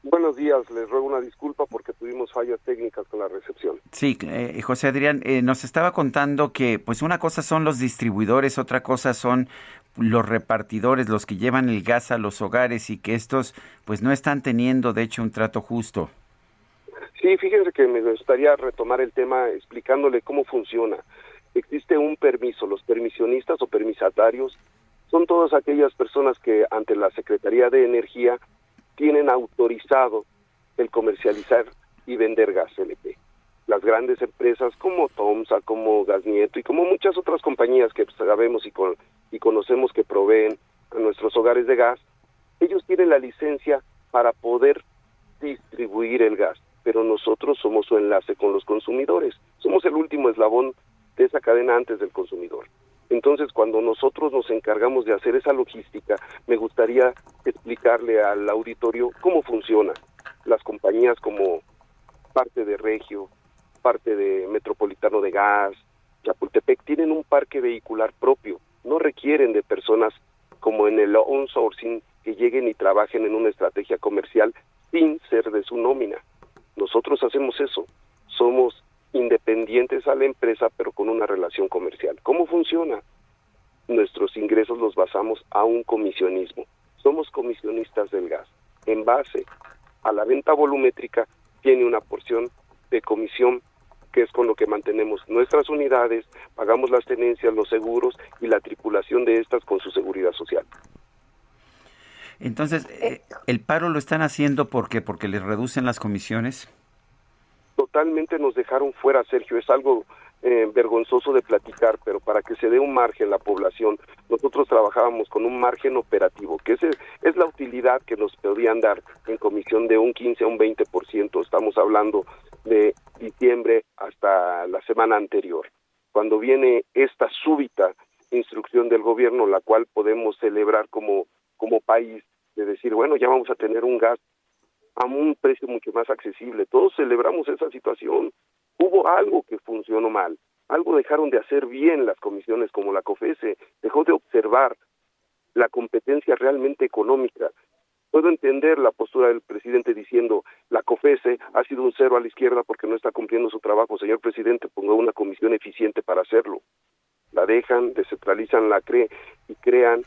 Buenos días, les ruego una disculpa porque tuvimos fallas técnicas con la recepción. Sí, eh, José Adrián, eh, nos estaba contando que pues una cosa son los distribuidores, otra cosa son los repartidores, los que llevan el gas a los hogares y que estos pues no están teniendo de hecho un trato justo. Sí, fíjense que me gustaría retomar el tema explicándole cómo funciona. Existe un permiso, los permisionistas o permisatarios son todas aquellas personas que ante la Secretaría de Energía tienen autorizado el comercializar y vender gas LP. Las grandes empresas como Tomsa, como Gas Nieto y como muchas otras compañías que sabemos y, y conocemos que proveen a nuestros hogares de gas, ellos tienen la licencia para poder distribuir el gas, pero nosotros somos su enlace con los consumidores, somos el último eslabón de esa cadena antes del consumidor. Entonces, cuando nosotros nos encargamos de hacer esa logística, me gustaría explicarle al auditorio cómo funciona. Las compañías como parte de Regio, parte de Metropolitano de Gas, Chapultepec, tienen un parque vehicular propio. No requieren de personas como en el on-sourcing que lleguen y trabajen en una estrategia comercial sin ser de su nómina. Nosotros hacemos eso. Somos independientes a la empresa, pero con una relación comercial. ¿Cómo funciona? Nuestros ingresos los basamos a un comisionismo. Somos comisionistas del gas. En base a la venta volumétrica, tiene una porción de comisión que es con lo que mantenemos nuestras unidades, pagamos las tenencias, los seguros y la tripulación de estas con su seguridad social. Entonces, eh, ¿el paro lo están haciendo porque porque les reducen las comisiones? totalmente nos dejaron fuera, Sergio. Es algo eh, vergonzoso de platicar, pero para que se dé un margen la población, nosotros trabajábamos con un margen operativo, que ese es la utilidad que nos podían dar en comisión de un 15 a un 20%. Estamos hablando de diciembre hasta la semana anterior. Cuando viene esta súbita instrucción del gobierno, la cual podemos celebrar como, como país, de decir, bueno, ya vamos a tener un gas a un precio mucho más accesible. Todos celebramos esa situación. Hubo algo que funcionó mal, algo dejaron de hacer bien las comisiones como la COFESE, dejó de observar la competencia realmente económica. Puedo entender la postura del presidente diciendo la COFESE ha sido un cero a la izquierda porque no está cumpliendo su trabajo. Señor presidente, ponga una comisión eficiente para hacerlo. La dejan, descentralizan la CRE y crean,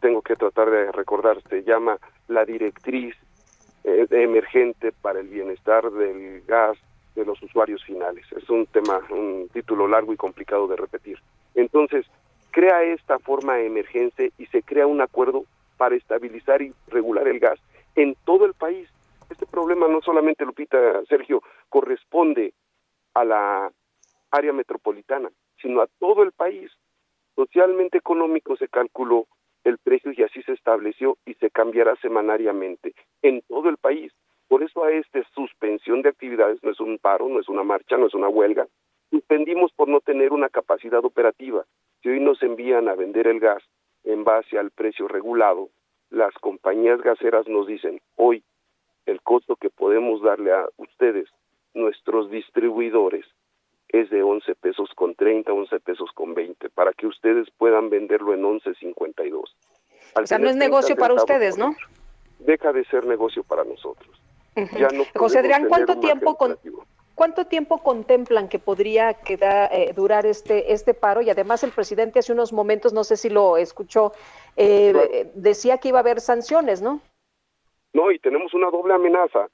tengo que tratar de recordar, se llama la directriz eh, emergente para el bienestar del gas de los usuarios finales. Es un tema, un título largo y complicado de repetir. Entonces, crea esta forma emergente y se crea un acuerdo para estabilizar y regular el gas en todo el país. Este problema no solamente, Lupita, Sergio, corresponde a la área metropolitana, sino a todo el país. Socialmente económico se calculó el precio y así se estableció y se cambiará semanariamente en todo el país. Por eso a esta suspensión de actividades no es un paro, no es una marcha, no es una huelga. Suspendimos por no tener una capacidad operativa. Si hoy nos envían a vender el gas en base al precio regulado, las compañías gaseras nos dicen, hoy el costo que podemos darle a ustedes, nuestros distribuidores, es de 11 pesos con 30, 11 pesos con 20, para que ustedes puedan venderlo en 11.52. O sea, no es negocio para ustedes, ¿no? Deja de ser negocio para nosotros. José Adrián, ¿cuánto tiempo con, ¿Cuánto tiempo contemplan que podría quedar, eh, durar este, este paro? Y además el presidente hace unos momentos, no sé si lo escuchó, eh, decía que iba a haber sanciones, ¿no? No, y tenemos una doble amenaza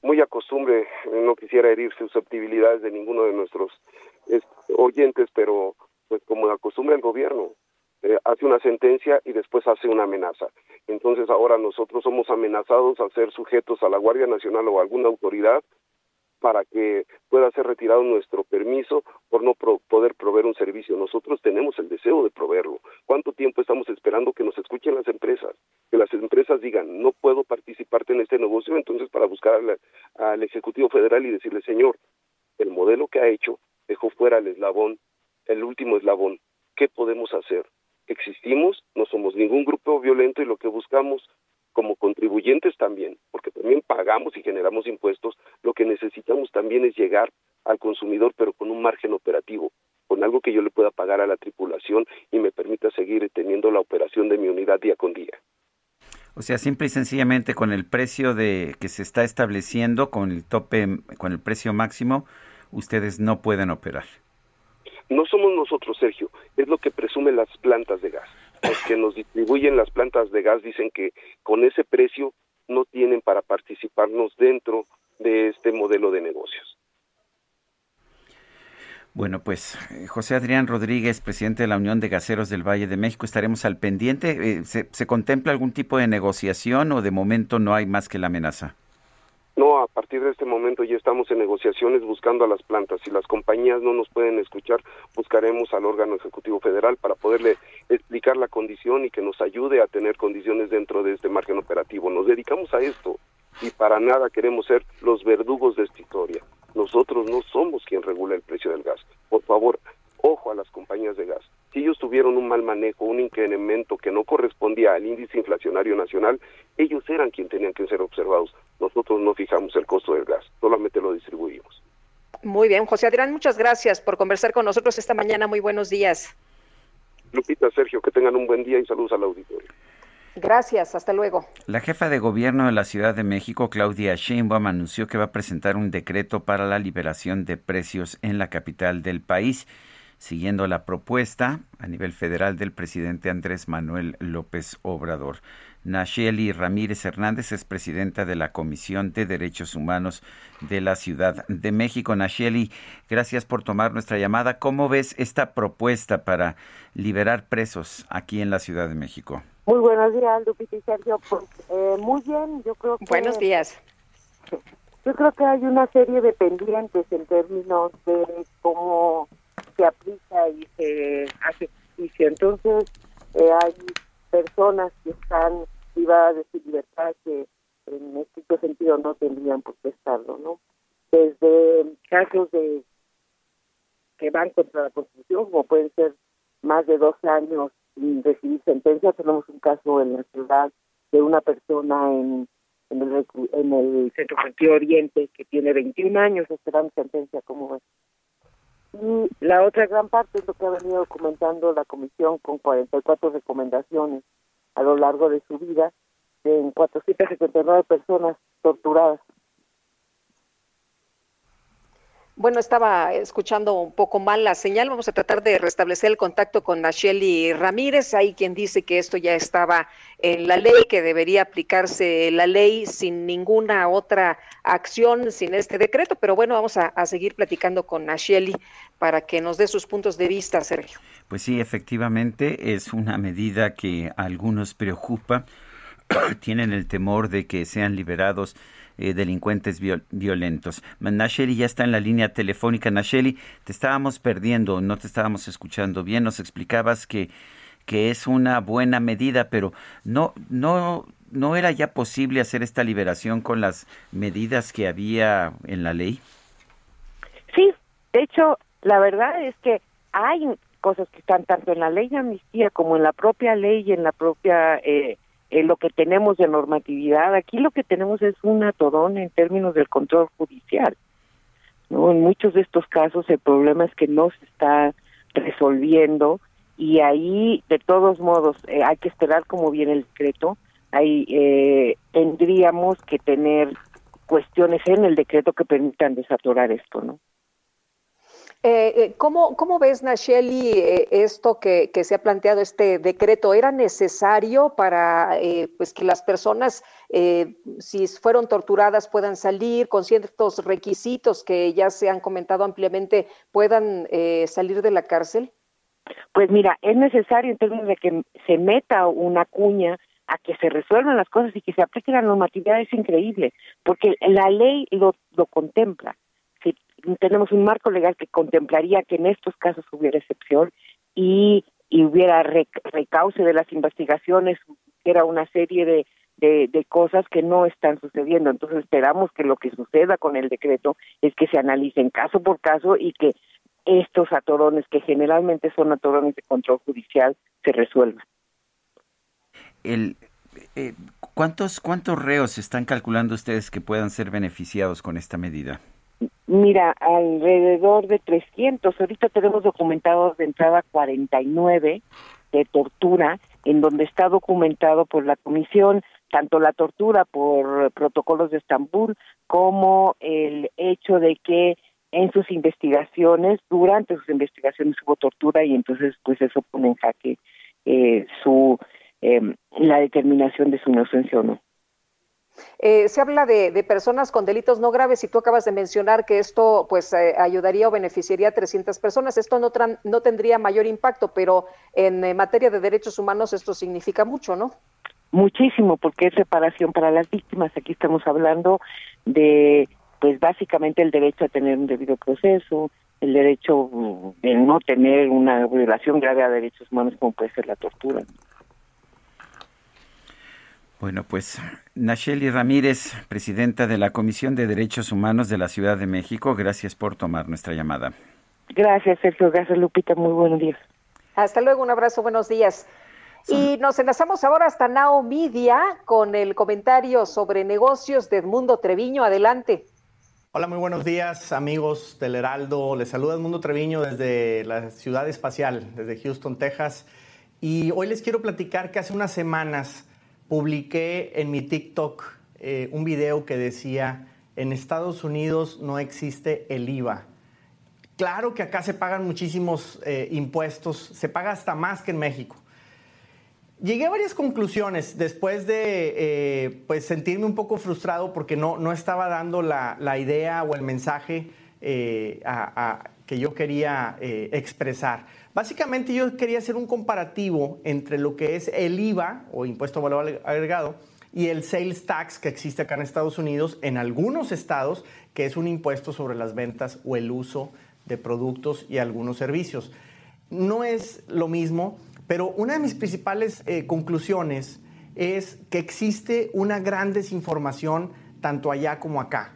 muy acostumbre, no quisiera herir susceptibilidades de ninguno de nuestros oyentes, pero pues como acostumbra el gobierno, eh, hace una sentencia y después hace una amenaza. Entonces ahora nosotros somos amenazados a ser sujetos a la Guardia Nacional o a alguna autoridad para que pueda ser retirado nuestro permiso por no poder proveer un servicio. Nosotros tenemos el deseo de proveerlo. ¿Cuánto tiempo estamos esperando que nos escuchen las empresas? Que las empresas digan, no puedo participarte en este negocio, entonces para buscar al, al Ejecutivo Federal y decirle, señor, el modelo que ha hecho dejó fuera el eslabón, el último eslabón. ¿Qué podemos hacer? Existimos, no somos ningún grupo violento y lo que buscamos como contribuyentes también, porque también pagamos y generamos impuestos, lo que necesitamos también es llegar al consumidor, pero con un margen operativo, con algo que yo le pueda pagar a la tripulación y me permita seguir teniendo la operación de mi unidad día con día. O sea, simple y sencillamente con el precio de que se está estableciendo, con el tope, con el precio máximo, ustedes no pueden operar. No somos nosotros, Sergio, es lo que presumen las plantas de gas. Los que nos distribuyen las plantas de gas dicen que con ese precio no tienen para participarnos dentro de este modelo de negocios. Bueno, pues eh, José Adrián Rodríguez, presidente de la Unión de Gaseros del Valle de México, estaremos al pendiente. Eh, ¿Se, ¿Se, contempla algún tipo de negociación o de momento no hay más que la amenaza? No, a partir de este momento ya estamos en negociaciones buscando a las plantas. Si las compañías no nos pueden escuchar, buscaremos al órgano ejecutivo federal para poderle explicar la condición y que nos ayude a tener condiciones dentro de este margen operativo. Nos dedicamos a esto y para nada queremos ser los verdugos de esta historia. Nosotros no somos quien regula el precio del gas. Por favor, ojo a las compañías de gas. Si ellos tuvieron un mal manejo, un incremento que no correspondía al índice inflacionario nacional, ellos eran quienes tenían que ser observados. Nosotros no fijamos el costo del gas, solamente lo distribuimos. Muy bien, José Adrián, muchas gracias por conversar con nosotros esta mañana. Muy buenos días. Lupita, Sergio, que tengan un buen día y saludos al auditorio. Gracias, hasta luego. La jefa de gobierno de la Ciudad de México, Claudia Sheinbaum, anunció que va a presentar un decreto para la liberación de precios en la capital del país siguiendo la propuesta a nivel federal del presidente Andrés Manuel López Obrador. Nacheli Ramírez Hernández es presidenta de la Comisión de Derechos Humanos de la Ciudad de México. Nacheli, gracias por tomar nuestra llamada. ¿Cómo ves esta propuesta para liberar presos aquí en la Ciudad de México? Muy buenos días, Lupita y Sergio. Pues, eh, muy bien, yo creo que... Buenos días. Yo creo que hay una serie de pendientes en términos de cómo se aplica y se hace justicia. Entonces, eh, hay personas que están de su libertad que en este sentido no tendrían por qué estarlo, ¿no? Desde casos de que van contra la Constitución, como pueden ser más de dos años sin recibir sentencia, tenemos un caso en la ciudad de una persona en, en, el, en el Centro Oriente que tiene 21 años esperando sentencia como es. Y la otra gran parte es lo que ha venido documentando la comisión con 44 recomendaciones a lo largo de su vida, en 479 personas torturadas. Bueno, estaba escuchando un poco mal la señal. Vamos a tratar de restablecer el contacto con Nacheli Ramírez. Hay quien dice que esto ya estaba en la ley, que debería aplicarse la ley sin ninguna otra acción, sin este decreto. Pero bueno, vamos a, seguir platicando con Nacheli para que nos dé sus puntos de vista, Sergio. Pues sí, efectivamente, es una medida que a algunos preocupa. Tienen el temor de que sean liberados eh, delincuentes violentos. Nacheli ya está en la línea telefónica. Nacheli, te estábamos perdiendo, no te estábamos escuchando bien. Nos explicabas que, que es una buena medida, pero no, no, no era ya posible hacer esta liberación con las medidas que había en la ley. Sí, de hecho, la verdad es que hay cosas que están tanto en la ley de amnistía como en la propia ley y en la propia eh, en lo que tenemos de normatividad. Aquí lo que tenemos es un atodón en términos del control judicial. ¿no? En muchos de estos casos el problema es que no se está resolviendo y ahí de todos modos eh, hay que esperar cómo viene el decreto. Ahí eh, tendríamos que tener cuestiones en el decreto que permitan desatorar esto, ¿no? Eh, eh, ¿cómo, ¿Cómo ves, Nacheli, eh, esto que, que, se ha planteado, este decreto? ¿Era necesario para eh, pues que las personas, eh, si fueron torturadas, puedan salir con ciertos requisitos que ya se han comentado ampliamente, puedan eh, salir de la cárcel? Pues mira, es necesario en términos de que se meta una cuña a que se resuelvan las cosas y que se aplique la normatividad es increíble, porque la ley lo, lo contempla tenemos un marco legal que contemplaría que en estos casos hubiera excepción y, y hubiera recauce de las investigaciones, era una serie de, de, de, cosas que no están sucediendo. Entonces esperamos que lo que suceda con el decreto es que se analicen caso por caso y que estos atorones, que generalmente son atorones de control judicial, se resuelvan. El, eh, ¿cuántos, ¿Cuántos reos están calculando ustedes que puedan ser beneficiados con esta medida? Mira, alrededor de 300. Ahorita tenemos documentados de entrada 49 de tortura, en donde está documentado por la Comisión tanto la tortura por protocolos de Estambul como el hecho de que en sus investigaciones, durante sus investigaciones hubo tortura y entonces pues eso pone en jaque eh, su eh, la determinación de su inocencia o no. Eh, se habla de, de, personas con delitos no graves y tú acabas de mencionar que esto pues eh, ayudaría o beneficiaría a 300 personas. Esto no, no tendría mayor impacto, pero en eh, materia de derechos humanos esto significa mucho, ¿no? Muchísimo, porque es reparación para las víctimas. Aquí estamos hablando de, pues básicamente el derecho a tener un debido proceso, el derecho de no tener una violación grave a derechos humanos como puede ser la tortura. Bueno, pues Nacheli Ramírez, presidenta de la Comisión de Derechos Humanos de la Ciudad de México, gracias por tomar nuestra llamada. Gracias, Sergio. Gracias, Lupita. Muy buenos días. Hasta luego, un abrazo, buenos días. Y nos enlazamos ahora hasta Nao Media con el comentario sobre negocios de Edmundo Treviño. Adelante. Hola, muy buenos días, amigos del Heraldo. Les saluda Edmundo Treviño desde la ciudad espacial, desde Houston, Texas. Y hoy les quiero platicar que hace unas semanas publiqué en mi TikTok eh, un video que decía, en Estados Unidos no existe el IVA. Claro que acá se pagan muchísimos eh, impuestos, se paga hasta más que en México. Llegué a varias conclusiones después de eh, pues sentirme un poco frustrado porque no, no estaba dando la, la idea o el mensaje que yo quería expresar. Básicamente yo quería hacer un comparativo entre lo que es el IVA o impuesto valor agregado y el sales tax que existe acá en Estados Unidos, en algunos estados, que es un impuesto sobre las ventas o el uso de productos y algunos servicios. No es lo mismo, pero una de mis principales eh, conclusiones es que existe una gran desinformación tanto allá como acá.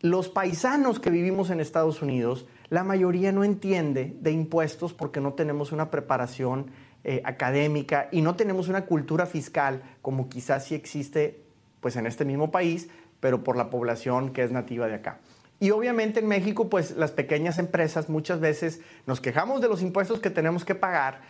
Los paisanos que vivimos en Estados Unidos la mayoría no entiende de impuestos porque no tenemos una preparación eh, académica y no tenemos una cultura fiscal como quizás sí existe pues en este mismo país, pero por la población que es nativa de acá. Y obviamente en México, pues las pequeñas empresas muchas veces nos quejamos de los impuestos que tenemos que pagar,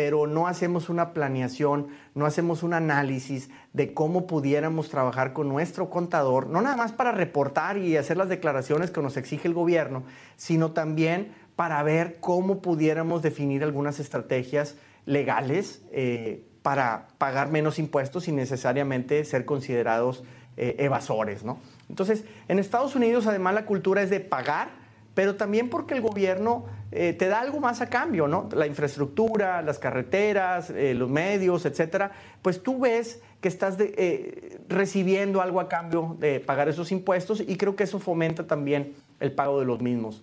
pero no hacemos una planeación, no hacemos un análisis de cómo pudiéramos trabajar con nuestro contador, no nada más para reportar y hacer las declaraciones que nos exige el gobierno, sino también para ver cómo pudiéramos definir algunas estrategias legales eh, para pagar menos impuestos sin necesariamente ser considerados eh, evasores. ¿no? Entonces, en Estados Unidos además la cultura es de pagar pero también porque el gobierno eh, te da algo más a cambio, ¿no? La infraestructura, las carreteras, eh, los medios, etcétera. Pues tú ves que estás eh, recibiendo algo a cambio de pagar esos impuestos y creo que eso fomenta también el pago de los mismos.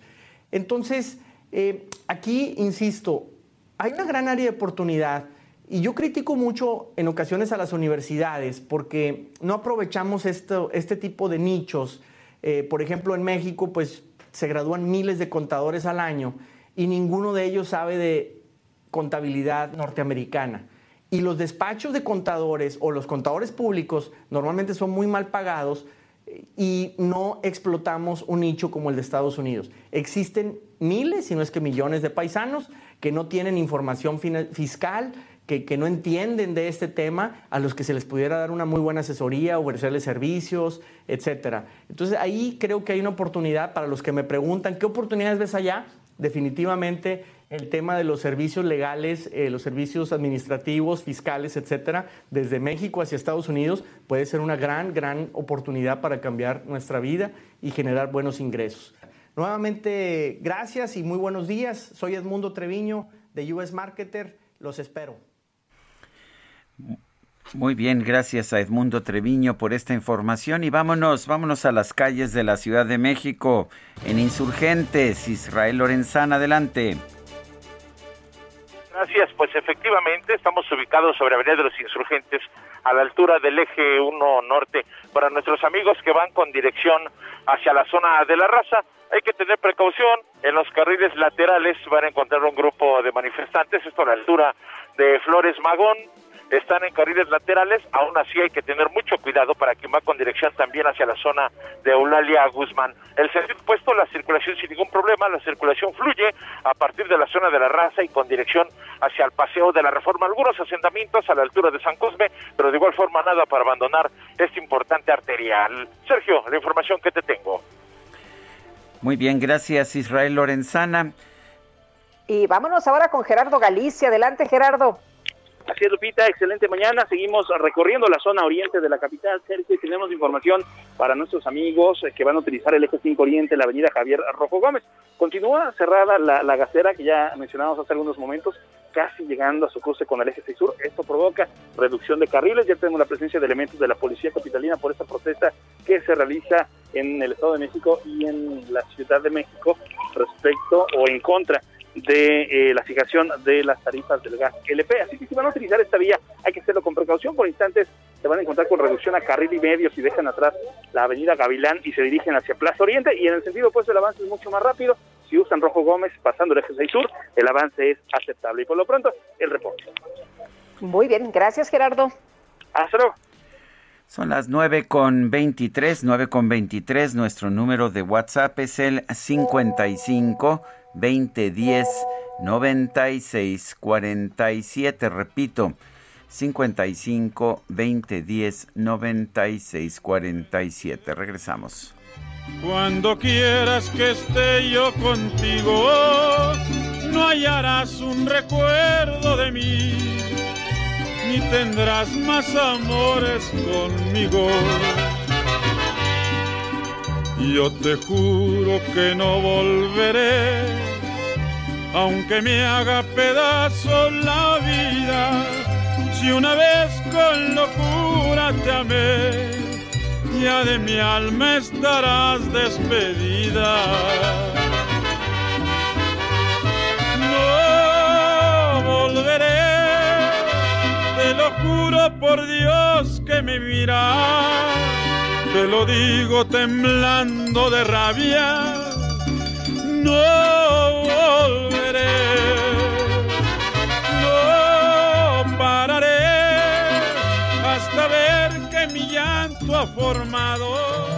Entonces, aquí, insisto, hay una gran área de oportunidad y yo critico mucho en ocasiones a las universidades porque no aprovechamos esto, este tipo de nichos. por ejemplo, en México, pues se gradúan miles de contadores al año y ninguno de ellos sabe de contabilidad norteamericana. Y los despachos de contadores o los contadores públicos normalmente son muy mal pagados y no explotamos un nicho como el de Estados Unidos. Existen miles, si no es que millones de paisanos que no tienen información fiscal, que, no entienden de este tema, a los que se les pudiera dar una muy buena asesoría, ofrecerles servicios, etcétera. Entonces ahí creo que hay una oportunidad para los que me preguntan, ¿qué oportunidades ves allá? Definitivamente el tema de los servicios legales, eh, los servicios administrativos, fiscales, etcétera, desde México hacia Estados Unidos puede ser una gran, gran oportunidad para cambiar nuestra vida y generar buenos ingresos. Nuevamente, gracias y muy buenos días. Soy Edmundo Treviño de US Marketer. Los espero. Muy bien, gracias a Edmundo Treviño por esta información y vámonos, vámonos a las calles de la Ciudad de México en Insurgentes. Israel Lorenzana, adelante. Gracias, pues efectivamente estamos ubicados sobre Avenida de los Insurgentes a la altura del eje 1 norte. Para nuestros amigos que van con dirección hacia la zona de la raza, hay que tener precaución. En los carriles laterales van a encontrar un grupo de manifestantes, esto a la altura de Flores Magón, están en carriles laterales, aún así hay que tener mucho cuidado para quien va con dirección también hacia la zona de Eulalia Guzmán. El sentido opuesto, la circulación sin ningún problema, la circulación fluye a partir de la zona de la raza y con dirección hacia el paseo de la reforma. Algunos asentamientos a la altura de San Cosme, pero de igual forma nada para abandonar este importante arterial. Sergio, la información que te tengo. Muy bien, gracias Israel Lorenzana. Y vámonos ahora con Gerardo Galicia. Adelante, Gerardo. Así es, Lupita, excelente mañana. Seguimos recorriendo la zona oriente de la capital, Sergio, y tenemos información para nuestros amigos que van a utilizar el eje 5 Oriente, la avenida Javier Rojo Gómez. Continúa cerrada la, la gacera que ya mencionamos hace algunos momentos, casi llegando a su cruce con el eje 6 Sur. Esto provoca reducción de carriles. Ya tenemos la presencia de elementos de la Policía Capitalina por esta protesta que se realiza en el Estado de México y en la Ciudad de México respecto o en contra de eh, la fijación de las tarifas del gas LP. Así que si van a utilizar esta vía, hay que hacerlo con precaución. Por instantes se van a encontrar con reducción a carril y medio si dejan atrás la avenida Gavilán y se dirigen hacia Plaza Oriente. Y en el sentido opuesto, el avance es mucho más rápido. Si usan Rojo Gómez pasando el eje 6 Sur, el avance es aceptable. Y por lo pronto, el reporte. Muy bien, gracias Gerardo. Hasta luego. Son las 9 con 23, 9 con 23. Nuestro número de WhatsApp es el 55 2010 96 47. Repito, 55 2010 96 47. Regresamos. Cuando quieras que esté yo contigo, no hallarás un recuerdo de mí, ni tendrás más amores conmigo. Yo te juro que no volveré, aunque me haga pedazo la vida. Si una vez con locura te amé, ya de mi alma estarás despedida. No volveré, te lo juro por Dios que me miras te lo digo temblando de rabia, no volveré, no pararé hasta ver que mi llanto ha formado.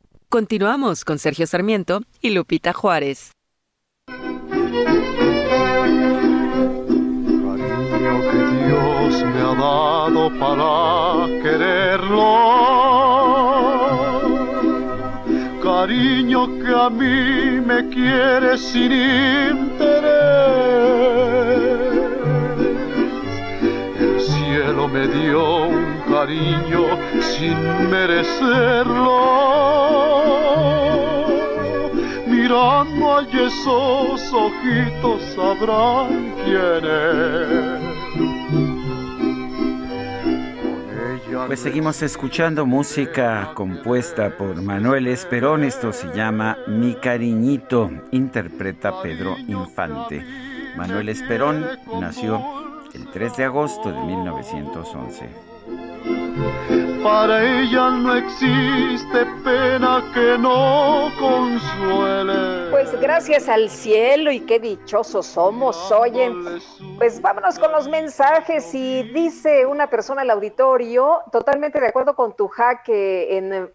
Continuamos con Sergio Sarmiento y Lupita Juárez. Cariño que Dios me ha dado para quererlo. Cariño que a mí me quiere sin interés. El cielo me dio un cariño sin merecerlo. Mirando a esos ojitos sabrán quién es. Pues seguimos escuchando música compuesta por Manuel Esperón. Esto se llama Mi Cariñito. Interpreta Pedro Infante. Manuel Esperón nació el 3 de agosto de 1911. Para ella no existe pena que no consuele. Pues gracias al cielo y qué dichosos somos, oye. Pues vámonos con los mensajes y dice una persona al auditorio, totalmente de acuerdo con tu jaque en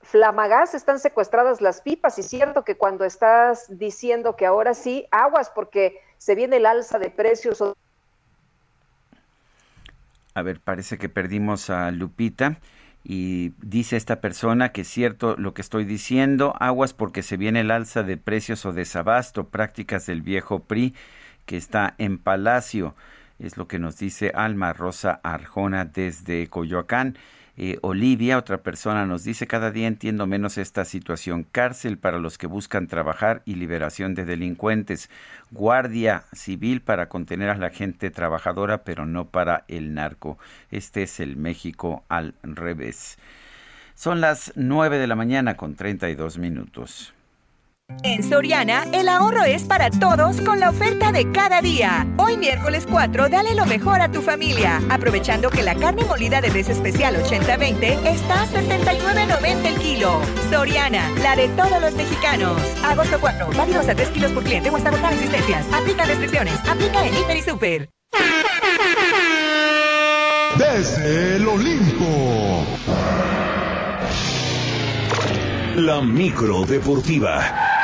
Flamagas están secuestradas las pipas y cierto que cuando estás diciendo que ahora sí, aguas porque se viene el alza de precios. A ver, parece que perdimos a Lupita y dice esta persona que es cierto lo que estoy diciendo, aguas porque se viene el alza de precios o desabasto, prácticas del viejo PRI que está en Palacio. Es lo que nos dice Alma Rosa Arjona desde Coyoacán. Eh, Olivia, otra persona, nos dice, cada día entiendo menos esta situación. Cárcel para los que buscan trabajar y liberación de delincuentes. Guardia civil para contener a la gente trabajadora, pero no para el narco. Este es el México al revés. Son las 9 de la mañana con 32 minutos. En Soriana, el ahorro es para todos con la oferta de cada día. Hoy miércoles 4, dale lo mejor a tu familia, aprovechando que la carne molida de res especial 80-20 está a 79.90 el kilo. Soriana, la de todos los mexicanos. Agosto 4, válidos a 3 kilos por cliente o hasta agotar existencias. Aplica restricciones, aplica en Hiper y Super. Desde el Olimpo. La micro deportiva.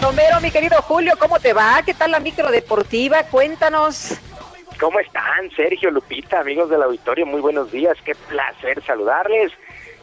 Romero, mi querido Julio, ¿cómo te va? ¿Qué tal la micro deportiva? Cuéntanos. ¿Cómo están, Sergio, Lupita, amigos del auditorio? Muy buenos días, qué placer saludarles.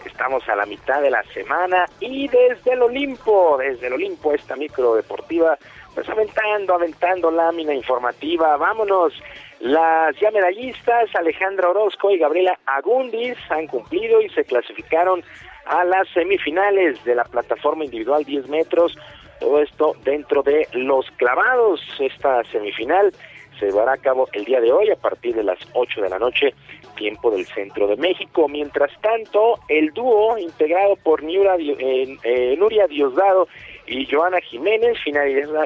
Estamos a la mitad de la semana y desde el Olimpo, desde el Olimpo, esta micro deportiva, pues aventando, aventando lámina informativa. Vámonos. Las ya medallistas Alejandra Orozco y Gabriela Agundis han cumplido y se clasificaron a las semifinales de la plataforma individual 10 metros. Todo esto dentro de los clavados. Esta semifinal se llevará a cabo el día de hoy a partir de las 8 de la noche, tiempo del centro de México. Mientras tanto, el dúo integrado por Nuria, eh, Nuria Diosdado y Joana Jiménez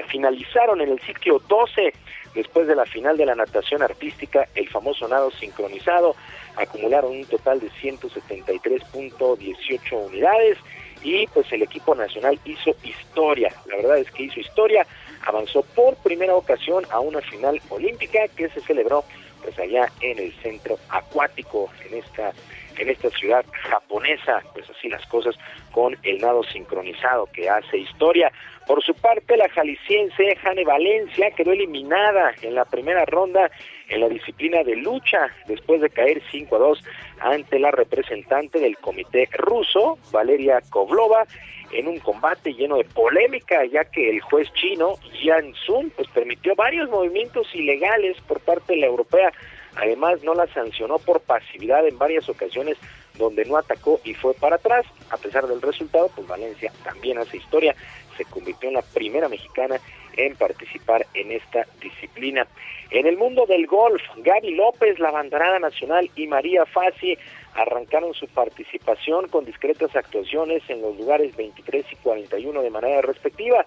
finalizaron en el sitio 12 después de la final de la natación artística, el famoso nado sincronizado. Acumularon un total de 173.18 unidades y pues el equipo nacional hizo historia, la verdad es que hizo historia, avanzó por primera ocasión a una final olímpica que se celebró pues allá en el centro acuático en esta en esta ciudad japonesa, pues así las cosas con el nado sincronizado que hace historia. Por su parte, la jalisciense Jane Valencia quedó eliminada en la primera ronda en la disciplina de lucha después de caer 5 a 2 ante la representante del comité ruso, Valeria Kovlova, en un combate lleno de polémica, ya que el juez chino, Yan Sun, pues permitió varios movimientos ilegales por parte de la europea. Además, no la sancionó por pasividad en varias ocasiones donde no atacó y fue para atrás. A pesar del resultado, pues Valencia también hace historia. Se convirtió en la primera mexicana en participar en esta disciplina. En el mundo del golf, Gaby López, la banderada nacional, y María Fassi arrancaron su participación con discretas actuaciones en los lugares 23 y 41 de manera respectiva.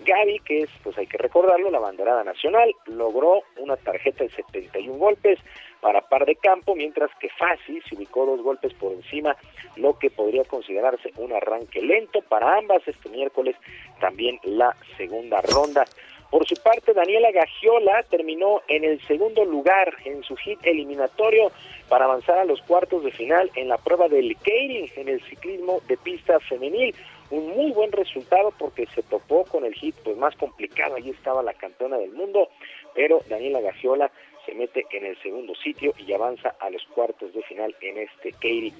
Gaby, que es, pues hay que recordarlo, la banderada nacional, logró una tarjeta de 71 golpes para par de campo, mientras que Fassi se ubicó dos golpes por encima, lo que podría considerarse un arranque lento para ambas este miércoles, también la segunda ronda. Por su parte, Daniela Gagiola terminó en el segundo lugar en su hit eliminatorio para avanzar a los cuartos de final en la prueba del Keirin en el ciclismo de pista femenil. Un muy buen resultado porque se topó con el hit pues más complicado. Allí estaba la campeona del mundo, pero Daniela Gagiola se mete en el segundo sitio y avanza a los cuartos de final en este Keiri.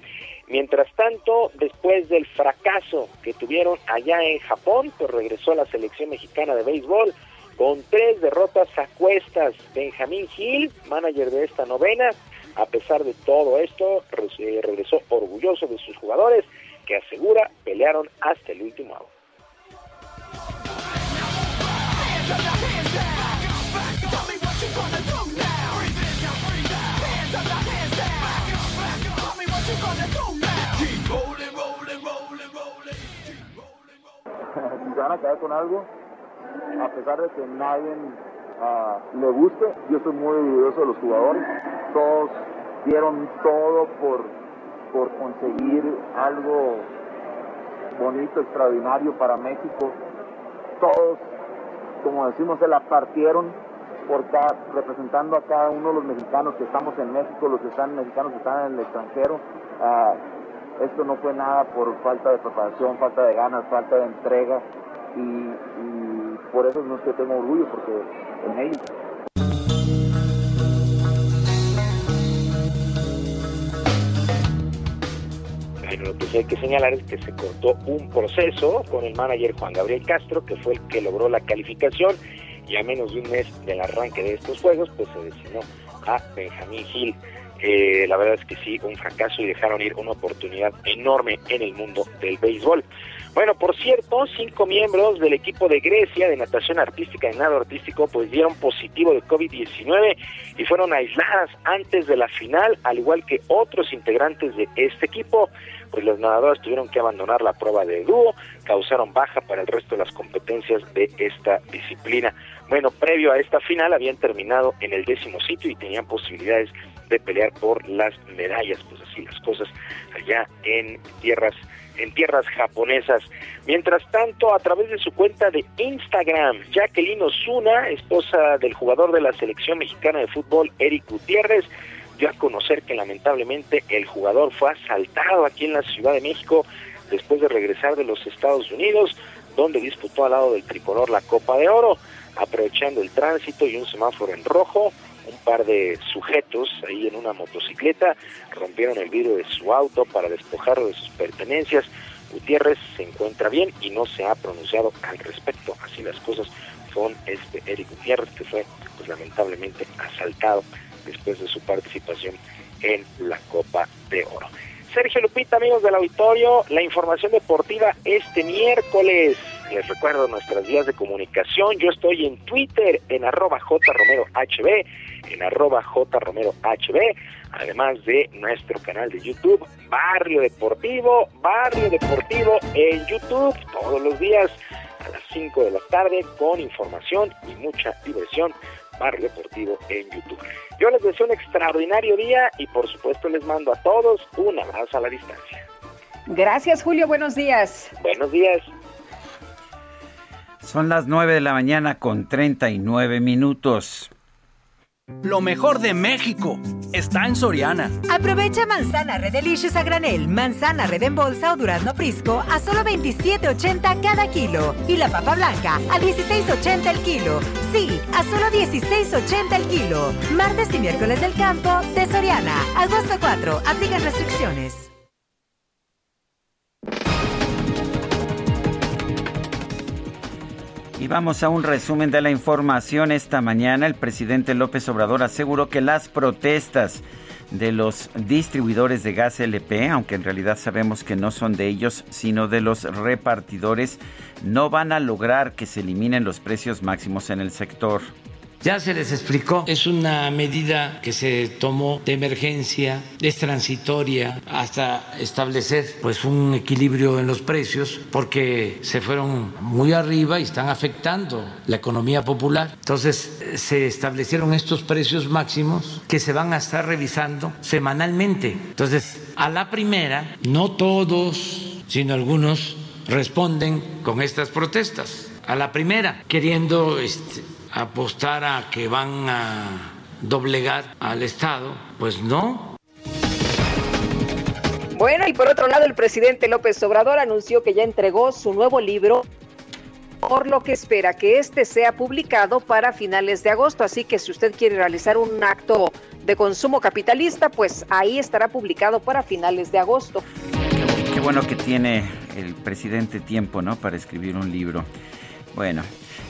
Mientras tanto, después del fracaso que tuvieron allá en Japón, pues regresó la selección mexicana de béisbol con tres derrotas a cuestas. Benjamín Gil, manager de esta novena, a pesar de todo esto, regresó orgulloso de sus jugadores que asegura pelearon hasta el último agua. Se van a caer con algo, a pesar de que nadie uh, le guste. Yo soy muy orgulloso de los jugadores. Todos dieron todo por por conseguir algo bonito, extraordinario para México. Todos, como decimos, se la partieron por cada, representando a cada uno de los mexicanos que estamos en México, los que están mexicanos que están en el extranjero. Uh, esto no fue nada por falta de preparación, falta de ganas, falta de entrega y, y por eso no es que tengo orgullo, porque en ellos. Bueno, lo que hay que señalar es que se cortó un proceso con el manager Juan Gabriel Castro, que fue el que logró la calificación, y a menos de un mes del arranque de estos juegos, pues se designó a Benjamín Gil. Eh, la verdad es que sí, un fracaso y dejaron ir una oportunidad enorme en el mundo del béisbol. Bueno, por cierto, cinco miembros del equipo de Grecia de natación artística y nado artístico pues dieron positivo de COVID-19 y fueron aisladas antes de la final, al igual que otros integrantes de este equipo, pues los nadadores tuvieron que abandonar la prueba de dúo, causaron baja para el resto de las competencias de esta disciplina. Bueno, previo a esta final habían terminado en el décimo sitio y tenían posibilidades de pelear por las medallas, pues así las cosas allá en tierras en tierras japonesas. Mientras tanto, a través de su cuenta de Instagram, Jacqueline Osuna, esposa del jugador de la selección mexicana de fútbol, Eric Gutiérrez, dio a conocer que lamentablemente el jugador fue asaltado aquí en la Ciudad de México después de regresar de los Estados Unidos, donde disputó al lado del tricolor la Copa de Oro, aprovechando el tránsito y un semáforo en rojo un par de sujetos ahí en una motocicleta rompieron el vidrio de su auto para despojarlo de sus pertenencias. Gutiérrez se encuentra bien y no se ha pronunciado al respecto. Así las cosas con este Eric Gutiérrez que fue pues lamentablemente asaltado después de su participación en la Copa de Oro. Sergio Lupita, amigos del auditorio, la información deportiva este miércoles. Les recuerdo nuestras vías de comunicación. Yo estoy en Twitter en arroba jromerohb, en arroba jromerohb, además de nuestro canal de YouTube, Barrio Deportivo, Barrio Deportivo en YouTube, todos los días a las 5 de la tarde con información y mucha diversión Barrio Deportivo en YouTube. Yo les deseo un extraordinario día y por supuesto les mando a todos un abrazo a la distancia. Gracias Julio, buenos días. Buenos días. Son las 9 de la mañana con 39 minutos. Lo mejor de México está en Soriana. Aprovecha manzana Red Delicious a granel, manzana Red en bolsa o durazno Prisco a solo 27.80 cada kilo. Y la papa blanca a 16.80 el kilo. Sí, a solo 16.80 el kilo. Martes y miércoles del campo de Soriana. Agosto 4. Aplican restricciones. Y vamos a un resumen de la información. Esta mañana el presidente López Obrador aseguró que las protestas de los distribuidores de gas LP, aunque en realidad sabemos que no son de ellos, sino de los repartidores, no van a lograr que se eliminen los precios máximos en el sector. Ya se les explicó, es una medida que se tomó de emergencia, es transitoria hasta establecer pues un equilibrio en los precios porque se fueron muy arriba y están afectando la economía popular. Entonces se establecieron estos precios máximos que se van a estar revisando semanalmente. Entonces, a la primera, no todos, sino algunos responden con estas protestas. A la primera, queriendo este, apostar a que van a doblegar al Estado, pues no. Bueno, y por otro lado, el presidente López Obrador anunció que ya entregó su nuevo libro, por lo que espera que este sea publicado para finales de agosto. Así que si usted quiere realizar un acto de consumo capitalista, pues ahí estará publicado para finales de agosto. Qué bueno que tiene el presidente tiempo, ¿no? Para escribir un libro. Bueno,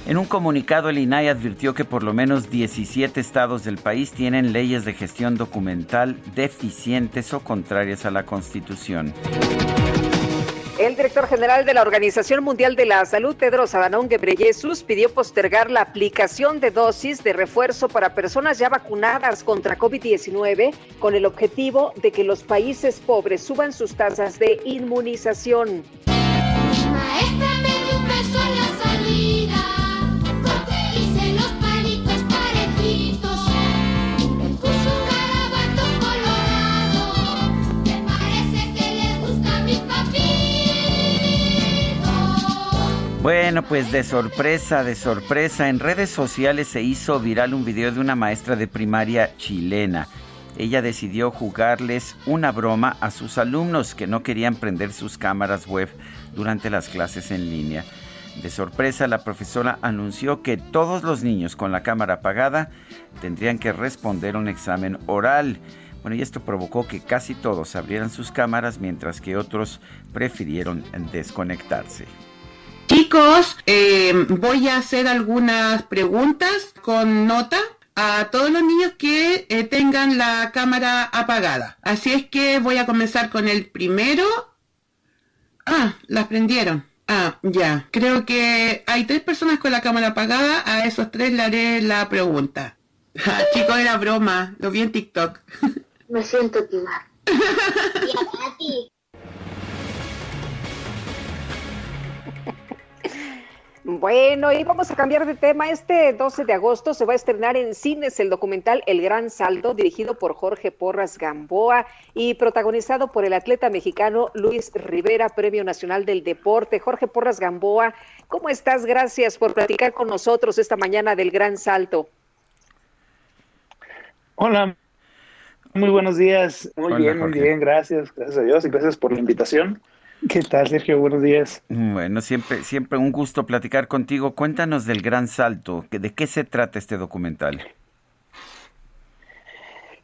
en un comunicado, el INAI advirtió que por lo menos 17 estados del país tienen leyes de gestión documental deficientes o contrarias a la Constitución. El director general de la Organización Mundial de la Salud, Pedro Adhanom Ghebreyesus, pidió postergar la aplicación de dosis de refuerzo para personas ya vacunadas contra COVID-19 con el objetivo de que los países pobres suban sus tasas de inmunización. Bueno, pues de sorpresa, de sorpresa, en redes sociales se hizo viral un video de una maestra de primaria chilena. Ella decidió jugarles una broma a sus alumnos que no querían prender sus cámaras web durante las clases en línea. De sorpresa, la profesora anunció que todos los niños con la cámara apagada tendrían que responder un examen oral. Bueno, y esto provocó que casi todos abrieran sus cámaras mientras que otros prefirieron desconectarse. Chicos, eh, voy a hacer algunas preguntas con nota a todos los niños que eh, tengan la cámara apagada. Así es que voy a comenzar con el primero. Ah, las prendieron. Ah, ya. Creo que hay tres personas con la cámara apagada. A esos tres le haré la pregunta. Ah, chicos, era broma. Lo vi en TikTok. Me siento timar. y a ti. Bueno, y vamos a cambiar de tema. Este 12 de agosto se va a estrenar en cines el documental El Gran Salto, dirigido por Jorge Porras Gamboa y protagonizado por el atleta mexicano Luis Rivera, Premio Nacional del Deporte. Jorge Porras Gamboa, ¿cómo estás? Gracias por platicar con nosotros esta mañana del Gran Salto. Hola, muy buenos días. Muy bien, muy bien, gracias. Gracias a Dios y gracias por la invitación. ¿Qué tal, Sergio? Buenos días. Bueno, siempre, siempre un gusto platicar contigo. Cuéntanos del Gran Salto. ¿De qué se trata este documental?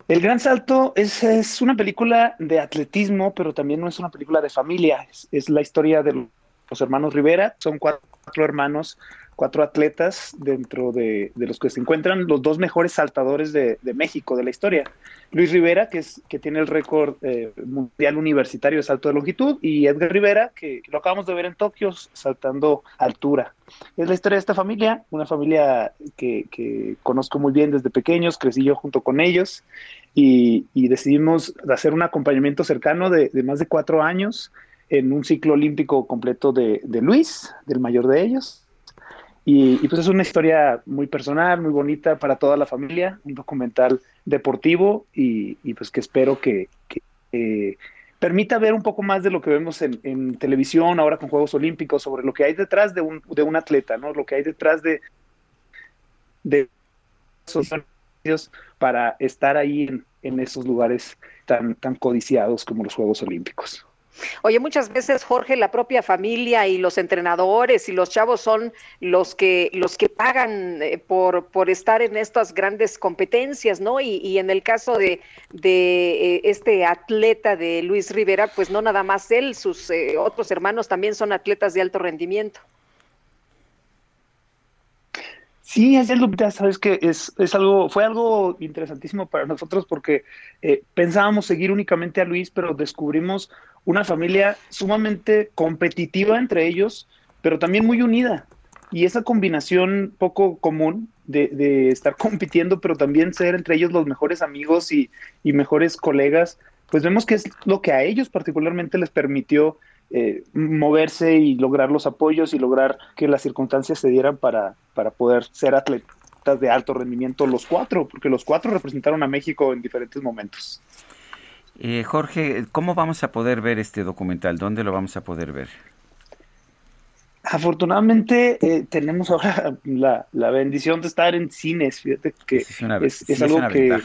El Gran Salto es, es una película de atletismo, pero también no es una película de familia. Es, la historia de los hermanos Rivera. Son cuatro hermanos cuatro atletas dentro de, los que se encuentran los dos mejores saltadores de, México de la historia. Luis Rivera, que, es, que tiene el récord eh, mundial universitario de salto de longitud, y Edgar Rivera, que, lo acabamos de ver en Tokio saltando altura. Es la historia de esta familia, una familia que, conozco muy bien desde pequeños, crecí yo junto con ellos, y, decidimos hacer un acompañamiento cercano de, más de cuatro años en un ciclo olímpico completo de Luis, del mayor de ellos, y, pues es una historia muy personal, muy bonita para toda la familia, un documental deportivo y, pues que espero que, eh, permita ver un poco más de lo que vemos en, televisión ahora con Juegos Olímpicos, sobre lo que hay detrás de un, de un atleta, ¿no? Lo que hay detrás de, de esos para estar ahí en, en esos lugares tan, tan codiciados como los Juegos Olímpicos. Oye, muchas veces, Jorge, la propia familia y los entrenadores y los chavos son los que, los que pagan eh, por, por estar en estas grandes competencias, ¿no? Y, en el caso de, de eh, este atleta de Luis Rivera, pues no nada más él, sus eh, otros hermanos también son atletas de alto rendimiento. Sí, es el sabes que algo, fue algo interesantísimo para nosotros porque pensábamos seguir únicamente a Luis, pero descubrimos una familia sumamente competitiva entre ellos, pero también muy unida. Y esa combinación poco común de, estar compitiendo, pero también ser entre ellos los mejores amigos y, mejores colegas, pues vemos que es lo que a ellos particularmente les permitió eh, moverse y lograr los apoyos y lograr que las circunstancias se dieran para, para poder ser atletas de alto rendimiento los cuatro, porque los cuatro representaron a México en diferentes momentos. Eh, Jorge, ¿cómo vamos a poder ver este documental? ¿Dónde lo vamos a poder ver? Afortunadamente eh, tenemos ahora la, bendición de estar en cines, fíjate que es, algo que,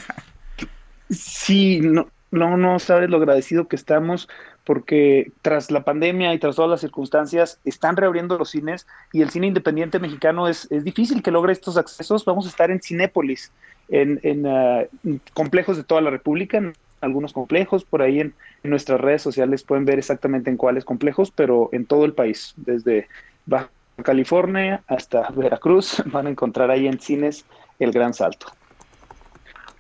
sí, no, no, no sabes lo agradecido que estamos porque tras la pandemia y tras todas las circunstancias están reabriendo los cines y el cine independiente mexicano es, es difícil que logre estos accesos. Vamos a estar en Cinépolis, en, en ah, complejos de toda la República, algunos complejos, por ahí en, nuestras redes sociales pueden ver exactamente en cuáles complejos, pero en todo el país, desde Baja California hasta Veracruz, van a encontrar ahí en cines el gran salto.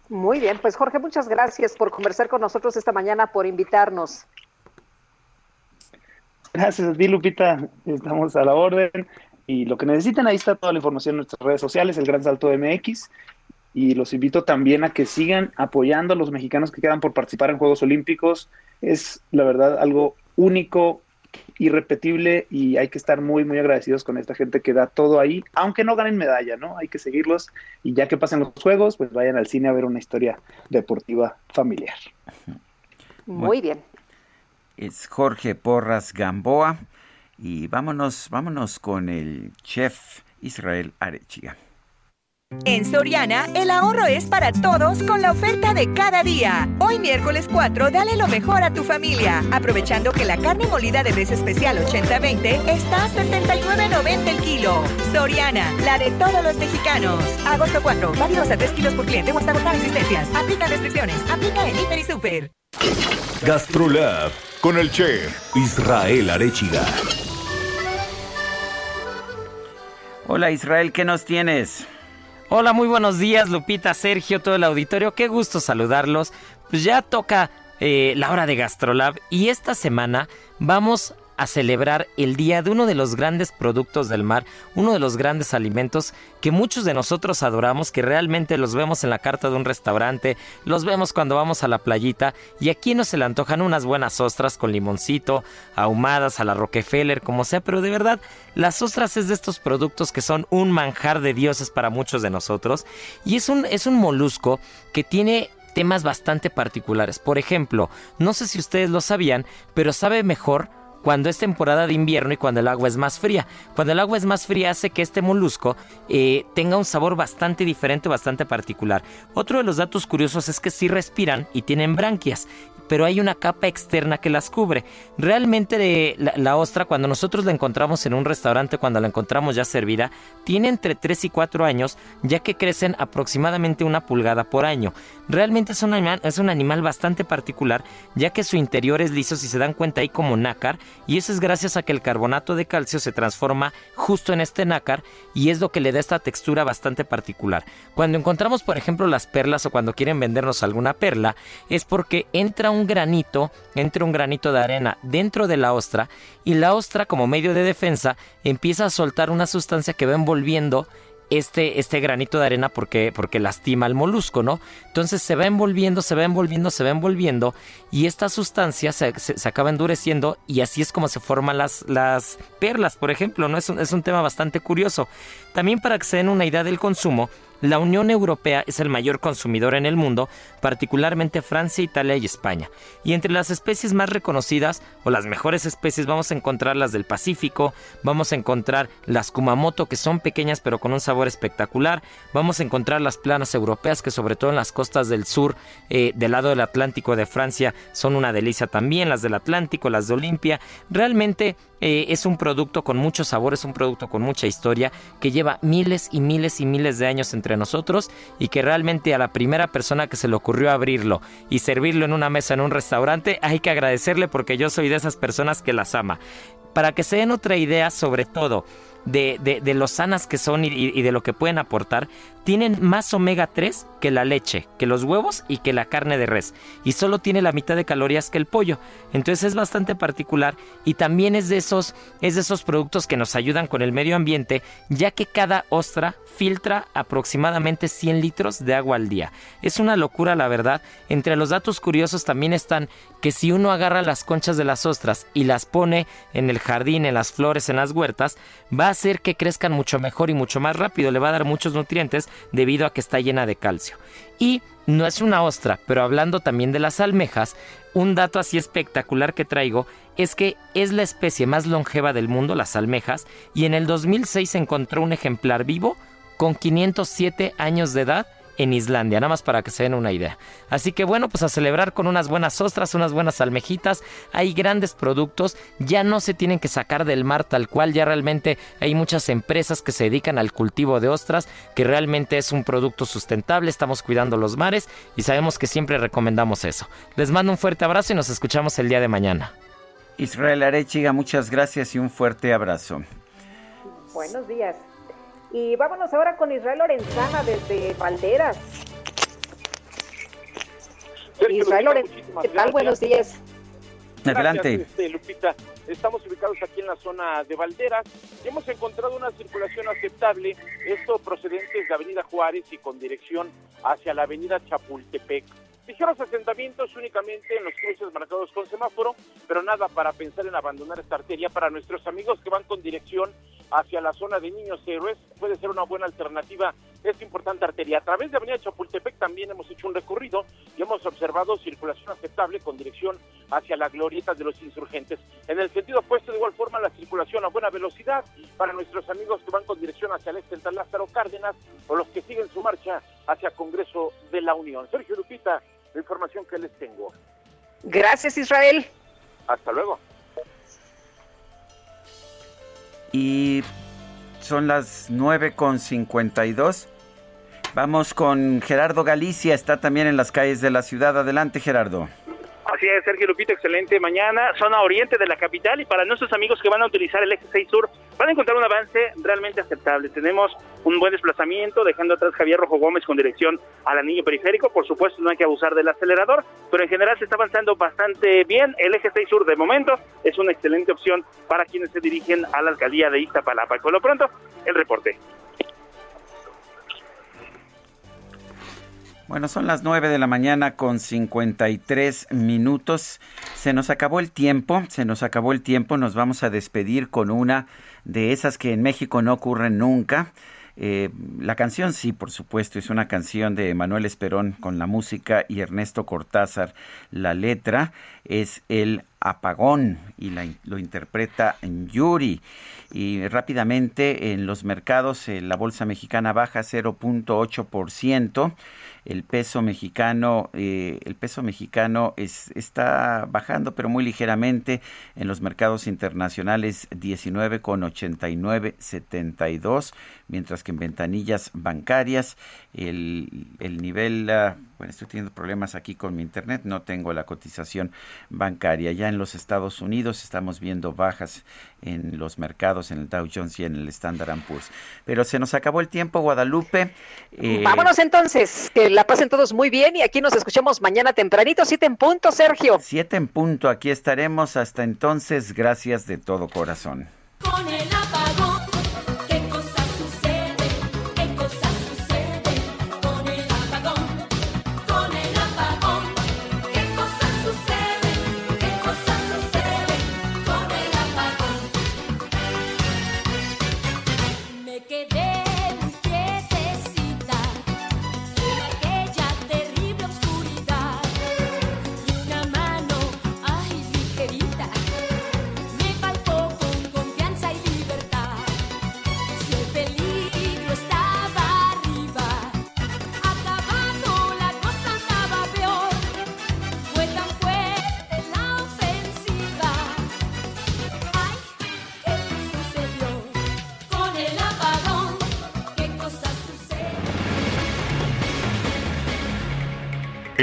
Muy bien, pues Jorge, muchas gracias por conversar con nosotros esta mañana, por invitarnos. Gracias a ti, Lupita. Estamos a la orden. Y lo que necesiten, ahí está toda la información en nuestras redes sociales, el Gran Salto MX. Y los invito también a que sigan apoyando a los mexicanos que quedan por participar en Juegos Olímpicos. Es, la verdad, algo único, irrepetible y hay que estar muy, muy agradecidos con esta gente que da todo ahí, aunque no ganen medalla, ¿no? Hay que seguirlos y ya que pasen los juegos, pues vayan al cine a ver una historia deportiva familiar. Muy bien. Es Jorge Porras Gamboa y vámonos, vámonos con el chef Israel Arechiga. En Soriana, el ahorro es para todos con la oferta de cada día. Hoy miércoles 4, dale lo mejor a tu familia, aprovechando que la carne molida de res especial 80-20 está a 79.90 el kilo. Soriana, la de todos los mexicanos. Agosto 4, válido hasta 3 kilos por cliente o hasta agotar existencias. Aplica restricciones, aplica en Hiper y Super. Gastrolab con el chef Israel Arechiga. Hola Israel, ¿qué nos tienes? Hola, muy buenos días, Lupita, Sergio, todo el auditorio. Qué gusto saludarlos. Pues ya toca eh, la hora de Gastrolab y esta semana vamos a celebrar el día de uno de los grandes productos del mar, uno de los grandes alimentos que muchos de nosotros adoramos, que realmente los vemos en la carta de un restaurante, los vemos cuando vamos a la playita y aquí nos se le antojan unas buenas ostras con limoncito, ahumadas a la Rockefeller, como sea, pero de verdad, las ostras es de estos productos que son un manjar de dioses para muchos de nosotros y es un, es un molusco que tiene temas bastante particulares. Por ejemplo, no sé si ustedes lo sabían, pero sabe mejor cuando es temporada de invierno y cuando el agua es más fría. Cuando el agua es más fría hace que este molusco eh, tenga un sabor bastante diferente, bastante particular. Otro de los datos curiosos es que sí respiran y tienen branquias pero hay una capa externa que las cubre. Realmente la, ostra, cuando nosotros la encontramos en un restaurante, cuando la encontramos ya servida, tiene entre 3 y 4 años, ya que crecen aproximadamente una pulgada por año. Realmente es un, animal, es un animal bastante particular, ya que su interior es liso, si se dan cuenta ahí como nácar, y eso es gracias a que el carbonato de calcio se transforma justo en este nácar, y es lo que le da esta textura bastante particular. Cuando encontramos, por ejemplo, las perlas o cuando quieren vendernos alguna perla, es porque entra un granito, entra un granito de arena dentro de la ostra, y la ostra, como medio de defensa, empieza a soltar una sustancia que va envolviendo este, este granito de arena porque, porque lastima al molusco, ¿no? Entonces se va envolviendo, se va envolviendo, se va envolviendo y esta sustancia se, se, se acaba endureciendo y así es como se forman las, las perlas, por ejemplo, ¿no? Es un, es un tema bastante curioso. También para que se den una idea del consumo, la Unión Europea es el mayor consumidor en el mundo, particularmente Francia, Italia y España. Y entre las especies más reconocidas o las mejores especies vamos a encontrar las del Pacífico, vamos a encontrar las Kumamoto que son pequeñas pero con un sabor espectacular, vamos a encontrar las planas europeas que sobre todo en las costas del sur, eh, del lado del Atlántico de Francia, son una delicia también, las del Atlántico, las de Olimpia. Realmente eh, es un producto con mucho sabor, es un producto con mucha historia que lleva miles y miles y miles de años entre nosotros y que realmente a la primera persona que se le ocurrió abrirlo y servirlo en una mesa en un restaurante hay que agradecerle porque yo soy de esas personas que las ama. Para que se den otra idea sobre todo de, de, de lo sanas que son y, de lo que pueden aportar, tienen más omega 3 que la leche, que los huevos y que la carne de res. Y solo tiene la mitad de calorías que el pollo. Entonces es bastante particular y también es de esos, es de esos productos que nos ayudan con el medio ambiente, ya que cada ostra filtra aproximadamente 100 litros de agua al día. Es una locura la verdad. Entre los datos curiosos también están que si uno agarra las conchas de las ostras y las pone en el jardín, en las flores, en las huertas, va a hacer que crezcan mucho mejor y mucho más rápido. Le va a dar muchos nutrientes debido a que está llena de calcio. Y no es una ostra, pero hablando también de las almejas, un dato así espectacular que traigo es que es la especie más longeva del mundo, las almejas, y en el 2006 se encontró un ejemplar vivo con 507 años de edad en Islandia, nada más para que se den una idea. Así que bueno, pues a celebrar con unas buenas ostras, unas buenas almejitas, hay grandes productos, ya no se tienen que sacar del mar tal cual, ya realmente hay muchas empresas que se dedican al cultivo de ostras, que realmente es un producto sustentable, estamos cuidando los mares y sabemos que siempre recomendamos eso. Les mando un fuerte abrazo y nos escuchamos el día de mañana. Israel Arechiga, muchas gracias y un fuerte abrazo. Buenos días. Y vámonos ahora con Israel Lorenzana desde Valderas. Sergio, Israel Lorenzana, ¿qué tal? Buenos días. Adelante. este, Lupita. Estamos ubicados aquí en la zona de Valderas. Hemos encontrado una circulación aceptable, esto procedente de Avenida Juárez y con dirección hacia la Avenida Chapultepec. Ligeros asentamientos únicamente en los cruces marcados con semáforo, pero nada para pensar en abandonar esta arteria. Para nuestros amigos que van con dirección hacia la zona de Niños Héroes, puede ser una buena alternativa esta importante arteria. A través de Avenida Chapultepec también hemos hecho un recorrido y hemos observado circulación aceptable con dirección hacia la glorieta de los insurgentes. En el sentido opuesto, de igual forma, la circulación a buena velocidad para nuestros amigos que van con dirección hacia el este, en Lázaro Cárdenas, o los que siguen su marcha hacia Congreso de la Unión. Sergio Lupita, la información que les tengo. Gracias, Israel. Hasta luego. Y son las 9 con 52. Vamos con Gerardo Galicia, está también en las calles de la ciudad. Adelante, Gerardo. Así es, Sergio Lupita, excelente mañana. Zona oriente de la capital y para nuestros amigos que van a utilizar el eje 6 sur, van a encontrar un avance realmente aceptable. Tenemos un buen desplazamiento, dejando atrás Javier Rojo Gómez con dirección al anillo periférico. Por supuesto, no hay que abusar del acelerador, pero en general se está avanzando bastante bien. El eje 6 sur, de momento, es una excelente opción para quienes se dirigen a la alcaldía de Iztapalapa. Por lo pronto, el reporte. Bueno, son las 9 de la mañana con 53 minutos. Se nos acabó el tiempo, se nos acabó el tiempo. Nos vamos a despedir con una de esas que en México no ocurren nunca. Eh, la canción sí, por supuesto, es una canción de Manuel Esperón con la música y Ernesto Cortázar. La letra es El Apagón y la, lo interpreta Yuri. Y rápidamente en los mercados eh, la bolsa mexicana baja 0.8% el peso mexicano, eh, el peso mexicano es, está bajando, pero muy ligeramente en los mercados internacionales 19,8972, mientras que en ventanillas bancarias el, el nivel, bueno, estoy teniendo problemas aquí con mi internet, no tengo la cotización bancaria. Ya en los Estados Unidos estamos viendo bajas en los mercados, en el Dow Jones y en el Standard Poor's. Pero se nos acabó el tiempo, Guadalupe. Eh, Vámonos entonces, que la pasen todos muy bien y aquí nos escuchamos mañana tempranito, siete en punto, Sergio. Siete en punto, aquí estaremos. Hasta entonces, gracias de todo corazón. Con el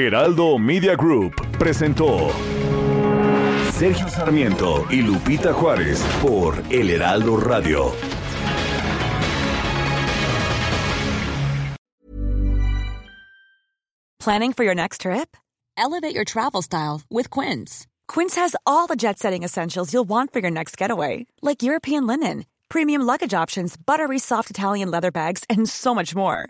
Heraldo Media Group presentó Sergio Sarmiento y Lupita Juárez por El Heraldo Radio. Planning for your next trip? Elevate your travel style with Quince. Quince has all the jet setting essentials you'll want for your next getaway, like European linen, premium luggage options, buttery soft Italian leather bags, and so much more.